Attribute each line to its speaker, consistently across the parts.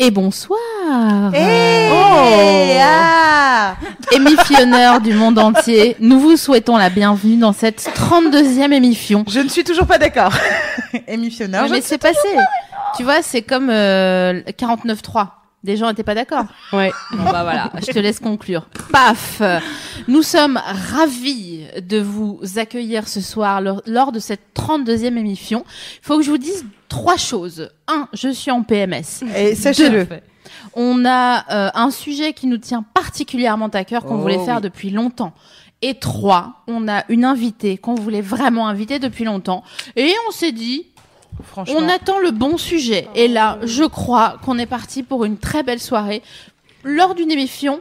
Speaker 1: Et bonsoir
Speaker 2: Hey
Speaker 1: Oh
Speaker 2: ah
Speaker 1: du monde entier, nous vous souhaitons la bienvenue dans cette 32e émission.
Speaker 2: Je ne suis toujours pas d'accord. Émissionneur.
Speaker 1: Mais c'est passé Tu vois, c'est comme euh, 49.3. Des gens n'étaient pas d'accord.
Speaker 3: Ouais.
Speaker 1: Bon bah voilà, je te laisse conclure. Paf Nous sommes ravis de vous accueillir ce soir lors, lors de cette 32e émission. Il faut que je vous dise trois choses. Un, je suis en PMS.
Speaker 2: Et sachez-le.
Speaker 1: On a euh, un sujet qui nous tient particulièrement à cœur, qu'on
Speaker 2: Oh
Speaker 1: voulait faire
Speaker 2: oui.
Speaker 1: depuis longtemps. Et trois, on a une invitée qu'on voulait vraiment inviter depuis longtemps. Et on s'est dit, On attend le bon sujet. Et là, je crois qu'on est parti pour une très belle soirée lors d'une émission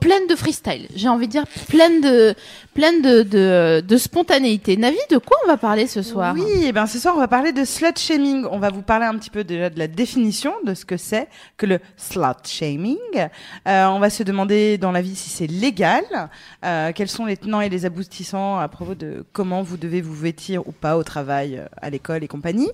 Speaker 1: pleine de freestyle. J'ai envie de dire pleine de pleine de, de, de spontanéité. Navi, de quoi on va parler ce soir?
Speaker 2: Oui, et ben ce soir on va parler de slut shaming. On va vous parler un petit peu déjà de la définition de ce que c'est que le slut shaming. Euh, on va se demander dans la vie si c'est légal, euh, quels sont les tenants et les aboutissants à propos de comment vous devez vous vêtir ou pas au travail, euh, à l'école et compagnie.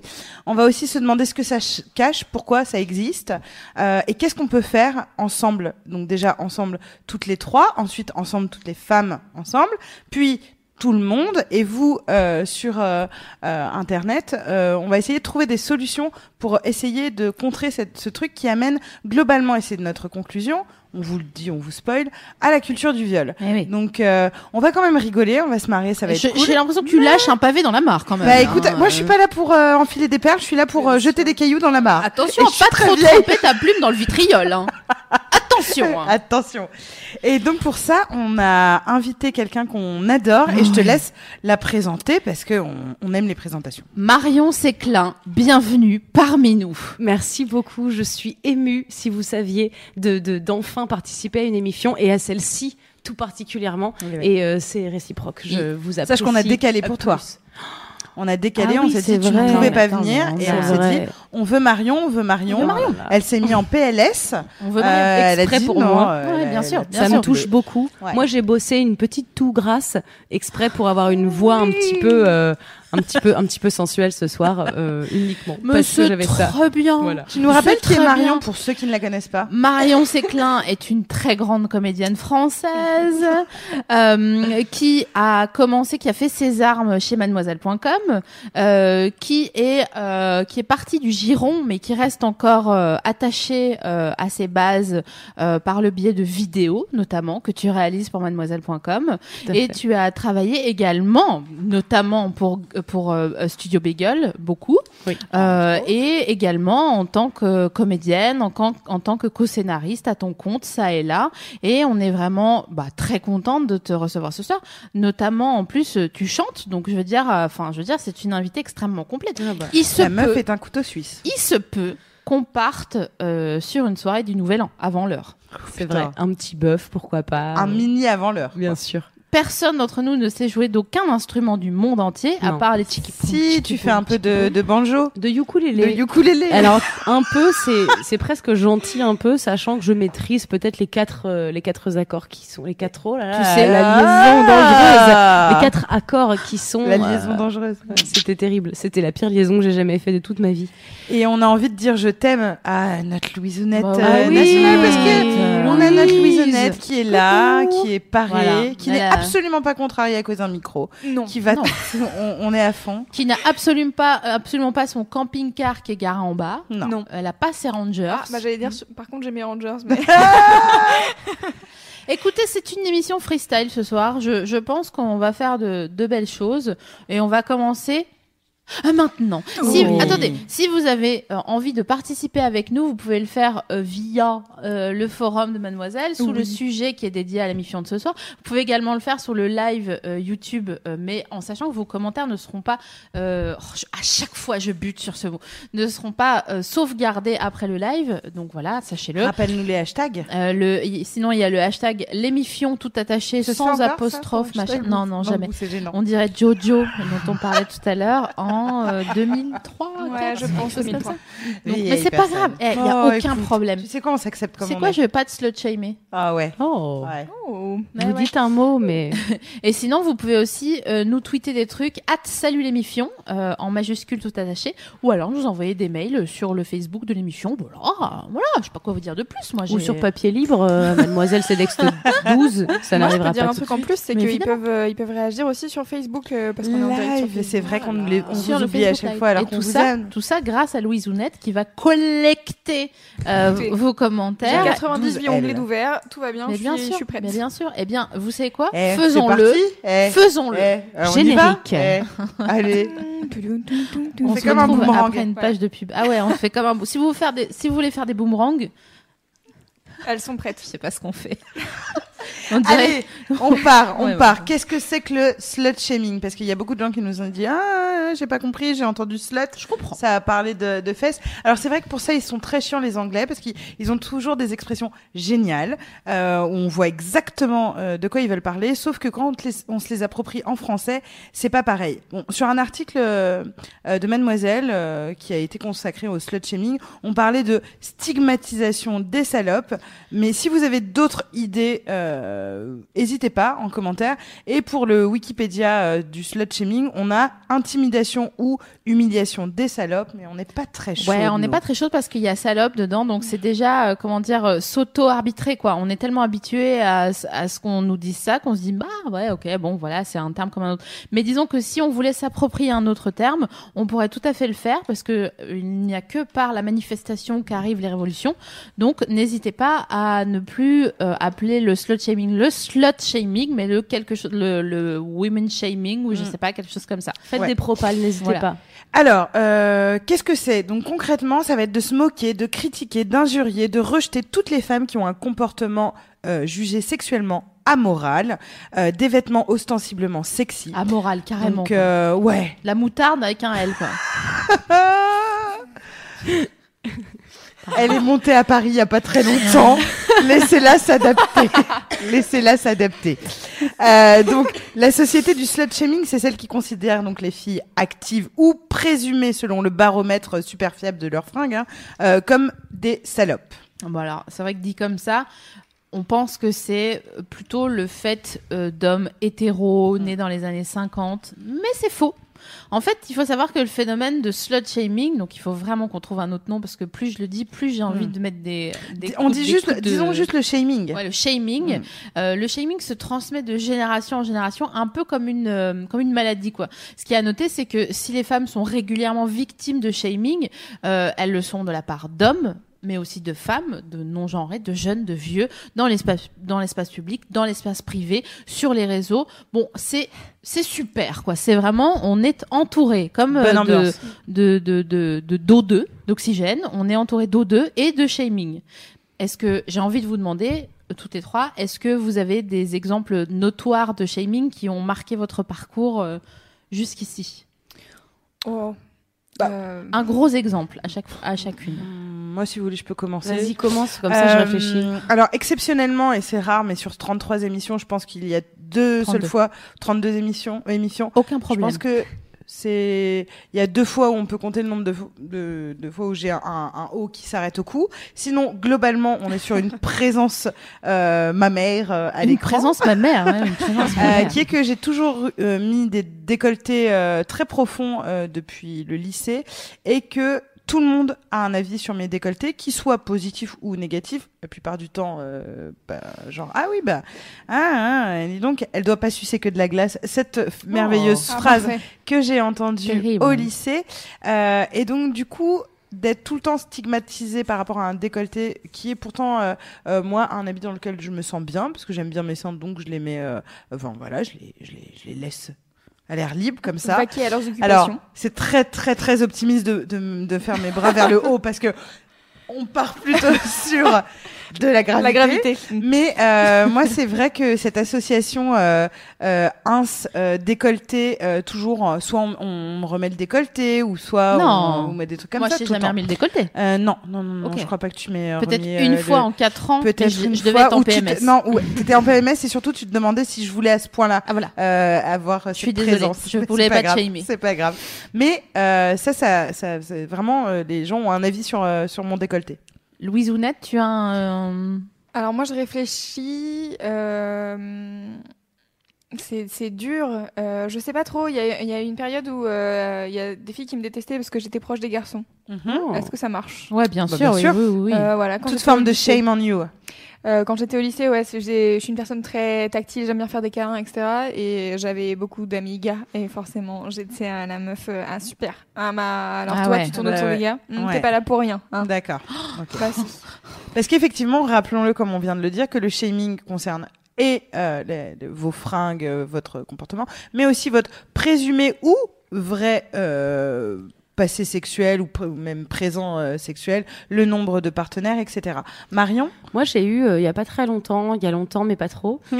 Speaker 2: On va aussi se demander ce que ça ch- cache, pourquoi ça existe euh, et qu'est-ce qu'on peut faire ensemble. Donc déjà ensemble toutes les trois, ensuite ensemble toutes les femmes ensemble, puis tout le monde et vous euh, sur euh, euh, internet euh, on va essayer de trouver des solutions pour essayer de contrer cette, ce truc qui amène globalement et c'est notre conclusion on vous le dit on vous spoil à la culture du viol
Speaker 1: Eh oui.
Speaker 2: donc euh, on va quand même rigoler on va se marrer ça va être cool
Speaker 1: J'ai l'impression que tu lâches un pavé dans la mare quand même.
Speaker 2: bah
Speaker 1: hein.
Speaker 2: écoute moi je suis pas là pour euh, enfiler des perles je suis là pour jeter des cailloux dans la mare
Speaker 1: Attention
Speaker 2: Et
Speaker 1: pas trop tremper ta plume dans le vitriol. Hein. Attention. hein.
Speaker 2: Attention. Et donc pour ça, on a invité quelqu'un qu'on adore et je te laisse la présenter parce que on, on aime les présentations.
Speaker 1: Marion Séclin, bienvenue parmi nous.
Speaker 3: Merci beaucoup. Je suis émue, si vous saviez, de de- d'enfin participer à une émission et à celle-ci tout particulièrement.
Speaker 2: Oui, oui.
Speaker 3: Et euh, c'est réciproque. Je vous apprécie.
Speaker 2: Sache qu'on a décalé pour toi. On a décalé,
Speaker 3: Ah
Speaker 2: on s'est dit tu ne
Speaker 3: vrai.
Speaker 2: pouvais pas
Speaker 1: Attends,
Speaker 2: venir et on s'est
Speaker 3: vrai.
Speaker 2: dit on veut Marion, on veut Marion.
Speaker 1: On veut Marion.
Speaker 2: Elle s'est mise en PLS.
Speaker 1: On veut
Speaker 2: Euh, elle a
Speaker 3: exprès
Speaker 2: dit
Speaker 3: pour
Speaker 2: non,
Speaker 3: moi.
Speaker 2: euh,
Speaker 1: Ouais, bien sûr, bien
Speaker 3: Ça
Speaker 1: sûr.
Speaker 3: me touche beaucoup.
Speaker 2: Ouais.
Speaker 3: Moi, j'ai bossé une petite toux grasse exprès pour avoir une voix un petit peu, euh, un petit peu, un petit peu sensuelle ce soir euh, uniquement
Speaker 1: Mais
Speaker 3: parce que j'avais ça.
Speaker 1: bien.
Speaker 3: Voilà.
Speaker 2: Tu nous rappelles qui est Marion
Speaker 1: bien.
Speaker 2: pour ceux qui ne la connaissent pas
Speaker 1: Marion Séclin est une très grande comédienne française euh, qui a commencé, qui a fait ses armes chez Mademoiselle.com, euh, qui est euh, qui est partie du giron, mais qui reste encore euh, attachée euh, à ses bases euh, par le biais de vidéos, notamment que tu réalises pour Mademoiselle.com. Et
Speaker 3: fait.
Speaker 1: tu as travaillé également, notamment pour pour euh, Studio Bagel, beaucoup.
Speaker 3: Oui.
Speaker 1: Euh, et également en tant que comédienne, en, can- en tant que co-scénariste à ton compte, ça et là. Et on est vraiment bah, très contente de te recevoir ce soir. Notamment, en plus, euh, tu chantes, donc je veux dire, euh, enfin, je veux dire, c'est une invitée extrêmement complète.
Speaker 3: Ah bah.
Speaker 1: Il se
Speaker 2: La meuf est un couteau suisse.
Speaker 1: il se peut qu'on parte euh, sur une soirée du Nouvel An avant l'heure.
Speaker 3: C'est
Speaker 2: Putain.
Speaker 3: vrai. Un petit bœuf, pourquoi pas.
Speaker 2: Un mini avant l'heure.
Speaker 3: Bien sûr.
Speaker 1: Personne d'entre nous ne sait jouer d'aucun instrument du monde entier, à part les tchiki
Speaker 2: Si tu fais un peu de, de banjo,
Speaker 3: De ukulélé.
Speaker 2: de ukulélé.
Speaker 3: Alors un peu, c'est c'est presque gentil un peu, sachant que je maîtrise peut-être les quatre euh, les quatre accords qui sont les quatre oh là là,
Speaker 1: Tu sais,
Speaker 3: la
Speaker 2: Ah.
Speaker 3: liaison dangereuse, les quatre accords qui sont
Speaker 2: La liaison
Speaker 3: euh,
Speaker 2: dangereuse.
Speaker 3: C'était terrible, c'était la pire liaison que j'ai jamais fait de toute ma vie.
Speaker 2: Et on a envie de dire je t'aime à notre Louisonnette
Speaker 1: Bah
Speaker 2: euh,
Speaker 1: oui.
Speaker 2: nationale parce que on a notre
Speaker 1: Louise.
Speaker 2: Louisonnette qui est là, qui est parée,
Speaker 1: Voilà.
Speaker 2: qui n'est absolument pas contrariée à cause d'un micro,
Speaker 4: Non.
Speaker 2: qui va,
Speaker 1: Non.
Speaker 2: on, on est à fond.
Speaker 1: qui n'a absolument pas, euh, absolument pas son camping-car qui est garé en bas.
Speaker 2: Non.
Speaker 4: Non.
Speaker 1: Elle a pas ses rangers.
Speaker 4: Ah, bah j'allais dire, par contre j'ai mes Rangers, mais
Speaker 1: Écoutez, c'est une émission freestyle ce soir. Je, je pense qu'on va faire de, de belles choses et on va commencer Ah, maintenant. Si. Attendez, si vous avez euh, envie de participer avec nous, vous pouvez le faire euh, via euh, le forum de Mademoiselle sous le sujet qui est dédié à l'émission de ce soir. Vous pouvez également le faire sur le live euh, YouTube, euh, mais en sachant que vos commentaires ne seront pas, euh, oh, je- à chaque fois je bute sur ce mot, ne seront pas euh, sauvegardés après le live. Donc voilà, sachez-le.
Speaker 2: Rappelle-nous les hashtags.
Speaker 1: Euh, le, y- sinon, il y a le hashtag l'émission tout attaché sans apostrophe, machin. Non, non, jamais. On dirait Jojo, dont on parlait tout à l'heure, en euh, 2003.
Speaker 4: Ouais,
Speaker 1: quatre,
Speaker 4: je pense
Speaker 1: quelque chose comme
Speaker 4: 2003.
Speaker 1: ça. Donc,
Speaker 2: Vieille
Speaker 1: mais c'est pas grave, il n'y a
Speaker 2: Oh,
Speaker 1: aucun
Speaker 2: écoute,
Speaker 1: problème.
Speaker 2: Tu sais quoi, on s'accepte comme
Speaker 1: C'est quoi,
Speaker 2: est.
Speaker 1: je vais pas te slut shamer.
Speaker 2: Ah ouais.
Speaker 3: Oh.
Speaker 2: Ouais.
Speaker 4: Oh.
Speaker 1: Ouais,
Speaker 3: Vous
Speaker 1: ouais.
Speaker 3: dites un mot, mais
Speaker 1: Et sinon, vous pouvez aussi euh, nous tweeter des trucs, at salut l'émission, euh, en majuscule tout attaché, ou alors nous envoyer des mails sur le Facebook de l'émission. Voilà, voilà, je sais pas quoi vous dire de plus. Moi,
Speaker 3: ou sur papier libre, euh, Mademoiselle Céleste 12, ça
Speaker 4: Moi, je
Speaker 3: n'arrivera
Speaker 4: peux dire
Speaker 3: pas
Speaker 4: un truc en plus, c'est qu'ils peuvent, euh, ils peuvent réagir aussi sur Facebook euh, parce qu'on est en direct sur
Speaker 2: Live,
Speaker 4: Facebook.
Speaker 2: c'est vrai qu'on
Speaker 4: Voilà.
Speaker 2: les-
Speaker 1: sur
Speaker 2: vous
Speaker 1: le
Speaker 2: oublie à chaque
Speaker 1: Live.
Speaker 2: fois alors
Speaker 1: Et
Speaker 2: qu'on
Speaker 1: tout
Speaker 2: vous
Speaker 1: ça,
Speaker 2: aime.
Speaker 1: tout ça grâce à Louise Ounette qui va collecter euh,
Speaker 4: Écoutez,
Speaker 1: vos
Speaker 4: J'ai
Speaker 1: commentaires.
Speaker 4: 98
Speaker 2: 12
Speaker 4: onglets
Speaker 2: L.
Speaker 4: d'ouvert, tout va bien,
Speaker 1: Mais
Speaker 4: je,
Speaker 1: bien
Speaker 4: suis,
Speaker 1: sûr,
Speaker 4: je suis prête.
Speaker 1: mais bien sûr. Eh bien, vous savez quoi
Speaker 2: Eh, c'est
Speaker 1: Faisons-le.
Speaker 2: parti. Eh,
Speaker 1: Faisons-le.
Speaker 2: eh, alors on y va
Speaker 3: Générique.
Speaker 2: Eh, Allez.
Speaker 1: On
Speaker 2: fait
Speaker 1: se
Speaker 2: comme un
Speaker 1: retrouve
Speaker 2: boomerang.
Speaker 1: après une page de pub. Ah ouais, on fait comme un. bou- Si vous, faire des... si vous voulez faire des boomerangs,
Speaker 4: Elles sont prêtes.
Speaker 1: je sais pas ce qu'on fait. On dirait.
Speaker 2: Allez, on part, on
Speaker 1: Ouais, ouais.
Speaker 2: part. Qu'est-ce que c'est que le slut shaming? Parce qu'il y a beaucoup de gens qui nous ont dit ah j'ai pas compris, j'ai entendu slut.
Speaker 1: Je comprends.
Speaker 2: Ça a parlé de, de fesses. Alors c'est vrai que pour ça ils sont très chiants les Anglais parce qu'ils ils ont toujours des expressions géniales euh, où on voit exactement euh, de quoi ils veulent parler. Sauf que quand on, te les- on se les approprie en français, c'est pas pareil. Bon, sur un article euh, euh, de Mademoiselle euh, qui a été consacré au slut shaming, on parlait de stigmatisation des salopes. Mais si vous avez d'autres idées, euh, n'hésitez pas en commentaire. Et pour le Wikipédia euh, du slut shaming, on a intimidation ou humiliation des salopes, mais on n'est pas très chaud.
Speaker 1: Ouais, on n'est pas très chaud parce qu'il y a salope dedans, donc c'est déjà euh, comment dire euh, s'auto-arbitrer quoi. On est tellement habitué à, à ce qu'on nous dise ça qu'on se dit bah ouais ok bon voilà c'est un terme comme un autre. Mais disons que si on voulait s'approprier un autre terme, on pourrait tout à fait le faire parce que euh, il n'y a que par la manifestation qu'arrivent les révolutions. Donc n'hésitez pas à ne plus euh, appeler le slut shaming le slut shaming, mais le quelque chose le, le women shaming ou je
Speaker 2: Mm.
Speaker 1: sais pas quelque chose comme ça.
Speaker 3: Faites
Speaker 2: Ouais.
Speaker 3: des propales, n'hésitez
Speaker 1: Voilà.
Speaker 3: pas.
Speaker 2: Alors, euh, qu'est-ce que c'est? Donc concrètement, ça va être de se moquer, de critiquer, d'injurier, de rejeter toutes les femmes qui ont un comportement euh, jugé sexuellement amoral, euh, des vêtements ostensiblement sexy.
Speaker 1: Amoral carrément.
Speaker 2: Donc euh, ouais.
Speaker 1: La moutarde avec un L quoi.
Speaker 2: Elle est montée à Paris il y a pas très longtemps. Laissez-la s'adapter. Laissez-la s'adapter. Euh, donc, la société du slut shaming, c'est celle qui considère donc les filles actives ou présumées selon le baromètre super fiable de leurs fringues hein, euh, comme des salopes.
Speaker 1: Alors, c'est vrai que dit comme ça, on pense que c'est plutôt le fait euh, d'hommes hétéros nés dans les années 50, mais c'est faux. En fait, il faut savoir que le phénomène de slut shaming, donc il faut vraiment qu'on trouve un autre nom parce que plus je le dis, plus j'ai envie
Speaker 2: Mm.
Speaker 1: de mettre des. des
Speaker 2: On
Speaker 1: coups-
Speaker 2: dit
Speaker 1: des
Speaker 2: juste,
Speaker 1: de-
Speaker 2: disons juste le shaming.
Speaker 1: Ouais, le shaming.
Speaker 2: Mm.
Speaker 1: Euh, le shaming se transmet de génération en génération, un peu comme une euh, comme une maladie quoi. Ce qui est à noter, c'est que si les femmes sont régulièrement victimes de shaming, euh, elles le sont de la part d'hommes mais aussi de femmes, de non-genrés, de jeunes, de vieux, dans l'espace, dans l'espace public, dans l'espace privé, sur les réseaux. Bon, c'est, c'est super, quoi. C'est vraiment, on est entouré, comme euh, de, de, de, de, de d'O2, d'oxygène. On est entouré d'O2 et de shaming. Est-ce que j'ai envie de vous demander, euh, toutes les trois, est-ce que vous avez des exemples notoires de shaming qui ont marqué votre parcours euh, jusqu'ici?
Speaker 4: Oh.
Speaker 2: Bah.
Speaker 4: Euh,
Speaker 1: Un gros exemple à chaque à chacune.
Speaker 2: Hum, Moi, si vous voulez, je peux commencer.
Speaker 3: Vas-y, commence, comme ça je
Speaker 2: Euh,
Speaker 3: réfléchis.
Speaker 2: Alors, exceptionnellement, et c'est rare, mais sur 33 émissions, je pense qu'il y a deux
Speaker 1: 32.
Speaker 2: seules fois 32 émissions. émissions.
Speaker 1: Aucun
Speaker 2: Je
Speaker 1: problème.
Speaker 2: pense que c'est il y a deux fois où on peut compter le nombre de, de, de fois où j'ai un, un, O qui s'arrête au cou. Sinon, globalement, on est sur une présence euh, mammaire euh, à
Speaker 1: une présence ma mère, ouais, une présence ma
Speaker 2: Euh,
Speaker 1: mère.
Speaker 2: qui est que j'ai toujours euh, mis des décolletés euh, très profonds euh, depuis le lycée et que tout le monde a un avis sur mes décolletés, qui soit positif ou négatif. La plupart du temps, euh, bah, genre ah oui bah ah, ah dis donc elle doit pas sucer que de la glace. Cette f- merveilleuse
Speaker 4: ah,
Speaker 2: phrase
Speaker 4: parfait.
Speaker 2: que j'ai entendue
Speaker 1: Terrible.
Speaker 2: au lycée Euh, et donc du coup d'être tout le temps stigmatisé par rapport à un décolleté qui est pourtant euh, euh, moi un habit dans lequel je me sens bien parce que j'aime bien mes seins donc je les mets euh, enfin voilà je les je les je les laisse à l'air libre comme ça.
Speaker 4: Vaquer à leurs occupations.
Speaker 2: Alors, c'est très, très, très optimiste de, de, de faire mes bras vers le haut parce que on part plutôt sur de la gravité.
Speaker 4: la gravité.
Speaker 2: Mais euh, moi, c'est vrai que cette association euh, euh, ins euh, décolleté, euh, toujours, euh, soit on, on remet le décolleté, ou soit on, on met des trucs comme
Speaker 1: Moi,
Speaker 2: ça.
Speaker 1: je
Speaker 2: tout le
Speaker 1: jamais remis le décolleté.
Speaker 2: Euh, non, non, non, non,
Speaker 1: Ok.
Speaker 2: je crois pas que tu euh,
Speaker 1: Peut-être une fois
Speaker 2: le-
Speaker 1: en 4 ans,
Speaker 2: Peut-être
Speaker 1: je,
Speaker 2: une
Speaker 1: je devais
Speaker 2: fois
Speaker 1: être en
Speaker 2: où tu
Speaker 1: PMS.
Speaker 2: Non, ouais, t'étais en PMS et surtout tu te demandais si je voulais à ce point-là
Speaker 1: Ah voilà.
Speaker 2: euh, avoir cette
Speaker 1: suis désolée,
Speaker 2: présence.
Speaker 1: je voulais
Speaker 2: c'est
Speaker 1: pas te.
Speaker 2: C'est pas grave. Mais euh, ça, ça, ça, c'est vraiment les gens ont un avis sur euh, sur mon décolleté.
Speaker 1: Louise Ounette, tu as un.
Speaker 4: Alors moi je réfléchis. euh, C'est c'est dur. Euh, je sais pas trop. Il y a, il y a une période où euh, il y a des filles qui me détestaient parce que j'étais proche des garçons.
Speaker 3: Oh.
Speaker 4: Est-ce que ça marche?
Speaker 1: Ouais, bien
Speaker 2: Bah,
Speaker 1: sûr,
Speaker 2: bien
Speaker 1: oui,
Speaker 2: sûr.
Speaker 1: oui, oui, oui.
Speaker 4: Euh, voilà, quand
Speaker 2: Toute forme de shame on you.
Speaker 4: Euh, quand j'étais au lycée, ouais, je suis une personne très tactile, j'aime bien faire des câlins, etc. Et j'avais beaucoup d'amis gars, et forcément, j'étais à la meuf, euh, ah super. Ah, ma... Alors
Speaker 1: Ah
Speaker 4: toi,
Speaker 1: ouais.
Speaker 4: tu tournes autour
Speaker 2: ouais.
Speaker 4: des gars, Hum,
Speaker 2: Ouais.
Speaker 4: t'es pas là pour rien. Hein.
Speaker 2: D'accord.
Speaker 4: Bah, si.
Speaker 2: Parce qu'effectivement, rappelons-le comme on vient de le dire, que le shaming concerne et euh, les- les- vos fringues, votre comportement, mais aussi votre présumé ou vrai euh, passé sexuel ou, pr- même présent euh, sexuel, le nombre de partenaires, etc. Marion
Speaker 3: Moi, j'ai eu euh, il y a pas très longtemps, il y a longtemps, mais pas trop.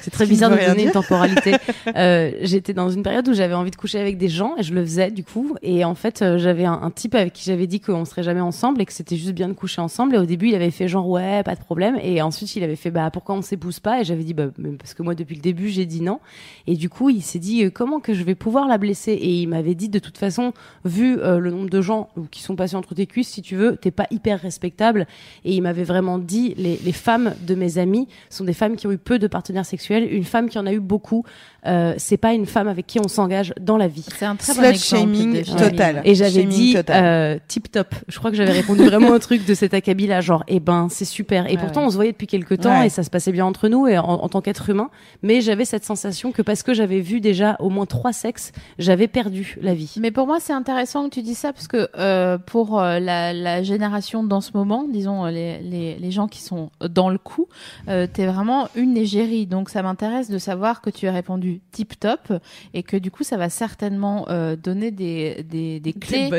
Speaker 3: C'est très bizarre de donner une temporalité. Euh, J'étais dans une période où j'avais envie de coucher avec des gens et je le faisais du coup. Et en fait, euh, j'avais un, un type avec qui j'avais dit qu'on serait jamais ensemble et que c'était juste bien de coucher ensemble. Et au début, il avait fait genre ouais, pas de problème. Et ensuite, il avait fait bah pourquoi on s'épouse pas? Et j'avais dit bah parce que moi depuis le début j'ai dit non. Et du coup, il s'est dit euh, comment que je vais pouvoir la blesser? Et il m'avait dit de toute façon, vu euh, le nombre de gens qui sont passés entre tes cuisses, si tu veux, t'es pas hyper respectable. Et il m'avait vraiment dit les, les femmes de mes amis sont des femmes qui ont eu peu de partenaires sexuels. Une femme qui en a eu beaucoup, euh, c'est pas une femme avec qui on s'engage dans la vie.
Speaker 1: C'est un très bon
Speaker 2: shaming total.
Speaker 3: Et j'avais dit euh, tip top. Je crois que j'avais répondu vraiment un truc de cet acabit là, genre eh ben c'est super. Et
Speaker 1: Ouais,
Speaker 3: pourtant
Speaker 1: ouais.
Speaker 3: on se voyait depuis quelques temps
Speaker 2: Ouais.
Speaker 3: et ça se passait bien entre nous et en, en tant qu'être humain. Mais j'avais cette sensation que parce que j'avais vu déjà au moins trois sexes, j'avais perdu la vie.
Speaker 1: Mais pour moi, c'est intéressant que tu dis ça parce que euh, pour euh, la, la génération dans ce moment, disons euh, les, les, les gens qui sont dans le coup, euh, t'es vraiment une égérie. Donc ça m'intéresse de savoir que tu as répondu tip top et que du coup ça va certainement euh, donner des, des, des clés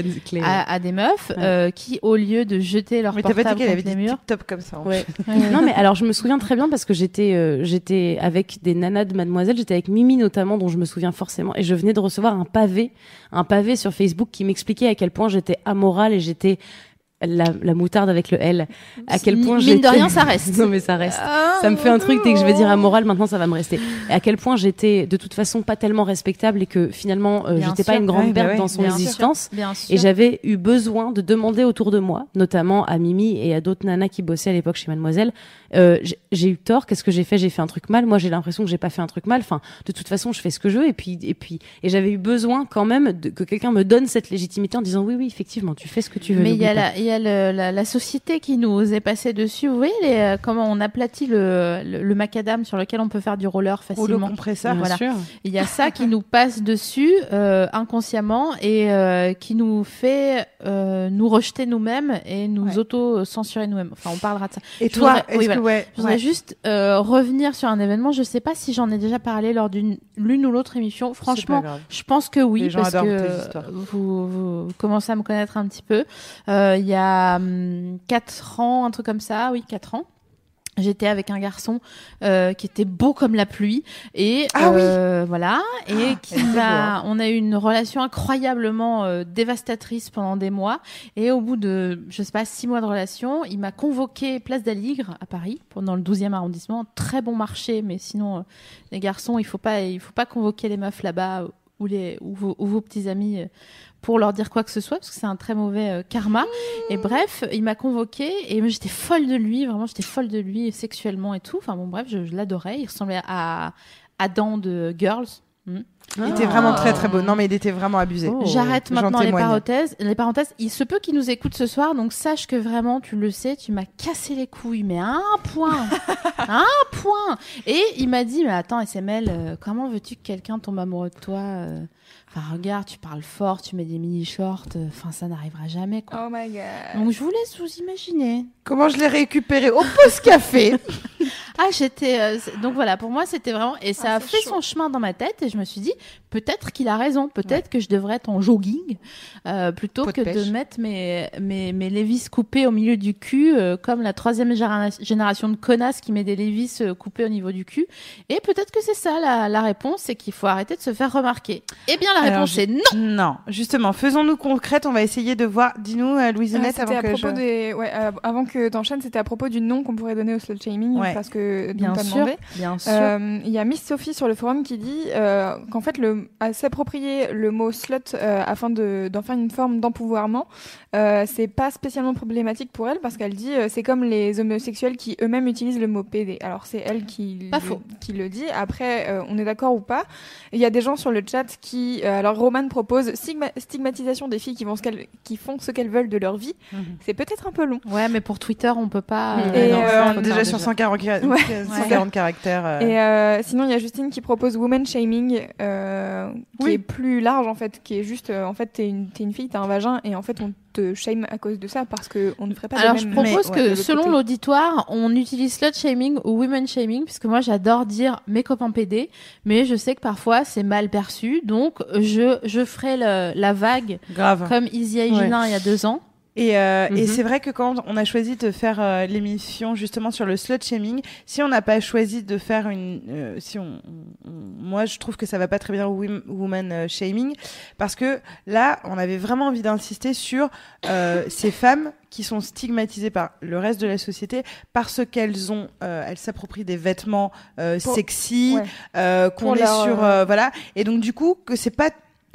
Speaker 1: à, à des meufs
Speaker 3: Ouais.
Speaker 1: euh, qui, au lieu de jeter leur
Speaker 2: Mais pas
Speaker 1: portable
Speaker 2: dit qu'elle avait
Speaker 1: contre
Speaker 2: dit
Speaker 1: les murs,
Speaker 2: tip top comme ça.
Speaker 3: Ouais. Non mais alors je me souviens très bien parce que j'étais euh, j'étais avec des nanas de Mademoiselle, j'étais avec Mimi notamment dont je me souviens forcément et je venais de recevoir un pavé, un pavé sur Facebook qui m'expliquait à quel point j'étais amorale et j'étais la, la moutarde avec le L. À quel point
Speaker 1: Mine
Speaker 3: j'étais
Speaker 1: de rien, ça reste.
Speaker 3: non mais ça reste. Ça me fait un truc dès que je vais dire amoral, maintenant ça va me rester. Et à quel point j'étais de toute façon pas tellement respectable et que finalement euh, j'étais pas une grande
Speaker 2: Ouais, bah
Speaker 3: perte
Speaker 2: ouais,
Speaker 3: dans son
Speaker 1: bien
Speaker 3: existence.
Speaker 1: Bien sûr.
Speaker 3: Et j'avais eu besoin de demander autour de moi, notamment à Mimi et à d'autres nanas qui bossaient à l'époque chez Mademoiselle, euh, j'ai- eu tort, qu'est-ce que j'ai fait? J'ai fait un truc mal. Moi, j'ai l'impression que j'ai pas fait un truc mal. Enfin, de toute façon, je fais ce que je veux. Et puis, et puis, et j'avais eu besoin quand même de, que quelqu'un me donne cette légitimité en disant oui, oui, effectivement, tu fais ce que tu veux.
Speaker 1: Mais il y a, la, il y a le- la, la société qui nous est passée dessus. Vous voyez les, euh, comment on aplatit le, le, le macadam sur lequel on peut faire du roller
Speaker 2: Ou le
Speaker 1: facilement.
Speaker 2: compresseur.
Speaker 3: Bien
Speaker 1: voilà.
Speaker 3: sûr.
Speaker 1: Il y a ça qui nous passe dessus euh, inconsciemment et euh, qui nous fait euh, nous rejeter nous-mêmes et nous
Speaker 2: Ouais.
Speaker 1: auto-censurer nous-mêmes. Enfin, on parlera de ça.
Speaker 2: Et
Speaker 1: Je
Speaker 2: toi,
Speaker 1: voudrais- oui,
Speaker 2: que
Speaker 1: voilà.
Speaker 2: ouais,
Speaker 1: Je voudrais
Speaker 2: ouais.
Speaker 1: juste euh, revenir sur un événement. Je sais pas si j'en ai déjà parlé lors d'une l'une ou l'autre émission. Franchement, je pense que oui,
Speaker 2: Les
Speaker 1: parce que vous, vous commencez à me connaître un petit peu. Euh, Il y a hum, quatre ans, un truc comme ça, oui, quatre ans. J'étais avec un garçon euh, qui était beau comme la pluie et
Speaker 2: Ah oui.
Speaker 1: euh, voilà et qui m'a on a eu une relation incroyablement euh, dévastatrice pendant des mois et au bout de je sais pas six mois de relation il m'a convoqué place d'Aligre à Paris pendant le 12e arrondissement très bon marché mais sinon euh, les garçons il faut pas il faut pas convoquer les meufs là-bas ou les ou vos, ou vos petits amis euh, pour leur dire quoi que ce soit parce que c'est un très mauvais euh, karma. Et bref il m'a convoqué et j'étais folle de lui vraiment j'étais folle de lui sexuellement et tout. Enfin bon bref je, je l'adorais. Il ressemblait à Adam de Girls. Hmm.
Speaker 2: Il était vraiment très très beau. Non, mais il était vraiment abusé.
Speaker 3: Oh.
Speaker 1: J'arrête maintenant les parenthèses. Les parenthèses, il se peut qu'il nous écoute ce soir, donc sache que vraiment, tu le sais, tu m'as cassé les couilles, mais à un point, à un point. Et il m'a dit, mais attends, SML, euh, comment veux-tu que quelqu'un tombe amoureux de toi euh? Enfin, regarde, tu parles fort, tu mets des mini shorts, euh, enfin, ça n'arrivera jamais, quoi.
Speaker 4: Oh my god.
Speaker 1: Donc, je vous laisse vous imaginer.
Speaker 2: Comment je l'ai récupéré? Au post café
Speaker 1: Ah, j'étais. euh, donc voilà, pour moi, c'était vraiment. Et ça
Speaker 4: Ah,
Speaker 1: a
Speaker 4: c'est
Speaker 1: fait
Speaker 4: chaud.
Speaker 1: son chemin dans ma tête et je me suis dit, peut-être qu'il a raison. Peut-être que je devrais être en jogging euh, plutôt que de mettre mes, mes, mes Levis coupés au milieu du cul, euh, comme la troisième généra- génération de connasses qui met des Levis euh, coupés au niveau du cul. Et peut-être que c'est ça la, la réponse, c'est qu'il faut arrêter de se faire remarquer. Eh bien, la
Speaker 2: Alors,
Speaker 1: réponse
Speaker 2: je-
Speaker 1: est non.
Speaker 2: Non, justement, faisons-nous concrète. On va essayer de voir. Dis-nous, euh,
Speaker 4: Ah, c'était
Speaker 2: avant
Speaker 4: à
Speaker 2: que
Speaker 4: propos
Speaker 2: je.
Speaker 4: des, ouais, euh, avant que t'enchaînes, c'était à propos du nom qu'on pourrait donner au slut shaming,
Speaker 2: Ouais.
Speaker 4: parce que
Speaker 1: Bien sûr.
Speaker 4: demandé.
Speaker 1: Bien sûr.
Speaker 4: Euh, Il y a Miss Sophie sur le forum qui dit euh, qu'en fait, le, à s'approprier le mot slut euh, afin de- d'en faire une forme d'empouvoirment, euh, c'est pas spécialement problématique pour elle parce qu'elle dit euh, c'est comme les homosexuels qui eux-mêmes utilisent le mot PD. Alors c'est elle qui,
Speaker 1: Pas
Speaker 4: le,
Speaker 1: faux.
Speaker 4: qui le dit. Après, euh, on est d'accord ou pas. Il y a des gens sur le chat qui, euh, alors Roman propose stigma- stigmatisation des filles qui, vont ce qu'elles- qui font ce qu'elles veulent de leur vie.
Speaker 2: Mhm.
Speaker 4: C'est peut-être un peu long.
Speaker 1: Ouais, mais pour Twitter, on peut pas.
Speaker 4: Et,
Speaker 1: non,
Speaker 4: euh,
Speaker 1: ça,
Speaker 2: on
Speaker 1: faut
Speaker 2: est déjà sur 140, ca-
Speaker 4: Ouais.
Speaker 2: 140 caractères. euh.
Speaker 4: Et euh, sinon, il y a Justine qui propose woman shaming, euh, qui
Speaker 2: Oui.
Speaker 4: est plus large en fait, qui est juste, euh, en fait, t'es une, t'es une fille, t'as un vagin, et en fait, on te shame à cause de ça parce que on ne ferait pas.
Speaker 1: Alors,
Speaker 4: de
Speaker 1: je
Speaker 4: même
Speaker 1: propose
Speaker 2: Mais,
Speaker 1: que selon l'auditoire, on utilise slut shaming ou women shaming, puisque moi j'adore dire mes copains PD, mais je sais que parfois c'est mal perçu, donc je, je ferai le- la vague
Speaker 2: Grave.
Speaker 1: comme Easy Hygiena il y a deux ans.
Speaker 2: Et, euh, et
Speaker 3: Mhm.
Speaker 2: c'est vrai que quand on a choisi de faire euh, l'émission justement sur le slut shaming, si on n'a pas choisi de faire une, euh, si on, on- moi je trouve que ça va pas très bien woman euh, shaming parce que là on avait vraiment envie d'insister sur euh, ces femmes qui sont stigmatisées par le reste de la société parce qu'elles ont, euh, elles s'approprient des vêtements euh,
Speaker 4: Pour-
Speaker 2: sexy,
Speaker 4: ouais.
Speaker 2: euh, qu'on est
Speaker 4: leur,
Speaker 2: sur, voilà, et donc du coup que c'est pas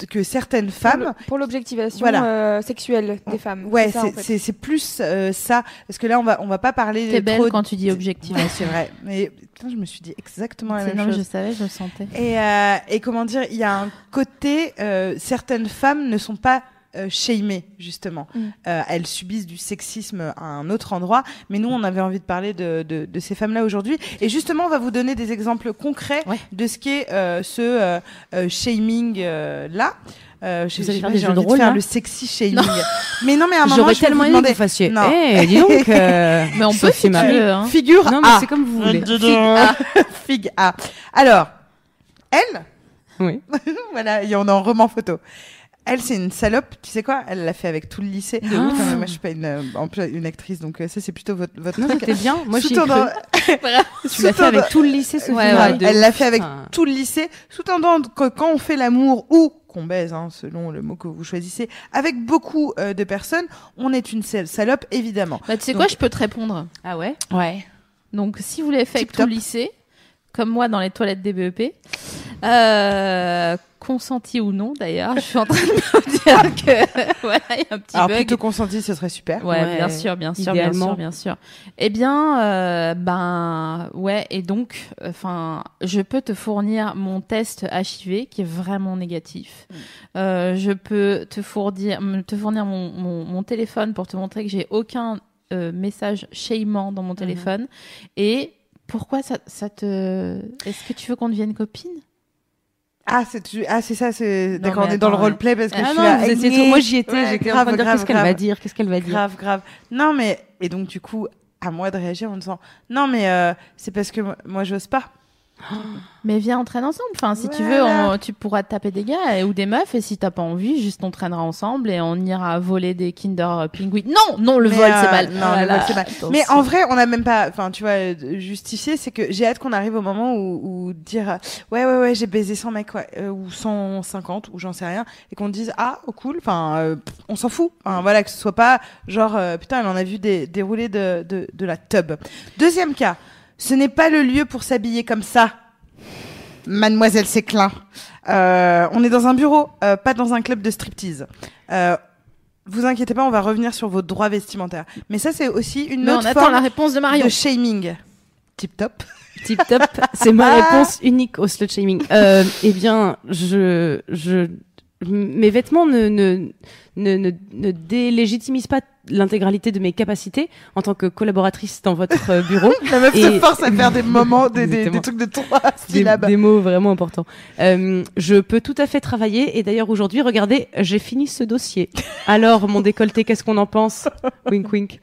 Speaker 2: que certaines femmes
Speaker 4: pour l'objectivation
Speaker 2: Voilà.
Speaker 4: euh, sexuelle des femmes.
Speaker 2: Ouais,
Speaker 4: c'est en
Speaker 2: c'est
Speaker 4: fait.
Speaker 2: plus euh, ça parce que là on va on va pas parler
Speaker 1: T'es belle
Speaker 2: trop
Speaker 1: quand tu dis objectif.
Speaker 2: Ouais, c'est vrai. Mais putain, je me suis dit exactement la même
Speaker 1: non,
Speaker 2: chose.
Speaker 1: je savais, je le sentais.
Speaker 2: Et euh, et comment dire, il y a un côté euh, certaines femmes ne sont pas euh, shamées justement.
Speaker 4: Mm.
Speaker 2: Euh, elles subissent du sexisme à un autre endroit, mais nous on avait envie de parler de de, de ces femmes-là aujourd'hui. Et justement, on va vous donner des exemples concrets
Speaker 1: Ouais.
Speaker 2: de ce qu'est euh, ce euh, euh, shaming euh, là. Euh, je
Speaker 3: Vous allez
Speaker 2: sais
Speaker 3: faire
Speaker 2: pas,
Speaker 3: des
Speaker 2: j'ai
Speaker 3: jeux de rôle,
Speaker 2: faire
Speaker 3: là
Speaker 2: le sexy shaming. mais non, mais à un moment,
Speaker 3: J'aurais
Speaker 2: je
Speaker 3: tellement aimé que vous fassiez.
Speaker 2: Non.
Speaker 3: Eh, dis donc. euh,
Speaker 1: Mais on peut si tu hein.
Speaker 2: Figure
Speaker 3: Non, mais
Speaker 2: A.
Speaker 3: c'est comme vous voulez.
Speaker 2: Figue A. Figue A. Alors, elle,
Speaker 3: Oui.
Speaker 2: voilà, et on est en roman photo. Elle, c'est une salope, tu sais quoi? Elle l'a fait avec tout le lycée.
Speaker 3: ouf.
Speaker 2: Enfin, moi, je suis pas une, euh, en plus, une actrice, donc euh, ça, c'est plutôt votre, votre
Speaker 3: Non,
Speaker 2: truc.
Speaker 3: c'était bien. Moi,
Speaker 2: Sous-tendant-
Speaker 3: cru. Tu l'as fait avec tout le lycée, Sophie
Speaker 1: Ouais,
Speaker 3: de
Speaker 2: Elle
Speaker 3: ouf.
Speaker 2: l'a fait avec tout le lycée, sous-tendant que quand on fait l'amour ou qu'on baise, hein, selon le mot que vous choisissez, avec beaucoup euh, de personnes, on est une sal- salope, évidemment.
Speaker 1: Bah, tu sais
Speaker 2: Donc-
Speaker 1: quoi, je peux te répondre.
Speaker 3: Ah ouais?
Speaker 2: Ouais.
Speaker 1: Donc, si vous l'avez fait avec tout le lycée, comme moi dans les toilettes des BEP, euh, consenti ou non d'ailleurs, je suis en train de me dire que voilà, il y a un petit
Speaker 2: Alors,
Speaker 1: bug.
Speaker 2: plutôt consenti, ce serait super.
Speaker 1: Ouais,
Speaker 3: Ouais,
Speaker 1: bien sûr, bien sûr, bien sûr, bien sûr. Eh bien, euh, ben, ouais, et donc, enfin, je peux te fournir mon test HIV qui est vraiment négatif. Euh, je peux te fournir, te fournir mon, mon, mon téléphone pour te montrer que j'ai aucun euh, message shamant dans mon téléphone. Et pourquoi ça, ça te, est-ce que tu veux qu'on devienne copine?
Speaker 2: Ah, c'est ah, c'est ça, c'est d'accord, on est dans le
Speaker 1: attends,
Speaker 2: roleplay parce que
Speaker 3: Ah
Speaker 2: je suis
Speaker 3: non,
Speaker 2: là.
Speaker 3: vous étiez trop. Moi, j'y étais.
Speaker 2: ouais,
Speaker 3: J'étais en
Speaker 2: grave,
Speaker 3: train de dire qu'est-ce qu'elle va dire, qu'est-ce qu'elle va dire.
Speaker 2: Grave, grave. Non, mais et donc du coup, à moi de réagir en disant non, mais euh, c'est parce que moi, moi, j'ose pas.
Speaker 1: Mais viens, on traîne ensemble. Enfin, si tu veux, on- tu pourras te taper des gars et- ou des meufs. Et si t'as pas envie, juste on traînera ensemble et on ira voler des Kinder Penguins. Non, non, le
Speaker 2: Mais,
Speaker 1: vol,
Speaker 2: euh,
Speaker 1: c'est mal.
Speaker 2: non, le vol, c'est mal.
Speaker 1: Attention.
Speaker 2: Mais en vrai, on n'a même pas, enfin, tu vois, euh, justifié, c'est que j'ai hâte qu'on arrive au moment où, où dire, euh, ouais, ouais, ouais, j'ai baisé 100 mecs, ouais, euh, ou 150, ou j'en sais rien, et qu'on dise, ah, oh, cool, enfin, euh, on s'en fout. Enfin, voilà, que ce soit pas genre, euh, putain, elle en a vu des, dérouler de, de, de la tub. Deuxième cas, ce n'est pas le lieu pour s'habiller comme ça. Mademoiselle Séclin. Euh, on est dans un bureau, euh, pas dans un club de striptease. Euh, vous inquiétez pas, on va revenir sur vos droits vestimentaires. Mais ça, c'est aussi une
Speaker 1: Mais on
Speaker 2: autre
Speaker 1: attend
Speaker 2: forme
Speaker 1: la réponse de Marion.
Speaker 2: de shaming. Tip top.
Speaker 3: Tip top, c'est ma réponse unique au slut shaming. Euh, eh bien, je, je, mes vêtements ne, ne, ne, ne, ne délégitimisent pas l'intégralité de mes capacités en tant que collaboratrice dans votre euh, bureau.
Speaker 2: La meuf se
Speaker 3: Et-
Speaker 2: force à faire des moments, des, des, des
Speaker 3: Exactement.
Speaker 2: trucs de trois syllabes.
Speaker 3: des mots vraiment importants. Euh, je peux tout à fait travailler et d'ailleurs aujourd'hui, regardez, j'ai fini ce dossier. Alors mon décolleté, qu'est-ce qu'on en pense? Wink wink.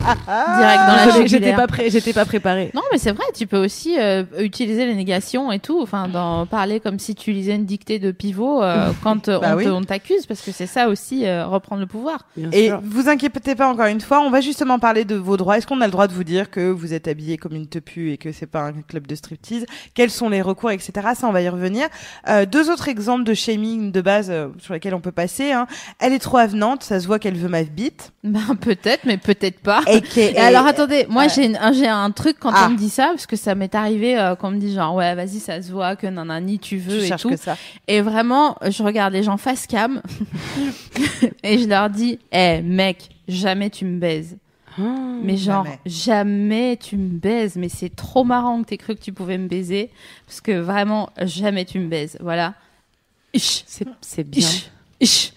Speaker 1: Direct dans la
Speaker 3: J'étais pas j'étais pas préparée.
Speaker 1: Non, mais c'est vrai, tu peux aussi euh, utiliser les négations et tout, enfin, dans, parler comme si tu lisais une dictée de pivot euh, quand
Speaker 2: Bah
Speaker 1: on
Speaker 2: oui.
Speaker 1: t'accuse, parce que c'est ça aussi, euh, reprendre le pouvoir.
Speaker 3: Bien
Speaker 2: Et
Speaker 3: sûr.
Speaker 2: vous inquiétez pas encore une fois, on va justement parler de vos droits. Est-ce qu'on a le droit de vous dire que vous êtes habillé comme une tepu et que c'est pas un club de striptease? Quels sont les recours, etc. Ça, on va y revenir. Euh, deux autres exemples de shaming de base euh, sur lesquels on peut passer. Hein. Elle est trop avenante, ça se voit qu'elle veut ma bite.
Speaker 1: Ben, peut-être, mais peut-être pas.
Speaker 2: Et, que-
Speaker 1: Et alors attendez, moi
Speaker 2: euh,
Speaker 1: j'ai j'ai un truc quand
Speaker 2: Ah.
Speaker 1: on me dit ça parce que ça m'est arrivé euh, quand on me dit genre ouais vas-y ça se voit que nanani tu veux
Speaker 2: tu
Speaker 1: et tout
Speaker 2: que ça.
Speaker 1: et vraiment je regarde les gens face cam et je leur dis eh mec jamais tu me baises
Speaker 3: Ah.
Speaker 1: mais genre
Speaker 2: jamais.
Speaker 1: jamais. tu me baises mais c'est trop marrant que t'aies cru que tu pouvais me baiser parce que vraiment jamais tu me baises voilà
Speaker 3: C'est bien.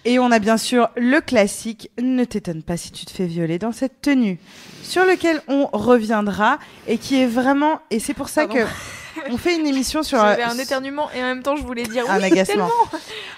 Speaker 2: Et on a bien sûr le classique Ne t'étonne pas si tu te fais violer dans cette tenue, sur lequel on reviendra et qui est vraiment. Et c'est pour ça
Speaker 4: Pardon.
Speaker 2: que on fait une émission sur.
Speaker 4: J'avais
Speaker 2: euh,
Speaker 4: un éternuement et en même temps je voulais dire
Speaker 2: un
Speaker 4: oui,
Speaker 2: agacement.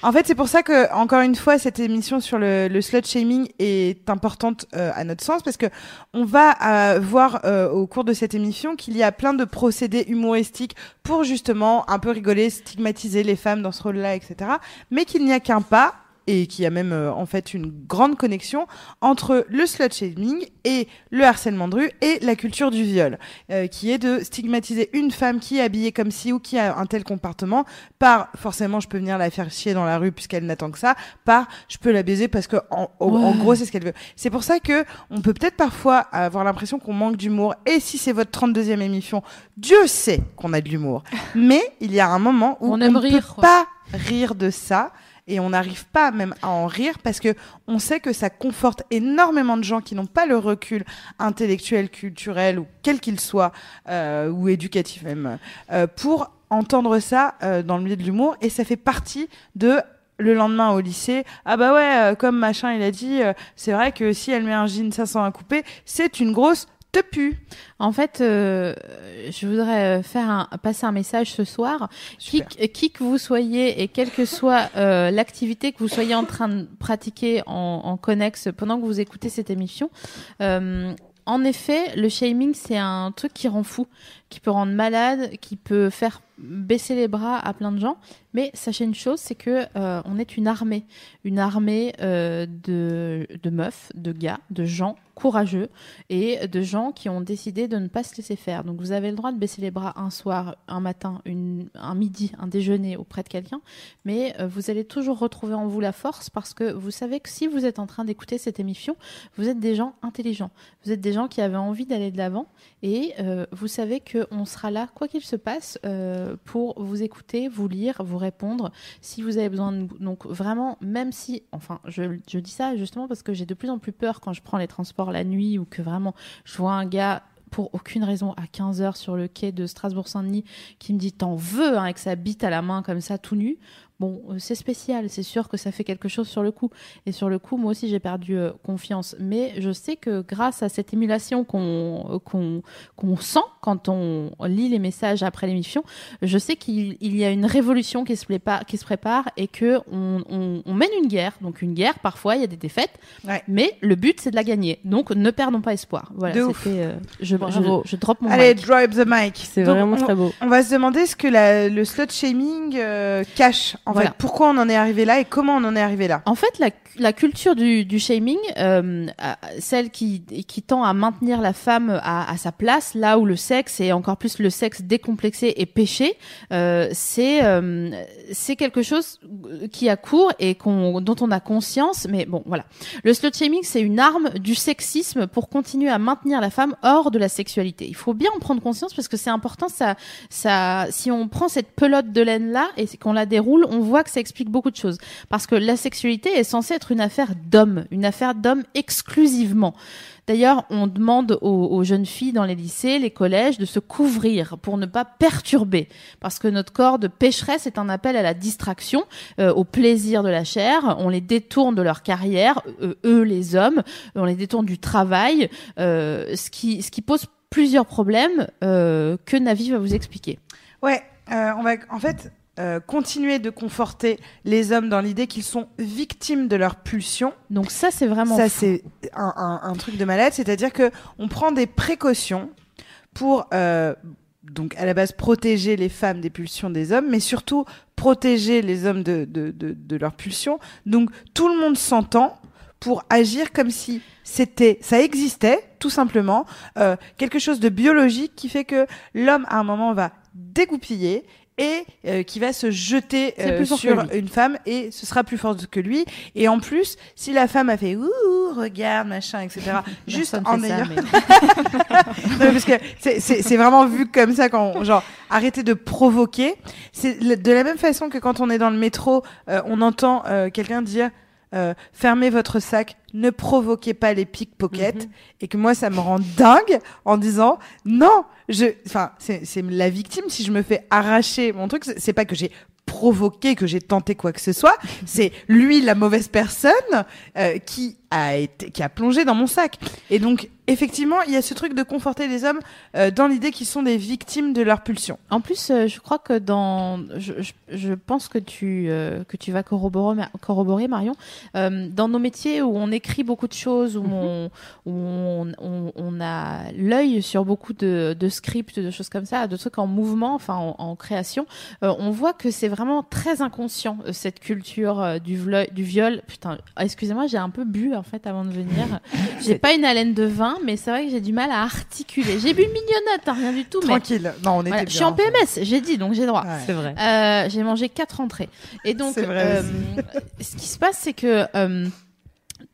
Speaker 2: En fait, c'est pour ça que, encore une fois, cette émission sur le, le slut shaming est importante euh, à notre sens parce que on va euh, voir euh, au cours de cette émission qu'il y a plein de procédés humoristiques pour justement un peu rigoler, stigmatiser les femmes dans ce rôle-là, etc. Mais qu'il n'y a qu'un pas et qu'il y a même euh, en fait une grande connexion entre le slut shaming et le harcèlement de rue et la culture du viol, euh, qui est de stigmatiser une femme qui est habillée comme ci ou qui a un tel comportement par forcément je peux venir la faire chier dans la rue puisqu'elle n'attend que ça, par je peux la baiser parce que en, en- gros c'est ce qu'elle veut. C'est pour ça que on peut peut-être parfois avoir l'impression qu'on manque d'humour et si c'est votre 32e émission, Dieu sait qu'on a de l'humour. Mais il y a un moment où
Speaker 1: On
Speaker 2: ne peut pas rire de ça et on n'arrive pas même à en rire parce que on sait que ça conforte énormément de gens qui n'ont pas le recul intellectuel, culturel ou quel qu'il soit euh, ou éducatif même euh, pour entendre ça euh, dans le milieu de l'humour. Et ça fait partie de le lendemain au lycée, ah bah ouais, euh, comme machin il a dit, c'est vrai que si elle met un jean 500 à couper, c'est une grosse tepu.
Speaker 1: En fait, euh, je voudrais euh, faire un, passer un message ce soir. Qui, qui que vous soyez et quelle que soit euh, l'activité que vous soyez en train de pratiquer en, en connexe pendant que vous écoutez cette émission, euh, en effet, le shaming, c'est un truc qui rend fou, qui peut rendre malade, qui peut faire baisser les bras à plein de gens. Mais sachez une chose, c'est que euh, on est une armée, une armée euh, de, de meufs, de gars, de gens courageux et de gens qui ont décidé de ne pas se laisser faire. Donc vous avez le droit de baisser les bras un soir, un matin, un midi, un déjeuner auprès de quelqu'un, mais euh, vous allez toujours retrouver en vous la force parce que vous savez que si vous êtes en train d'écouter cette émission, vous êtes des gens intelligents, vous êtes des gens qui avaient envie d'aller de l'avant et euh, vous savez qu'on sera là, quoi qu'il se passe, euh, pour vous écouter, vous lire, vous répondre si vous avez besoin de. Donc vraiment, même si, enfin, je dis ça justement parce que j'ai de plus en plus peur quand je prends les transports la nuit ou que vraiment je vois un gars pour aucune raison à 15h sur le quai de Strasbourg-Saint-Denis qui me dit t'en veux hein, avec sa bite à la main comme ça tout nu? Bon, euh, c'est spécial, c'est sûr que ça fait quelque chose sur le coup. Et sur le coup, moi aussi, j'ai perdu euh, confiance. Mais je sais que grâce à cette émulation qu'on euh, qu'on sent quand on lit les messages après l'émission, je sais qu'il il y a une révolution qui se prépare, qui se prépare et que on, on, on mène une guerre. Donc une guerre, parfois, il y a des défaites,
Speaker 2: Ouais.
Speaker 1: mais le but, c'est de la gagner. Donc ne perdons pas espoir. Voilà, c'était. euh, je, je,
Speaker 3: Bravo.
Speaker 1: je drop mon
Speaker 2: Allez,
Speaker 1: mic.
Speaker 2: drop the mic.
Speaker 3: C'est vraiment
Speaker 2: on-
Speaker 3: très beau.
Speaker 2: On va se demander ce que la- le slut shaming euh, cache. En
Speaker 1: Voilà.
Speaker 2: fait, pourquoi on en est arrivé là et comment on en est arrivé là?
Speaker 1: En fait, la, la culture du, du shaming, euh, celle qui, qui tend à maintenir la femme à, à sa place, là où le sexe et encore plus le sexe décomplexé et péché, euh, c'est euh, c'est quelque chose qui a cours et qu'on dont on a conscience. Mais bon, voilà. Le slut shaming, c'est une arme du sexisme pour continuer à maintenir la femme hors de la sexualité. Il faut bien en prendre conscience parce que c'est important. Ça, ça, si on prend cette pelote de laine là et qu'on la déroule, on voit que ça explique beaucoup de choses. Parce que la sexualité est censée être une affaire d'hommes, une affaire d'hommes exclusivement. D'ailleurs, on demande aux, jeunes filles dans les lycées, les collèges, de se couvrir pour ne pas perturber, parce que notre corps de pécheresse est un appel à la distraction, euh, au plaisir de la chair. On les détourne de leur carrière, euh, eux les hommes, on les détourne du travail, euh, ce qui ce qui pose plusieurs problèmes que Navi va vous expliquer.
Speaker 2: Ouais, on va en fait euh, continuer de conforter les hommes dans l'idée qu'ils sont victimes de leurs pulsions.
Speaker 1: Donc ça, c'est vraiment
Speaker 2: Ça, c'est un, un- un truc de malade, c'est-à-dire que on prend des précautions pour euh, donc à la base protéger les femmes des pulsions des hommes, mais surtout protéger les hommes de, de, de, de leurs pulsions. Donc tout le monde s'entend pour agir comme si c'était, ça existait tout simplement, euh, quelque chose de biologique qui fait que l'homme à un moment va dégoupiller et euh, qui va se jeter euh, sur une femme et ce sera plus fort que lui. Et en plus, si la femme a fait ouh, regarde, machin, etc., juste en ayant
Speaker 1: mais-
Speaker 2: non, mais parce que c'est- vraiment vu comme ça quand on- genre arrêtez de provoquer. C'est de la même façon que quand on est dans le métro, euh, on entend euh, quelqu'un dire euh, fermez votre sac, ne provoquez pas les pickpockets, et que moi ça me rend dingue en disant non, je, enfin c'est c'est la victime si je me fais arracher mon truc, c'est c'est pas que j'ai provoqué, que j'ai tenté quoi que ce soit, c'est lui la mauvaise personne euh, qui a été, qui a plongé dans mon sac. Et donc effectivement, il y a ce truc de conforter les hommes euh, dans l'idée qu'ils sont des victimes de leur pulsion.
Speaker 1: En plus, euh, je crois que dans, je, je, je pense que tu euh, que tu vas corroborer, Ma- corroborer Marion, dans nos métiers où on écrit beaucoup de choses, où on où on, on, on a l'œil sur beaucoup de, de scripts, de choses comme ça, de trucs en mouvement, enfin en, en création, on voit que c'est vraiment très inconscient cette culture du, du viol. Putain, excusez-moi, j'ai un peu bu en fait avant de venir. J'ai pas une haleine de vin, mais c'est vrai que j'ai du mal à articuler. J'ai bu une mignonnette, hein, rien du tout, mais
Speaker 2: Tranquille. Non, on était
Speaker 1: voilà,
Speaker 2: bien.
Speaker 1: je suis en PMS, j'ai dit, donc j'ai droit.
Speaker 2: Ouais.
Speaker 3: C'est vrai.
Speaker 1: Euh, j'ai mangé quatre entrées. Et donc,
Speaker 2: C'est vrai
Speaker 1: euh, ce qui se passe, c'est que euh,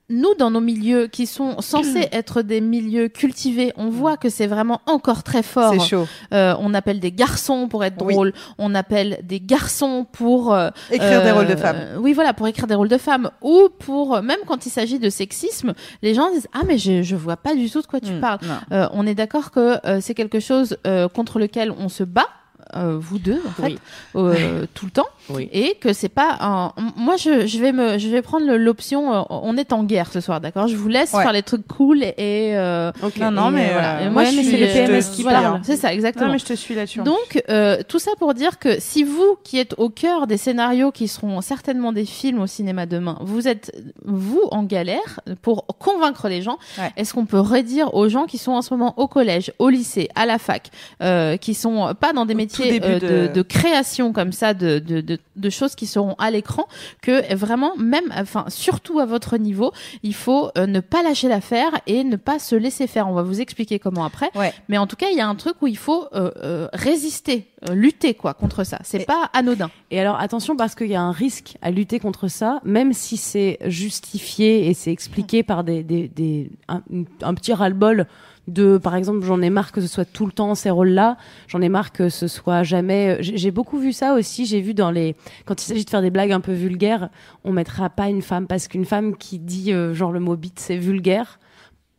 Speaker 1: nous, dans nos milieux qui sont censés être des milieux cultivés, on voit que c'est vraiment encore très fort.
Speaker 2: C'est chaud.
Speaker 1: Euh, on appelle des garçons pour être
Speaker 2: Oui.
Speaker 1: drôle. On appelle des garçons pour euh,
Speaker 2: Écrire des
Speaker 1: euh,
Speaker 2: rôles de femmes.
Speaker 1: Oui, voilà, pour écrire des rôles de femmes ou pour même quand il s'agit de sexisme, les gens disent ah mais je je vois pas du tout de quoi tu
Speaker 2: Mm,
Speaker 1: parles. Euh, on est d'accord que euh, c'est quelque chose euh, contre lequel on se bat. euh, vous deux en fait
Speaker 3: Oui.
Speaker 1: euh, tout le temps
Speaker 3: Oui.
Speaker 1: et que c'est pas un... moi je, je vais me je vais prendre l'option euh, on est en guerre ce soir d'accord? Je vous laisse
Speaker 2: Ouais.
Speaker 1: faire les trucs cool et, et, euh,
Speaker 3: Ok.
Speaker 2: Non, non,
Speaker 1: et,
Speaker 2: mais,
Speaker 1: euh, voilà.
Speaker 2: euh,
Speaker 1: Et moi
Speaker 3: ouais,
Speaker 1: je
Speaker 3: mais
Speaker 1: suis
Speaker 3: c'est le PMS qui
Speaker 1: voilà,
Speaker 3: parle.
Speaker 1: c'est ça exactement
Speaker 2: Non, mais je te suis là-dessus.
Speaker 1: donc, euh, tout ça pour dire que si vous, qui êtes au cœur des scénarios qui seront certainement des films au cinéma demain, vous êtes, vous, en galère pour convaincre les gens,
Speaker 2: Ouais.
Speaker 1: est-ce qu'on peut redire aux gens qui sont en ce moment au collège, au lycée, à la fac, euh, qui sont pas dans des métiers euh,
Speaker 2: de-
Speaker 1: de... de création comme ça, de, de, de, de choses qui seront à l'écran, que vraiment, même, enfin, surtout à votre niveau, il faut euh, ne pas lâcher l'affaire et ne pas se laisser faire. On va vous expliquer comment après.
Speaker 2: Ouais.
Speaker 1: Mais en tout cas, il y a un truc où il faut euh, euh, résister, lutter quoi contre ça. C'est pas anodin.
Speaker 3: Et alors attention parce qu'il y a un risque à lutter contre ça, même si c'est justifié et c'est expliqué par des, des, des un, un petit ras-le-bol de, par exemple, j'en ai marre que ce soit tout le temps ces rôles-là, j'en ai marre que ce soit jamais. J'ai j'ai beaucoup vu ça aussi. J'ai vu dans les quand il s'agit de faire des blagues un peu vulgaires, on mettra pas une femme parce qu'une femme qui dit euh, genre le mot bite c'est vulgaire.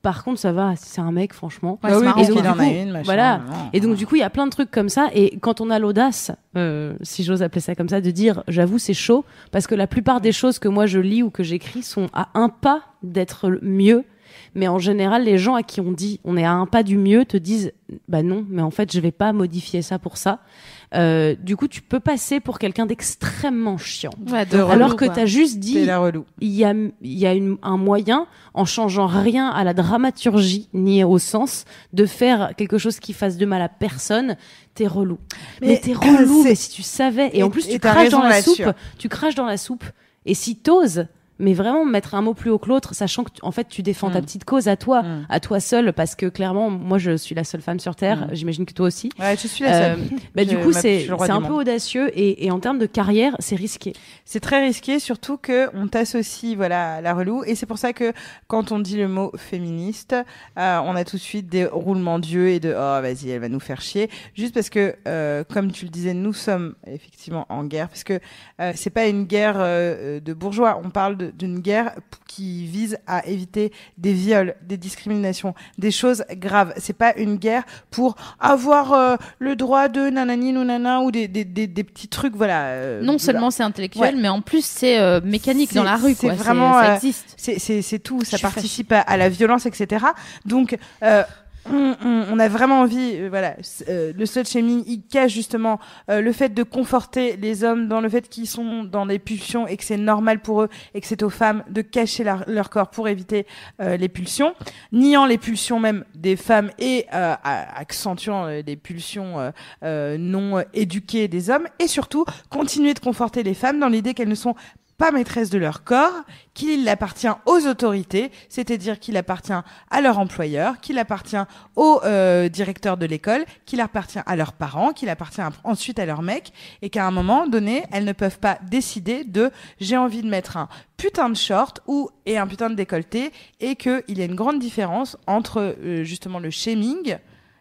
Speaker 3: Par contre, ça va, c'est un mec, franchement.
Speaker 1: Ouais,
Speaker 2: oui,
Speaker 3: Et donc,
Speaker 2: en a une, machin.
Speaker 3: voilà. Et donc du coup, il y a plein de trucs comme ça. Et quand on a l'audace, euh, si j'ose appeler ça comme ça, de dire, j'avoue, c'est chaud, parce que la plupart des choses que moi je lis ou que j'écris sont à un pas d'être mieux. Mais en général, les gens à qui on dit on est à un pas du mieux te disent bah non, mais en fait je vais pas modifier ça pour ça. Euh, du coup, tu peux passer pour quelqu'un d'extrêmement chiant.
Speaker 1: Ouais,
Speaker 2: de relou,
Speaker 3: Alors que tu as juste dit il y a, il y a une- un moyen, en changeant rien à la dramaturgie ni au sens, de faire quelque chose qui fasse de mal à personne. T'es relou. Mais,
Speaker 2: Mais,
Speaker 3: t'es relou. Mais si tu savais, et,
Speaker 2: Et-
Speaker 3: en plus tu craches dans la soupe, tu craches dans la soupe. Et si t'oses, mais vraiment mettre un mot plus haut que l'autre, sachant que en fait tu défends ta
Speaker 2: Mm.
Speaker 3: petite cause à toi,
Speaker 2: Mm.
Speaker 3: à toi seul, parce que clairement, moi je suis la seule femme sur terre.
Speaker 2: Mm.
Speaker 3: J'imagine que toi aussi.
Speaker 2: Ouais, je suis la
Speaker 3: Euh,
Speaker 2: seule.
Speaker 3: bah, du coup, c'est un peu audacieux et, et en termes de carrière, c'est risqué.
Speaker 2: C'est très risqué, surtout que on t'associe voilà à la relou, et c'est pour ça que quand on dit le mot féministe, euh, on a tout de suite des roulements d'yeux et de oh vas-y elle va nous faire chier, juste parce que euh, comme tu le disais, nous sommes effectivement en guerre, parce que euh, c'est pas une guerre euh, de bourgeois, on parle de- d'une guerre qui vise à éviter des viols, des discriminations, des choses graves. C'est pas une guerre pour avoir euh, le droit de nanani ou nana ou des, des, des, des petits trucs, voilà. euh,
Speaker 1: Non seulement c'est intellectuel, mais en plus c'est euh, mécanique dans la rue.
Speaker 2: c'est
Speaker 1: quoi.
Speaker 2: vraiment,
Speaker 1: ça
Speaker 2: euh,
Speaker 1: existe.
Speaker 2: c'est tout, ça participe à, à la violence, etc. Donc euh, on, a vraiment envie, euh, voilà, euh, le slut shaming, il cache justement euh, le fait de conforter les hommes dans le fait qu'ils sont dans des pulsions et que c'est normal pour eux et que c'est aux femmes de cacher leur, corps pour éviter euh, les pulsions, niant les pulsions même des femmes et euh, accentuant les pulsions non éduquées des hommes et surtout continuer de conforter les femmes dans l'idée qu'elles ne sont pas maîtresses de leur corps, qu'il appartient aux autorités, c'est-à-dire qu'il appartient à leur employeur, qu'il appartient au euh, directeur de l'école, qu'il appartient à leurs parents, qu'il appartient ensuite à leur mec, et qu'à un moment donné, elles ne peuvent pas décider de j'ai envie de mettre un putain de short ou et un putain de décolleté, et qu'il y a une grande différence entre euh, justement le shaming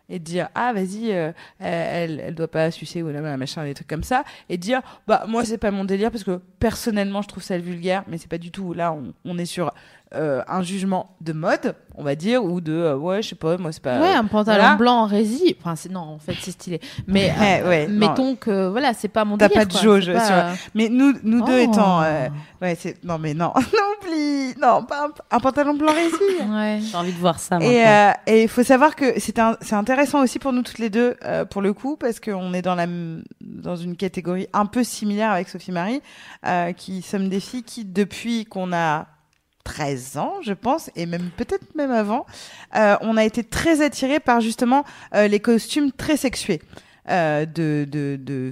Speaker 2: et dire ah vas-y euh, elle elle doit pas sucer ou là, machin des trucs comme ça et dire bah moi c'est pas mon délire parce que personnellement je trouve ça vulgaire mais c'est pas du tout là on, on est sur euh, un jugement de mode on va dire ou de euh, ouais je sais pas moi c'est pas
Speaker 1: ouais, un pantalon
Speaker 2: voilà.
Speaker 1: blanc en rési. Enfin, c'est non, en fait, c'est stylé. Mais
Speaker 2: Ouais,
Speaker 1: euh,
Speaker 2: ouais, non.
Speaker 1: mettons que voilà, c'est pas mon
Speaker 2: T'as pas de
Speaker 1: quoi.
Speaker 2: jauge
Speaker 1: C'est pas,
Speaker 2: sur-
Speaker 1: euh,
Speaker 2: mais nous nous deux
Speaker 1: Oh.
Speaker 2: étant euh, ouais c'est non mais non n'oublie non pas un, un pantalon blanc rési
Speaker 1: Ouais.
Speaker 3: J'ai envie de voir ça.
Speaker 2: Et
Speaker 3: maintenant.
Speaker 2: euh, et il faut savoir que c'est un, c'est intéressant aussi pour nous toutes les deux euh, pour le coup parce qu'on est dans la dans une catégorie un peu similaire avec Sophie Marie euh, qui sommes des filles qui depuis qu'on a 13 ans, je pense, et même peut-être même avant, euh, on a été très attirés par justement euh, les costumes très sexués euh, de, de, de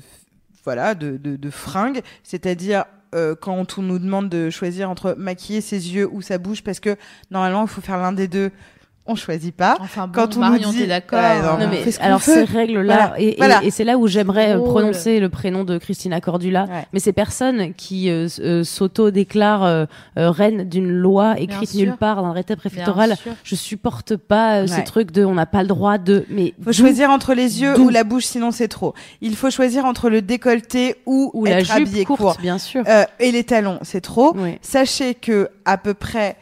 Speaker 2: voilà de, de, de fringues, c'est-à-dire euh, quand on nous demande de choisir entre maquiller ses yeux ou sa bouche, parce que normalement il faut faire l'un des deux, on choisit pas.
Speaker 1: Enfin, bon,
Speaker 2: Quand on
Speaker 1: Marion,
Speaker 2: nous dit-
Speaker 1: d'accord.
Speaker 2: Ouais, non, ce
Speaker 3: alors ces règles-là,
Speaker 2: Voilà.
Speaker 3: et, et-
Speaker 2: Voilà.
Speaker 3: et c'est là où j'aimerais euh,
Speaker 1: Drôle.
Speaker 3: prononcer le prénom de Christina Cordula,
Speaker 2: Ouais.
Speaker 3: mais ces personnes qui euh, euh, s'auto-déclarent euh, euh, reines d'une loi écrite nulle part dans un arrêté préfectoral, je supporte pas euh,
Speaker 2: Ouais.
Speaker 3: ces trucs de on n'a pas le droit de... Mais
Speaker 2: faut choisir entre les yeux ou la bouche, sinon c'est trop. Il faut choisir entre le décolleté ou,
Speaker 3: ou la
Speaker 2: être
Speaker 3: jupe
Speaker 2: habillé
Speaker 3: courte,
Speaker 2: court.
Speaker 3: bien sûr.
Speaker 2: Euh, et les talons, c'est trop.
Speaker 3: Ouais.
Speaker 2: Sachez que à peu près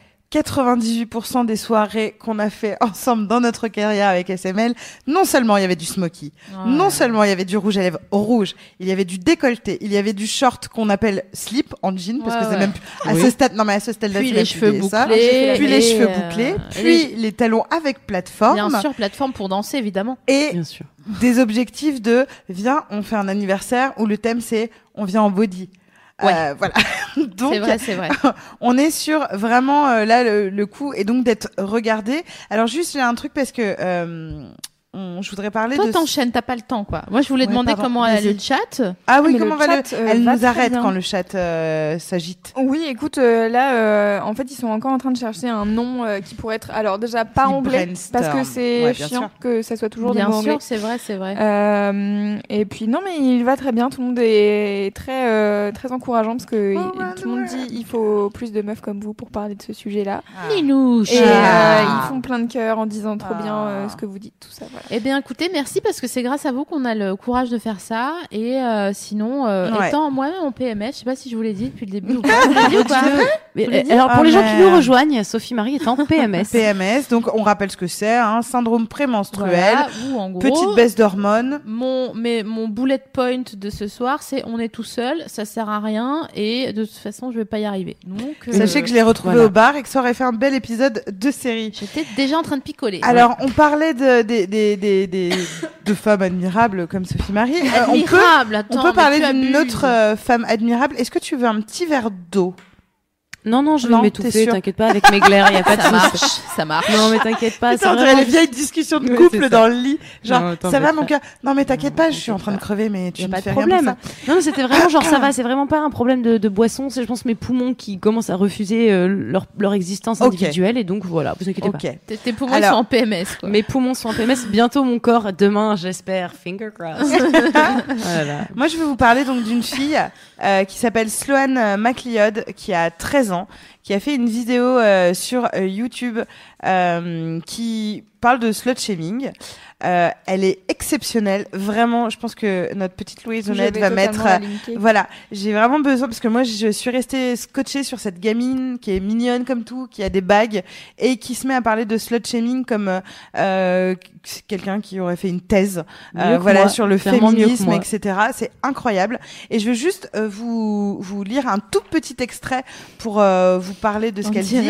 Speaker 2: 98% des soirées qu'on a fait ensemble dans notre carrière avec SML, non seulement il y avait du smoky, non seulement il y avait du rouge à lèvres rouge, il y avait du décolleté, il y avait du short qu'on appelle slip en jean parce
Speaker 1: Ouais,
Speaker 2: que c'est
Speaker 1: ouais.
Speaker 2: même à
Speaker 3: Oui.
Speaker 2: ce stade non mais à ce stade là
Speaker 1: Puis les cheveux
Speaker 2: plus ça.
Speaker 1: bouclés.
Speaker 2: puis les cheveux
Speaker 1: euh,
Speaker 2: bouclés, puis
Speaker 1: les-
Speaker 2: les talons avec plateforme
Speaker 1: Bien sûr, plateforme pour danser, évidemment.
Speaker 2: et
Speaker 3: Bien sûr.
Speaker 2: des objectifs de viens, on fait un anniversaire où le thème c'est on vient en body. Euh, voilà. Donc,
Speaker 1: C'est vrai, c'est vrai.
Speaker 2: on est sur vraiment euh, là le, le coup et donc d'être regardé. Alors juste j'ai un truc parce que euh, on- je voudrais parler
Speaker 1: Toi,
Speaker 2: de
Speaker 1: t'enchaînes, t'as pas le temps, quoi. Moi, je voulais
Speaker 2: Ouais,
Speaker 1: demander
Speaker 2: pardon,
Speaker 1: comment elle a
Speaker 2: vas-y.
Speaker 1: le chat.
Speaker 2: ah oui
Speaker 4: Mais
Speaker 2: comment
Speaker 4: le
Speaker 2: va le
Speaker 4: chat, euh,
Speaker 2: elle
Speaker 4: va
Speaker 2: nous arrête
Speaker 4: bien.
Speaker 2: quand le chat euh, s'agite.
Speaker 4: Oui, écoute, euh, là, euh, en fait, ils sont encore en train de chercher un nom euh, qui pourrait être. Alors, déjà, pas anglais, parce que c'est
Speaker 2: Ouais, bien
Speaker 4: chiant
Speaker 2: sûr.
Speaker 4: que ça soit toujours
Speaker 1: Bien
Speaker 4: des mots
Speaker 1: sûr,
Speaker 4: anglais.
Speaker 1: c'est vrai, c'est vrai.
Speaker 4: Euh, et puis non mais il va très bien, tout le monde est très euh, très encourageant parce que
Speaker 2: Oh,
Speaker 4: il- tout le monde dit il faut plus de meufs comme vous pour parler de ce sujet-là.
Speaker 1: Ninouche.
Speaker 4: Et
Speaker 2: Ah.
Speaker 4: euh, ils font plein de cœurs en disant trop bien
Speaker 2: Ah.
Speaker 4: euh, ce que vous dites, tout ça. Voilà.
Speaker 1: Eh bien, écoutez, merci parce que c'est grâce à vous qu'on a le courage de faire ça. Et euh, sinon, euh,
Speaker 2: Ouais.
Speaker 1: étant moi-même en PMS, je sais pas si je vous l'ai dit depuis le début ou pas. Je vous l'ai dit ou pas
Speaker 3: Mais,
Speaker 1: Vous l'avez dit
Speaker 3: alors pour
Speaker 2: Ah,
Speaker 3: les gens qui nous rejoignent, Sophie Marie est en PMS.
Speaker 2: PMS donc on rappelle ce que c'est hein, syndrome prémenstruel,
Speaker 1: Voilà, ou en gros,
Speaker 2: petite baisse d'hormones.
Speaker 1: Mon, mais mon bullet point de ce soir, c'est on est tout seul, ça sert à rien et de toute façon, je vais pas y arriver. Donc, euh,
Speaker 2: Sachez que je l'ai retrouvé
Speaker 3: voilà.
Speaker 2: au bar et que ça aurait fait un bel épisode de série.
Speaker 1: j'étais déjà en train de picoler.
Speaker 2: Alors, on parlait de, des des des des- de femmes admirables comme Sophie Marie. Euh, on peut, on peut parler d'une autre euh, femme admirable. Est-ce que tu veux un petit verre d'eau?
Speaker 3: Non, non, je vais m'étouffer, t'inquiète pas, avec mes glaires, y a pas de
Speaker 1: Ça marche, ça marche.
Speaker 3: Non, mais t'inquiète pas, c'est
Speaker 2: Putain, on dirait les vieilles discussions de couple dans le lit. Genre, ça va mon
Speaker 3: pas.
Speaker 2: cœur Non mais t'inquiète pas, je suis en train de crever, mais tu
Speaker 3: pas
Speaker 2: fais
Speaker 3: de problème. Non, c'était vraiment genre ça va, c'est vraiment pas un problème de, de boisson, c'est je pense mes poumons qui commencent à refuser euh, leur, leur existence individuelle et donc voilà, vous inquiétez pas.
Speaker 1: Tes, poumons sont en PMS. Quoi.
Speaker 3: Mes poumons sont en PMS, bientôt mon corps, demain j'espère, finger crossed. voilà.
Speaker 2: Moi, je vais vous parler donc d'une fille euh, qui s'appelle Sloane euh, McLeod, qui a 13 ans, ans qui a fait une vidéo euh, sur euh, YouTube euh, qui parle de slut shaming. Euh, elle est exceptionnelle, vraiment. Je pense que notre petite Louise Honnête va mettre. euh. Voilà, j'ai vraiment besoin parce que moi je suis restée scotchée sur cette gamine qui est mignonne comme tout, qui a des bagues et qui se met à parler de slut shaming comme euh, quelqu'un qui aurait fait une thèse euh, voilà
Speaker 3: moi,
Speaker 2: sur le féminisme etc. C'est incroyable et je veux juste euh, vous vous lire un tout petit extrait pour euh, vous parler de ce qu'elle dit.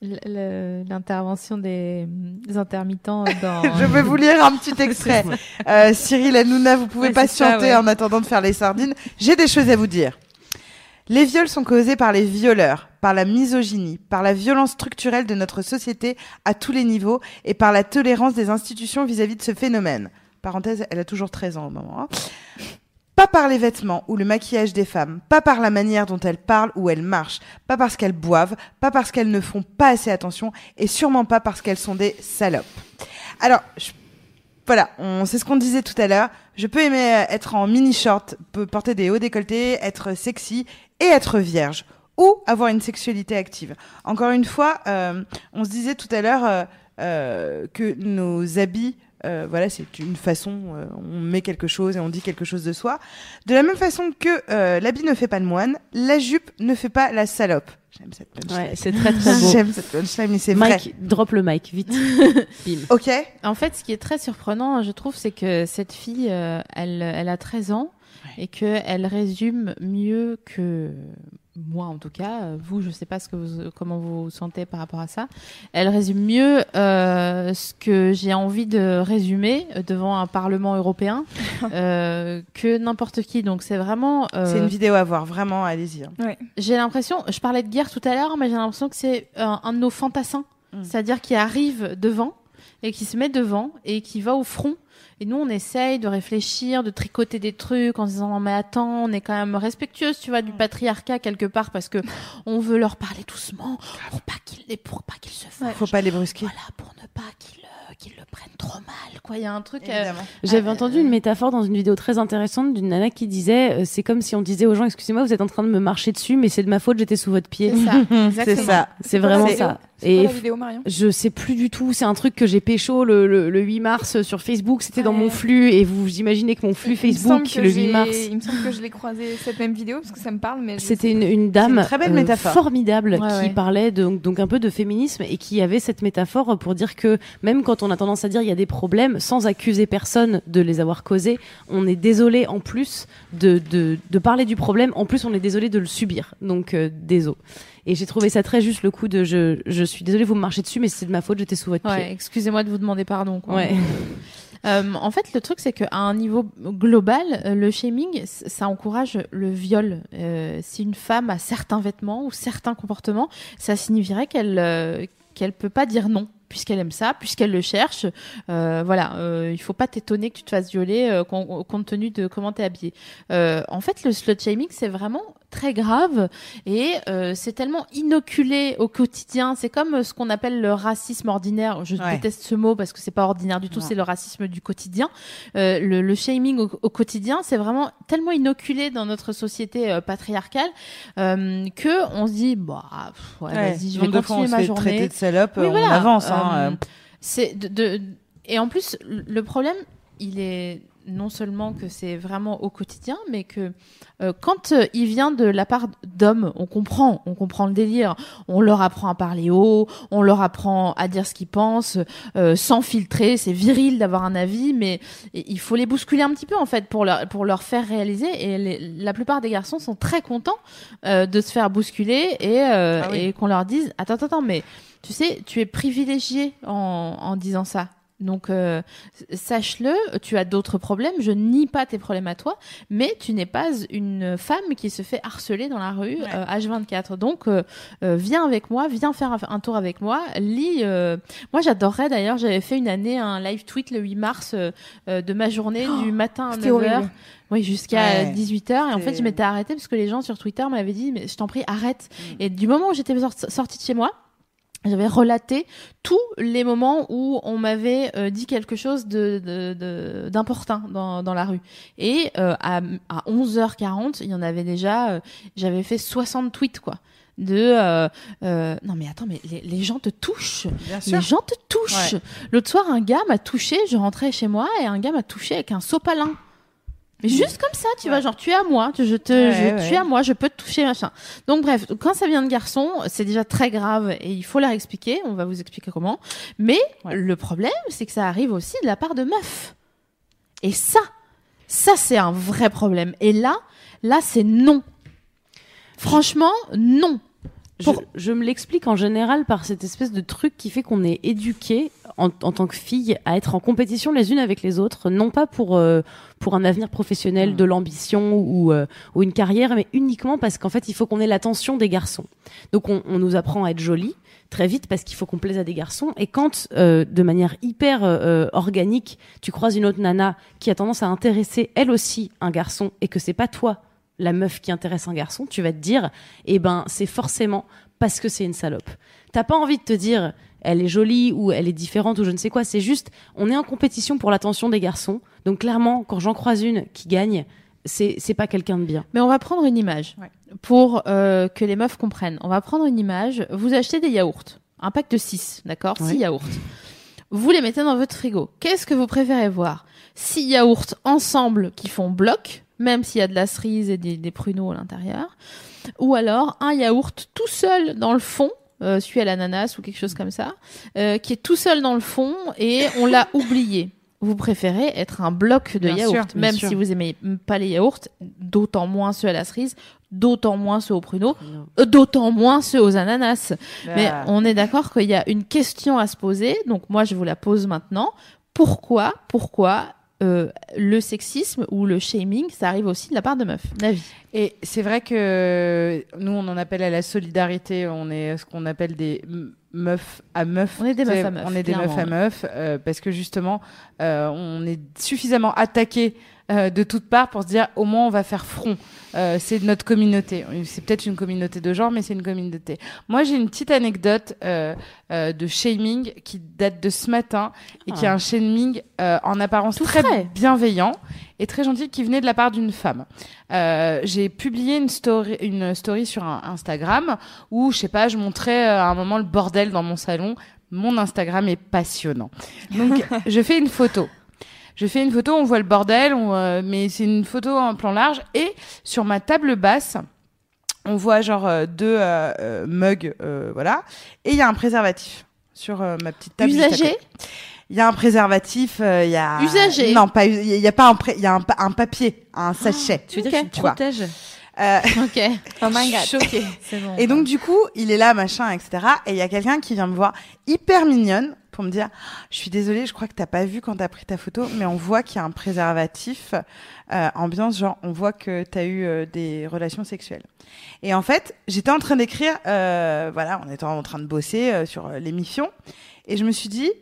Speaker 5: le- l'intervention des, des intermittents dans.
Speaker 2: Je vais vous lire un petit extrait. Euh, Cyril Hanouna, vous pouvez
Speaker 5: Ouais, c'est ça,
Speaker 2: patienter
Speaker 5: ouais.
Speaker 2: en attendant de faire les sardines. J'ai des choses à vous dire. Les viols sont causés par les violeurs, par la misogynie, par la violence structurelle de notre société à tous les niveaux et par la tolérance des institutions vis-à-vis de ce phénomène. Parenthèse, elle a toujours 13 ans au moment. hein. Pas par les vêtements ou le maquillage des femmes, pas par la manière dont elles parlent ou elles marchent, pas parce qu'elles boivent, pas parce qu'elles ne font pas assez attention et sûrement pas parce qu'elles sont des salopes. Alors, je- voilà, on c'est ce qu'on disait tout à l'heure. Je peux aimer euh, être en mini short, peut porter des hauts décolletés, être sexy et être vierge ou avoir une sexualité active. Encore une fois, euh, on se disait tout à l'heure euh, euh, que nos habits euh, voilà, c'est une façon, euh, on met quelque chose et on dit quelque chose de soi. De la même façon que euh, l'habit ne fait pas le moine, la jupe ne fait pas la salope. J'aime cette punchline.
Speaker 3: Ouais, c'est très très beau.
Speaker 2: J'aime cette punchline, mais c'est vrai.
Speaker 3: Mike, drop le mic, vite. Bim.
Speaker 2: Ok.
Speaker 1: En fait, ce qui est très surprenant, je trouve, c'est que cette fille, euh, elle, elle a 13 ans et qu'elle résume mieux que moi, en tout cas. Euh, Vous, je sais pas ce que vous, comment vous vous sentez par rapport à ça. Elle résume mieux euh, ce que j'ai envie de résumer euh, devant un Parlement européen euh, que n'importe qui. Donc, c'est vraiment. euh,
Speaker 2: C'est une vidéo à voir, vraiment, allez-y. hein.
Speaker 1: j'ai l'impression, je parlais de guerre tout à l'heure, mais j'ai l'impression que c'est un, un de nos fantassins.
Speaker 2: Mm.
Speaker 1: C'est-à-dire qui arrive devant et qui se met devant et qui va au front. Et nous, on essaye de réfléchir, de tricoter des trucs en se disant, non, mais attends, on est quand même respectueuse, tu vois, du patriarcat quelque part parce que on veut leur parler doucement pour pas qu'ils pour pas qu'ils se fâchent.
Speaker 2: Faut pas les brusquer.
Speaker 1: Voilà, pour ne pas qu'ils qu'ils le prennent trop mal, quoi. Il y a un truc. euh.
Speaker 3: J'avais
Speaker 1: Euh,
Speaker 3: entendu une métaphore dans une vidéo très intéressante d'une nana qui disait euh, c'est comme si on disait aux gens excusez-moi vous êtes en train de me marcher dessus mais c'est de ma faute j'étais sous votre pied.
Speaker 1: c'est ça.
Speaker 2: C'est
Speaker 4: quoi
Speaker 3: vraiment ça.
Speaker 4: Quoi
Speaker 3: Et
Speaker 4: la vidéo, Marion
Speaker 3: je sais plus du tout, c'est un truc que j'ai pécho le, le, le 8 mars sur Facebook, c'était dans mon flux et vous imaginez que mon flux
Speaker 4: Il
Speaker 3: Facebook le 8
Speaker 4: j'ai-
Speaker 3: mars
Speaker 4: Il me semble que je l'ai croisé cette même vidéo parce que ça me parle, mais
Speaker 3: C'était une, dame
Speaker 2: une très belle
Speaker 3: euh,
Speaker 2: métaphore.
Speaker 3: formidable
Speaker 1: Ouais,
Speaker 3: qui
Speaker 1: ouais.
Speaker 3: parlait de- donc, donc un peu de féminisme et qui avait cette métaphore pour dire que même quand on a tendance à dire il y a des problèmes, sans accuser personne de les avoir causés, on est désolé en plus de, de, de parler du problème, en plus on est désolé de le subir. Donc euh, désolé. Et j'ai trouvé ça très juste le coup de je, je suis désolé vous me marchez dessus mais c'est de ma faute, j'étais sous votre pied.
Speaker 1: Ouais, excusez-moi de vous demander pardon. Quoi.
Speaker 3: Ouais.
Speaker 1: Euh, en fait, le truc, c'est qu'à un niveau global, euh, le shaming, ça encourage le viol. Euh, si une femme a certains vêtements ou certains comportements, ça signifierait qu'elle qu'elle peut pas dire non puisqu'elle aime ça, puisqu'elle le cherche. Euh, voilà, euh, il faut pas t'étonner que tu te fasses violer euh, com- compte tenu de comment t'es habillé. Euh, en fait, le slut shaming, c'est vraiment très grave et euh, c'est tellement inoculé au quotidien. C'est comme euh, ce qu'on appelle le racisme ordinaire. Je
Speaker 2: Ouais.
Speaker 1: déteste ce mot parce que c'est pas ordinaire du tout, c'est le racisme du quotidien. Euh, le, le shaming au, au quotidien, c'est vraiment tellement inoculé dans notre société patriarcale euh, que on se dit bah pff, ouais, vas-y, je vais continuer ma journée.
Speaker 2: traiter de salope,
Speaker 1: Oui,
Speaker 2: on
Speaker 1: voilà.
Speaker 2: avance. hein,
Speaker 1: Euh,
Speaker 2: euh.
Speaker 1: c'est de, de- et en plus le problème, il est non seulement que c'est vraiment au quotidien, mais que euh, quand euh, il vient de la part d'hommes, on comprend, on comprend le délire. On leur apprend à parler haut, on leur apprend à dire ce qu'ils pensent, euh, sans filtrer. C'est viril d'avoir un avis, mais il faut les bousculer un petit peu en fait pour leur pour leur faire réaliser. Et les- la plupart des garçons sont très contents de se faire bousculer et,
Speaker 2: Ah oui.
Speaker 1: et qu'on leur dise attends attends attends mais tu sais tu es privilégié en, en disant ça. Donc euh, sache-le, tu as d'autres problèmes, je nie pas tes problèmes à toi, mais tu n'es pas une femme qui se fait harceler dans la rue
Speaker 2: Ouais.
Speaker 1: euh, H24. Donc euh, euh, viens avec moi, viens faire un, tour avec moi, lis. euh, Moi j'adorerais d'ailleurs, j'avais fait une année un live tweet le 8 mars euh, de ma journée du matin à
Speaker 4: C'était
Speaker 1: 9h.
Speaker 4: horrible.
Speaker 1: Oui, jusqu'à
Speaker 2: Ouais.
Speaker 1: 18h. Et en fait, je m'étais arrêtée parce que les gens sur Twitter m'avaient dit, mais je t'en prie, arrête.
Speaker 2: Mm.
Speaker 1: Et du moment où j'étais sorti- sortie de chez moi, j'avais relaté tous les moments où on m'avait euh, dit quelque chose de, de, de- d'important dans, dans la rue. Et euh, à, à 11h40, il y en avait déjà, euh, j'avais fait 60 tweets, quoi. de euh, euh, non mais attends mais les, les gens te touchent
Speaker 2: Bien sûr.
Speaker 1: les gens te touchent l'autre soir un gars m'a touché je rentrais chez moi et un gars m'a touché avec un sopalin mais juste comme ça tu vois genre tu es à moi je te
Speaker 2: Ouais,
Speaker 1: je,
Speaker 2: ouais.
Speaker 1: tu es à moi je peux te toucher machin. Donc bref quand ça vient de garçons c'est déjà très grave et il faut leur expliquer. On va vous expliquer comment. Mais le problème c'est que ça arrive aussi de la part de meufs et ça ça c'est un vrai problème. Et là là c'est non. Franchement non Pour-
Speaker 3: je me l'explique en général par cette espèce de truc qui fait qu'on est éduqué en, en tant que fille à être en compétition les unes avec les autres, non pas pour euh, pour un avenir professionnel,
Speaker 2: Mm.
Speaker 3: de l'ambition ou euh, ou une carrière, mais uniquement parce qu'en fait il faut qu'on ait l'attention des garçons. Donc on, on nous apprend à être jolie très vite parce qu'il faut qu'on plaise à des garçons. Et quand euh, de manière hyper organique, tu croises une autre nana qui a tendance à intéresser elle aussi un garçon et que c'est pas toi la meuf qui intéresse un garçon, tu vas te dire, eh ben, c'est forcément parce que c'est une salope. T'as pas envie de te dire, elle est jolie ou elle est différente ou je ne sais quoi. C'est juste, on est en compétition pour l'attention des garçons. Donc clairement, quand j'en croise une qui gagne, c'est c'est pas quelqu'un de bien.
Speaker 1: Mais on va prendre une image
Speaker 2: Ouais.
Speaker 1: pour euh, que les meufs comprennent. On va prendre une image. Vous achetez des yaourts, un pack de 6, d'accord
Speaker 3: Ouais.
Speaker 1: 6 yaourts. Vous les mettez dans votre frigo. Qu'est-ce que vous préférez voir? 6 yaourts ensemble qui font bloc, même s'il y a de la cerise et des, des pruneaux à l'intérieur. Ou alors un yaourt tout seul dans le fond, euh, celui à l'ananas ou quelque chose comme ça, euh, qui est tout seul dans le fond et on l'a oublié. Vous préférez être un bloc de
Speaker 2: Bien
Speaker 1: yaourt,
Speaker 2: sûr,
Speaker 1: même
Speaker 3: sûr.
Speaker 1: si vous aimez pas les yaourts, d'autant moins ceux à la cerise, d'autant moins ceux aux pruneaux, euh, d'autant moins ceux aux ananas. Mais
Speaker 2: Ah.
Speaker 1: on est d'accord qu'il y a une question à se poser, donc moi je vous la pose maintenant. Pourquoi, pourquoi euh, le sexisme ou le shaming, ça arrive aussi de la part de meufs Navi.
Speaker 2: Et c'est vrai que nous, on en appelle à la solidarité, on est ce qu'on appelle des meufs à meufs.
Speaker 1: On est des meufs à meufs,
Speaker 2: On est des meufs à meufs, euh, parce que justement, euh, on est suffisamment attaqué euh, de toutes parts pour se dire au moins on va faire front. Euh, c'est notre communauté. C'est peut-être une communauté de genre, mais c'est une communauté. Moi, j'ai une petite anecdote euh, euh, de shaming qui date de ce matin et qui est
Speaker 3: Ah.
Speaker 2: un shaming euh, en apparence
Speaker 1: Tout
Speaker 2: très
Speaker 1: frais.
Speaker 2: bienveillant et très gentil qui venait de la part d'une femme. Euh, j'ai publié une story, une story sur un Instagram où, je sais pas, je montrais euh, à un moment le bordel dans mon salon. Mon Instagram est passionnant. Donc, je fais une photo. Je fais une photo, on voit le bordel, on, euh, mais c'est une photo en plan large. Et sur ma table basse, on voit genre euh, deux euh, mugs, voilà. Et il y a un préservatif sur ma petite table.
Speaker 1: Usagé.
Speaker 2: Il y a un préservatif, euh, il y a
Speaker 1: Usagé
Speaker 2: Non, pas il y a pas un pré- y a un, un papier, un sachet.
Speaker 3: Tu veux dire que tu protèges
Speaker 2: Euh,
Speaker 1: Ok.
Speaker 4: Oh my god.
Speaker 2: choquée.
Speaker 1: Bon.
Speaker 2: Et donc du coup, il est là, machin, etc. Et il y a quelqu'un qui vient me voir hyper mignonne pour me dire, je suis désolée, je crois que t'as pas vu quand t'as pris ta photo, mais on voit qu'il y a un préservatif, euh, ambiance genre, on voit que t'as eu euh, des relations sexuelles. Et en fait, j'étais en train d'écrire, euh, voilà, on était en train de bosser euh, sur l'émission, et je me suis dit,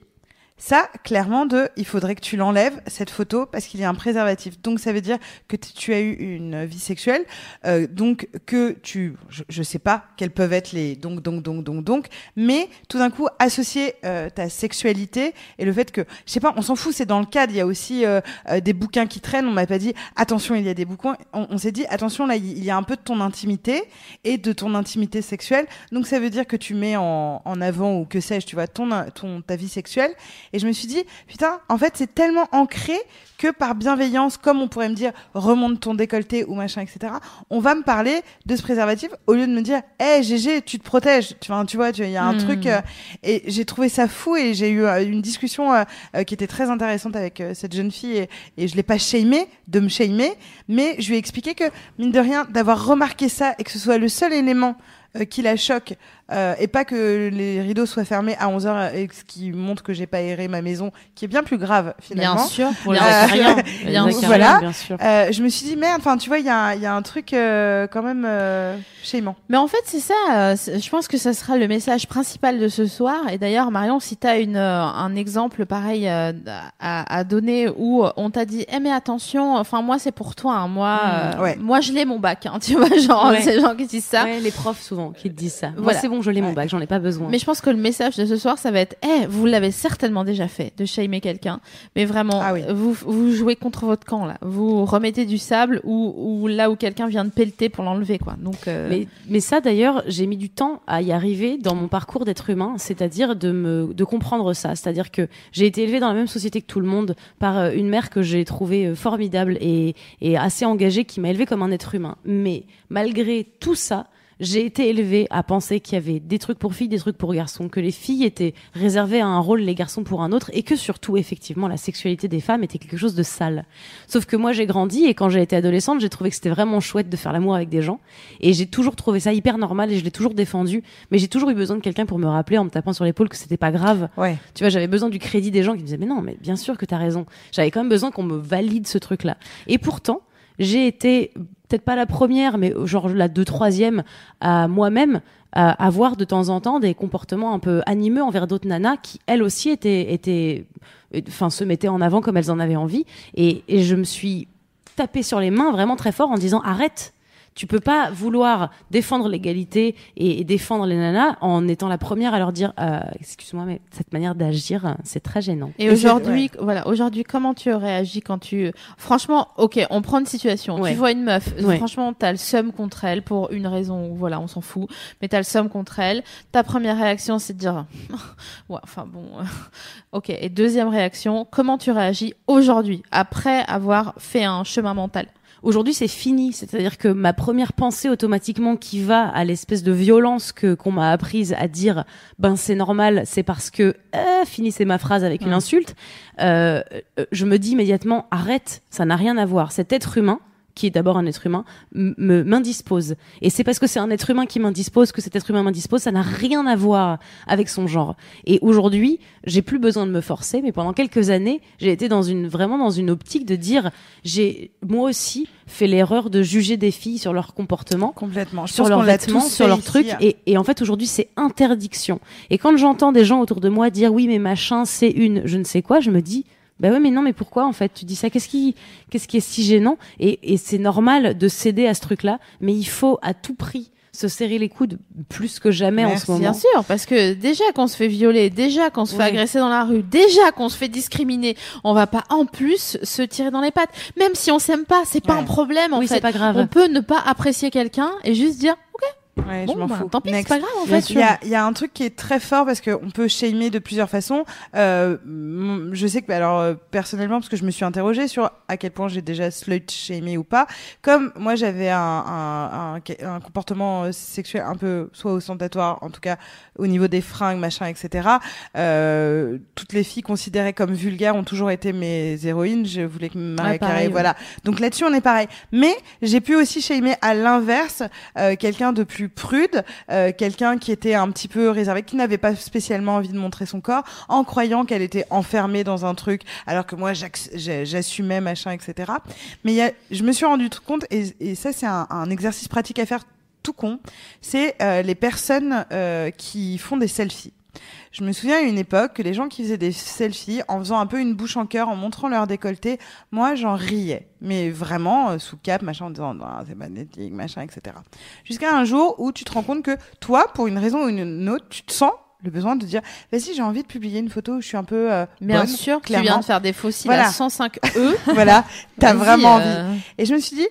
Speaker 2: ça, clairement, de, il faudrait que tu l'enlèves, cette photo, parce qu'il y a un préservatif. Donc, ça veut dire que tu as eu une vie sexuelle, euh, donc que tu, je, je sais pas quels peuvent être les donc, donc, donc, donc, donc, mais tout d'un coup, associer euh, ta sexualité et le fait que, je sais pas, on s'en fout, c'est dans le cadre, il y a aussi euh, euh, des bouquins qui traînent, on m'a pas dit, attention, il y a des bouquins, on, on s'est dit, attention, là, il y a un peu de ton intimité et de ton intimité sexuelle, donc ça veut dire que tu mets en, en avant, ou que sais-je, tu vois, ton, ton, ta vie sexuelle, et je me suis dit, putain, en fait, c'est tellement ancré que par bienveillance, comme on pourrait me dire, remonte ton décolleté ou machin, etc., on va me parler de ce préservatif au lieu de me dire, hé, GG, tu te protèges. Tu vois, tu vois, tu- il y a un
Speaker 1: Hmm.
Speaker 2: truc. euh, et j'ai trouvé ça fou et j'ai eu euh, une discussion euh, qui était très intéressante avec cette jeune fille et, et je l'ai pas shamé de me shamer, mais je lui ai expliqué que, mine de rien, d'avoir remarqué ça et que ce soit le seul élément euh, qui la choque euh, et pas que les rideaux soient fermés à 11h et ce qui montre que j'ai pas aéré ma maison qui est bien plus grave finalement
Speaker 1: Bien sûr, pour les
Speaker 2: Euh,
Speaker 1: acariens. Bien sûr.
Speaker 2: Voilà.
Speaker 3: bien sûr.
Speaker 2: Euh, je me suis dit merde enfin tu vois il y, a y a un truc euh, quand même euh, shamant
Speaker 1: Mais en fait, c'est ça. euh, je pense que ça sera le message principal de ce soir. Et d'ailleurs, Marion, si tu as une, euh, un exemple pareil euh, à, à donner où on t'a dit, eh mais attention, enfin moi c'est pour toi, hein, moi,
Speaker 2: Mm,
Speaker 1: euh,
Speaker 2: ouais.
Speaker 1: moi je l'ai mon bac, hein, tu vois, genre
Speaker 3: Ouais.
Speaker 1: c'est les gens qui disent ça.
Speaker 3: Ouais, les profs souvent. qui te disent ça. Moi,
Speaker 1: Voilà.
Speaker 3: c'est bon, je l'ai mon bac, j'en ai pas besoin.
Speaker 1: Mais je pense que le message de ce soir, ça va être, eh, vous l'avez certainement déjà fait, de shamer quelqu'un, mais vraiment,
Speaker 2: Ah oui.
Speaker 1: vous, vous jouez contre votre camp là. Vous remettez du sable ou, ou là où quelqu'un vient de pelleter pour l'enlever, quoi. Donc, euh,
Speaker 3: Mais, mais ça, d'ailleurs, j'ai mis du temps à y arriver dans mon parcours d'être humain, c'est-à-dire de me de comprendre ça. C'est-à-dire que j'ai été élevée dans la même société que tout le monde par euh, une mère que j'ai trouvée euh, formidable et, et assez engagée, qui m'a élevée comme un être humain. Mais malgré tout ça, j'ai été élevée à penser qu'il y avait des trucs pour filles, des trucs pour garçons, que les filles étaient réservées à un rôle, les garçons pour un autre, et que surtout, effectivement, la sexualité des femmes était quelque chose de sale. Sauf que moi, j'ai grandi et quand j'ai été adolescente, j'ai trouvé que c'était vraiment chouette de faire l'amour avec des gens. Et j'ai toujours trouvé ça hyper normal et je l'ai toujours défendu. Mais j'ai toujours eu besoin de quelqu'un pour me rappeler en me tapant sur l'épaule que c'était pas grave.
Speaker 2: Ouais.
Speaker 3: Tu vois, j'avais besoin du crédit des gens qui me disaient, mais non, mais bien sûr que t'as raison. J'avais quand même besoin qu'on me valide ce truc-là. Et pourtant, j'ai été, peut-être pas la première, mais genre la deux, troisième à moi-même, à avoir de temps en temps des comportements un peu animeux envers d'autres nanas qui, elles aussi, étaient, se mettaient en avant comme elles en avaient envie. Et, et je me suis tapé sur les mains vraiment très fort en disant, arrête. Tu peux pas vouloir défendre l'égalité et, et défendre les nanas en étant la première à leur dire euh, excuse-moi mais cette manière d'agir c'est très gênant.
Speaker 1: Et aujourd'hui, voilà, aujourd'hui, comment tu réagis quand tu, franchement, ok, on prend une situation,
Speaker 3: Ouais.
Speaker 1: tu vois une meuf,
Speaker 3: Ouais.
Speaker 1: franchement, t'as le seum contre elle pour une raison, voilà, on s'en fout, mais t'as le seum contre elle. Ta première réaction, c'est de dire, ouais, enfin bon, euh, ok. Et deuxième réaction, comment tu réagis aujourd'hui après avoir fait un chemin mental?
Speaker 3: Aujourd'hui, c'est fini. C'est-à-dire que ma première pensée automatiquement qui va à l'espèce de violence que qu'on m'a apprise à dire, ben c'est normal, c'est parce que euh, finissez ma phrase avec une insulte. Euh, euh, je me dis immédiatement, arrête, ça n'a rien à voir. Cet être humain qui est d'abord un être humain, me m'indispose. Et c'est parce que c'est un être humain qui m'indispose que cet être humain m'indispose, ça n'a rien à voir avec son genre. Et aujourd'hui, j'ai plus besoin de me forcer, mais pendant quelques années, j'ai été dans une vraiment dans une optique de dire, j'ai moi aussi fait l'erreur de juger des filles sur leur comportement
Speaker 2: Complètement. Je
Speaker 3: sur leurs vêtements, sur leurs trucs. Et, et en fait, aujourd'hui, c'est interdiction. Et quand j'entends des gens autour de moi dire oui, mais machin, c'est une, je ne sais quoi, je me dis. Bah ouais, mais non, mais pourquoi en fait? Tu dis ça Qu'est-ce qui, qu'est-ce qui est si gênant? Et, et c'est normal de céder à ce truc-là, mais il faut à tout prix se serrer les coudes plus que jamais
Speaker 2: Merci.
Speaker 3: en ce moment.
Speaker 1: Bien sûr, parce que déjà qu'on se fait violer, déjà qu'on se fait
Speaker 3: Oui.
Speaker 1: agresser dans la rue, déjà qu'on se fait discriminer, on va pas en plus se tirer dans les pattes. Même si on s'aime pas, c'est pas
Speaker 2: Ouais.
Speaker 1: un problème en
Speaker 3: oui,
Speaker 1: fait.
Speaker 3: c'est pas grave.
Speaker 1: On peut ne pas apprécier quelqu'un et juste dire
Speaker 2: Ouais,
Speaker 1: bon
Speaker 2: je m'en
Speaker 1: bah,
Speaker 2: fous.
Speaker 1: tant pis, c'est pas grave en
Speaker 2: Il
Speaker 1: fait.
Speaker 2: y, a, il y a un truc qui est très fort parce qu'on peut shamer de plusieurs façons. Euh, je sais que, alors, euh, personnellement, parce que je me suis interrogée sur à quel point j'ai déjà slut shamé ou pas. Comme moi, j'avais un, un, un, un comportement euh, sexuel un peu, soit ostentatoire, en tout cas au niveau des fringues, machin, etc. Euh, toutes les filles considérées comme vulgaires ont toujours été mes héroïnes. Je voulais que Maria
Speaker 1: Ouais, ouais.
Speaker 2: voilà. Donc là-dessus, on est pareil. Mais j'ai pu aussi shamer à l'inverse euh, quelqu'un de plus prude, euh, quelqu'un qui était un petit peu réservé, qui n'avait pas spécialement envie de montrer son corps, en croyant qu'elle était enfermée dans un truc, alors que moi j'assumais machin, etc. Mais y a, je me suis rendu compte, et, et ça c'est un, un exercice pratique à faire tout con, c'est euh, les personnes euh, qui font des selfies. Je me souviens à une époque que les gens qui faisaient des selfies en faisant un peu une bouche en cœur, en montrant leur décolleté, moi j'en riais. Mais vraiment, euh, sous cap, machin, en disant Ah, c'est magnétique, machin, etc. Jusqu'à un jour où tu te rends compte que toi, pour une raison ou une autre, tu te sens le besoin de dire Vas-y, j'ai envie de publier une photo où je suis un peu. euh,
Speaker 1: Bien
Speaker 2: bonne.
Speaker 1: sûr, tu
Speaker 2: clairement.
Speaker 1: viens de faire des fossiles
Speaker 2: Voilà.
Speaker 1: à 105 E.
Speaker 2: Voilà, t'as vraiment envie.
Speaker 1: euh,
Speaker 2: Et je me suis dit,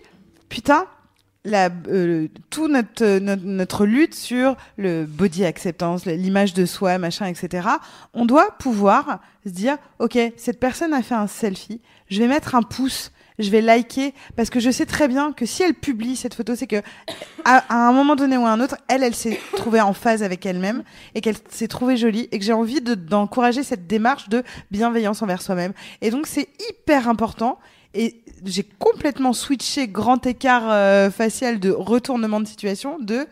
Speaker 2: putain, la, euh, tout notre, euh, notre, notre lutte sur le body acceptance, l'image de soi, machin, etc., on doit pouvoir se dire, ok, cette personne a fait un selfie, je vais mettre un pouce, je vais liker, parce que je sais très bien que si elle publie cette photo, c'est que à, un moment donné ou à un autre, elle, elle s'est trouvée en phase avec elle-même et qu'elle s'est trouvée jolie et que j'ai envie de- d'encourager cette démarche de bienveillance envers soi-même. Et donc, c'est hyper important. Et j'ai complètement switché grand écart euh, facial de retournement de situation de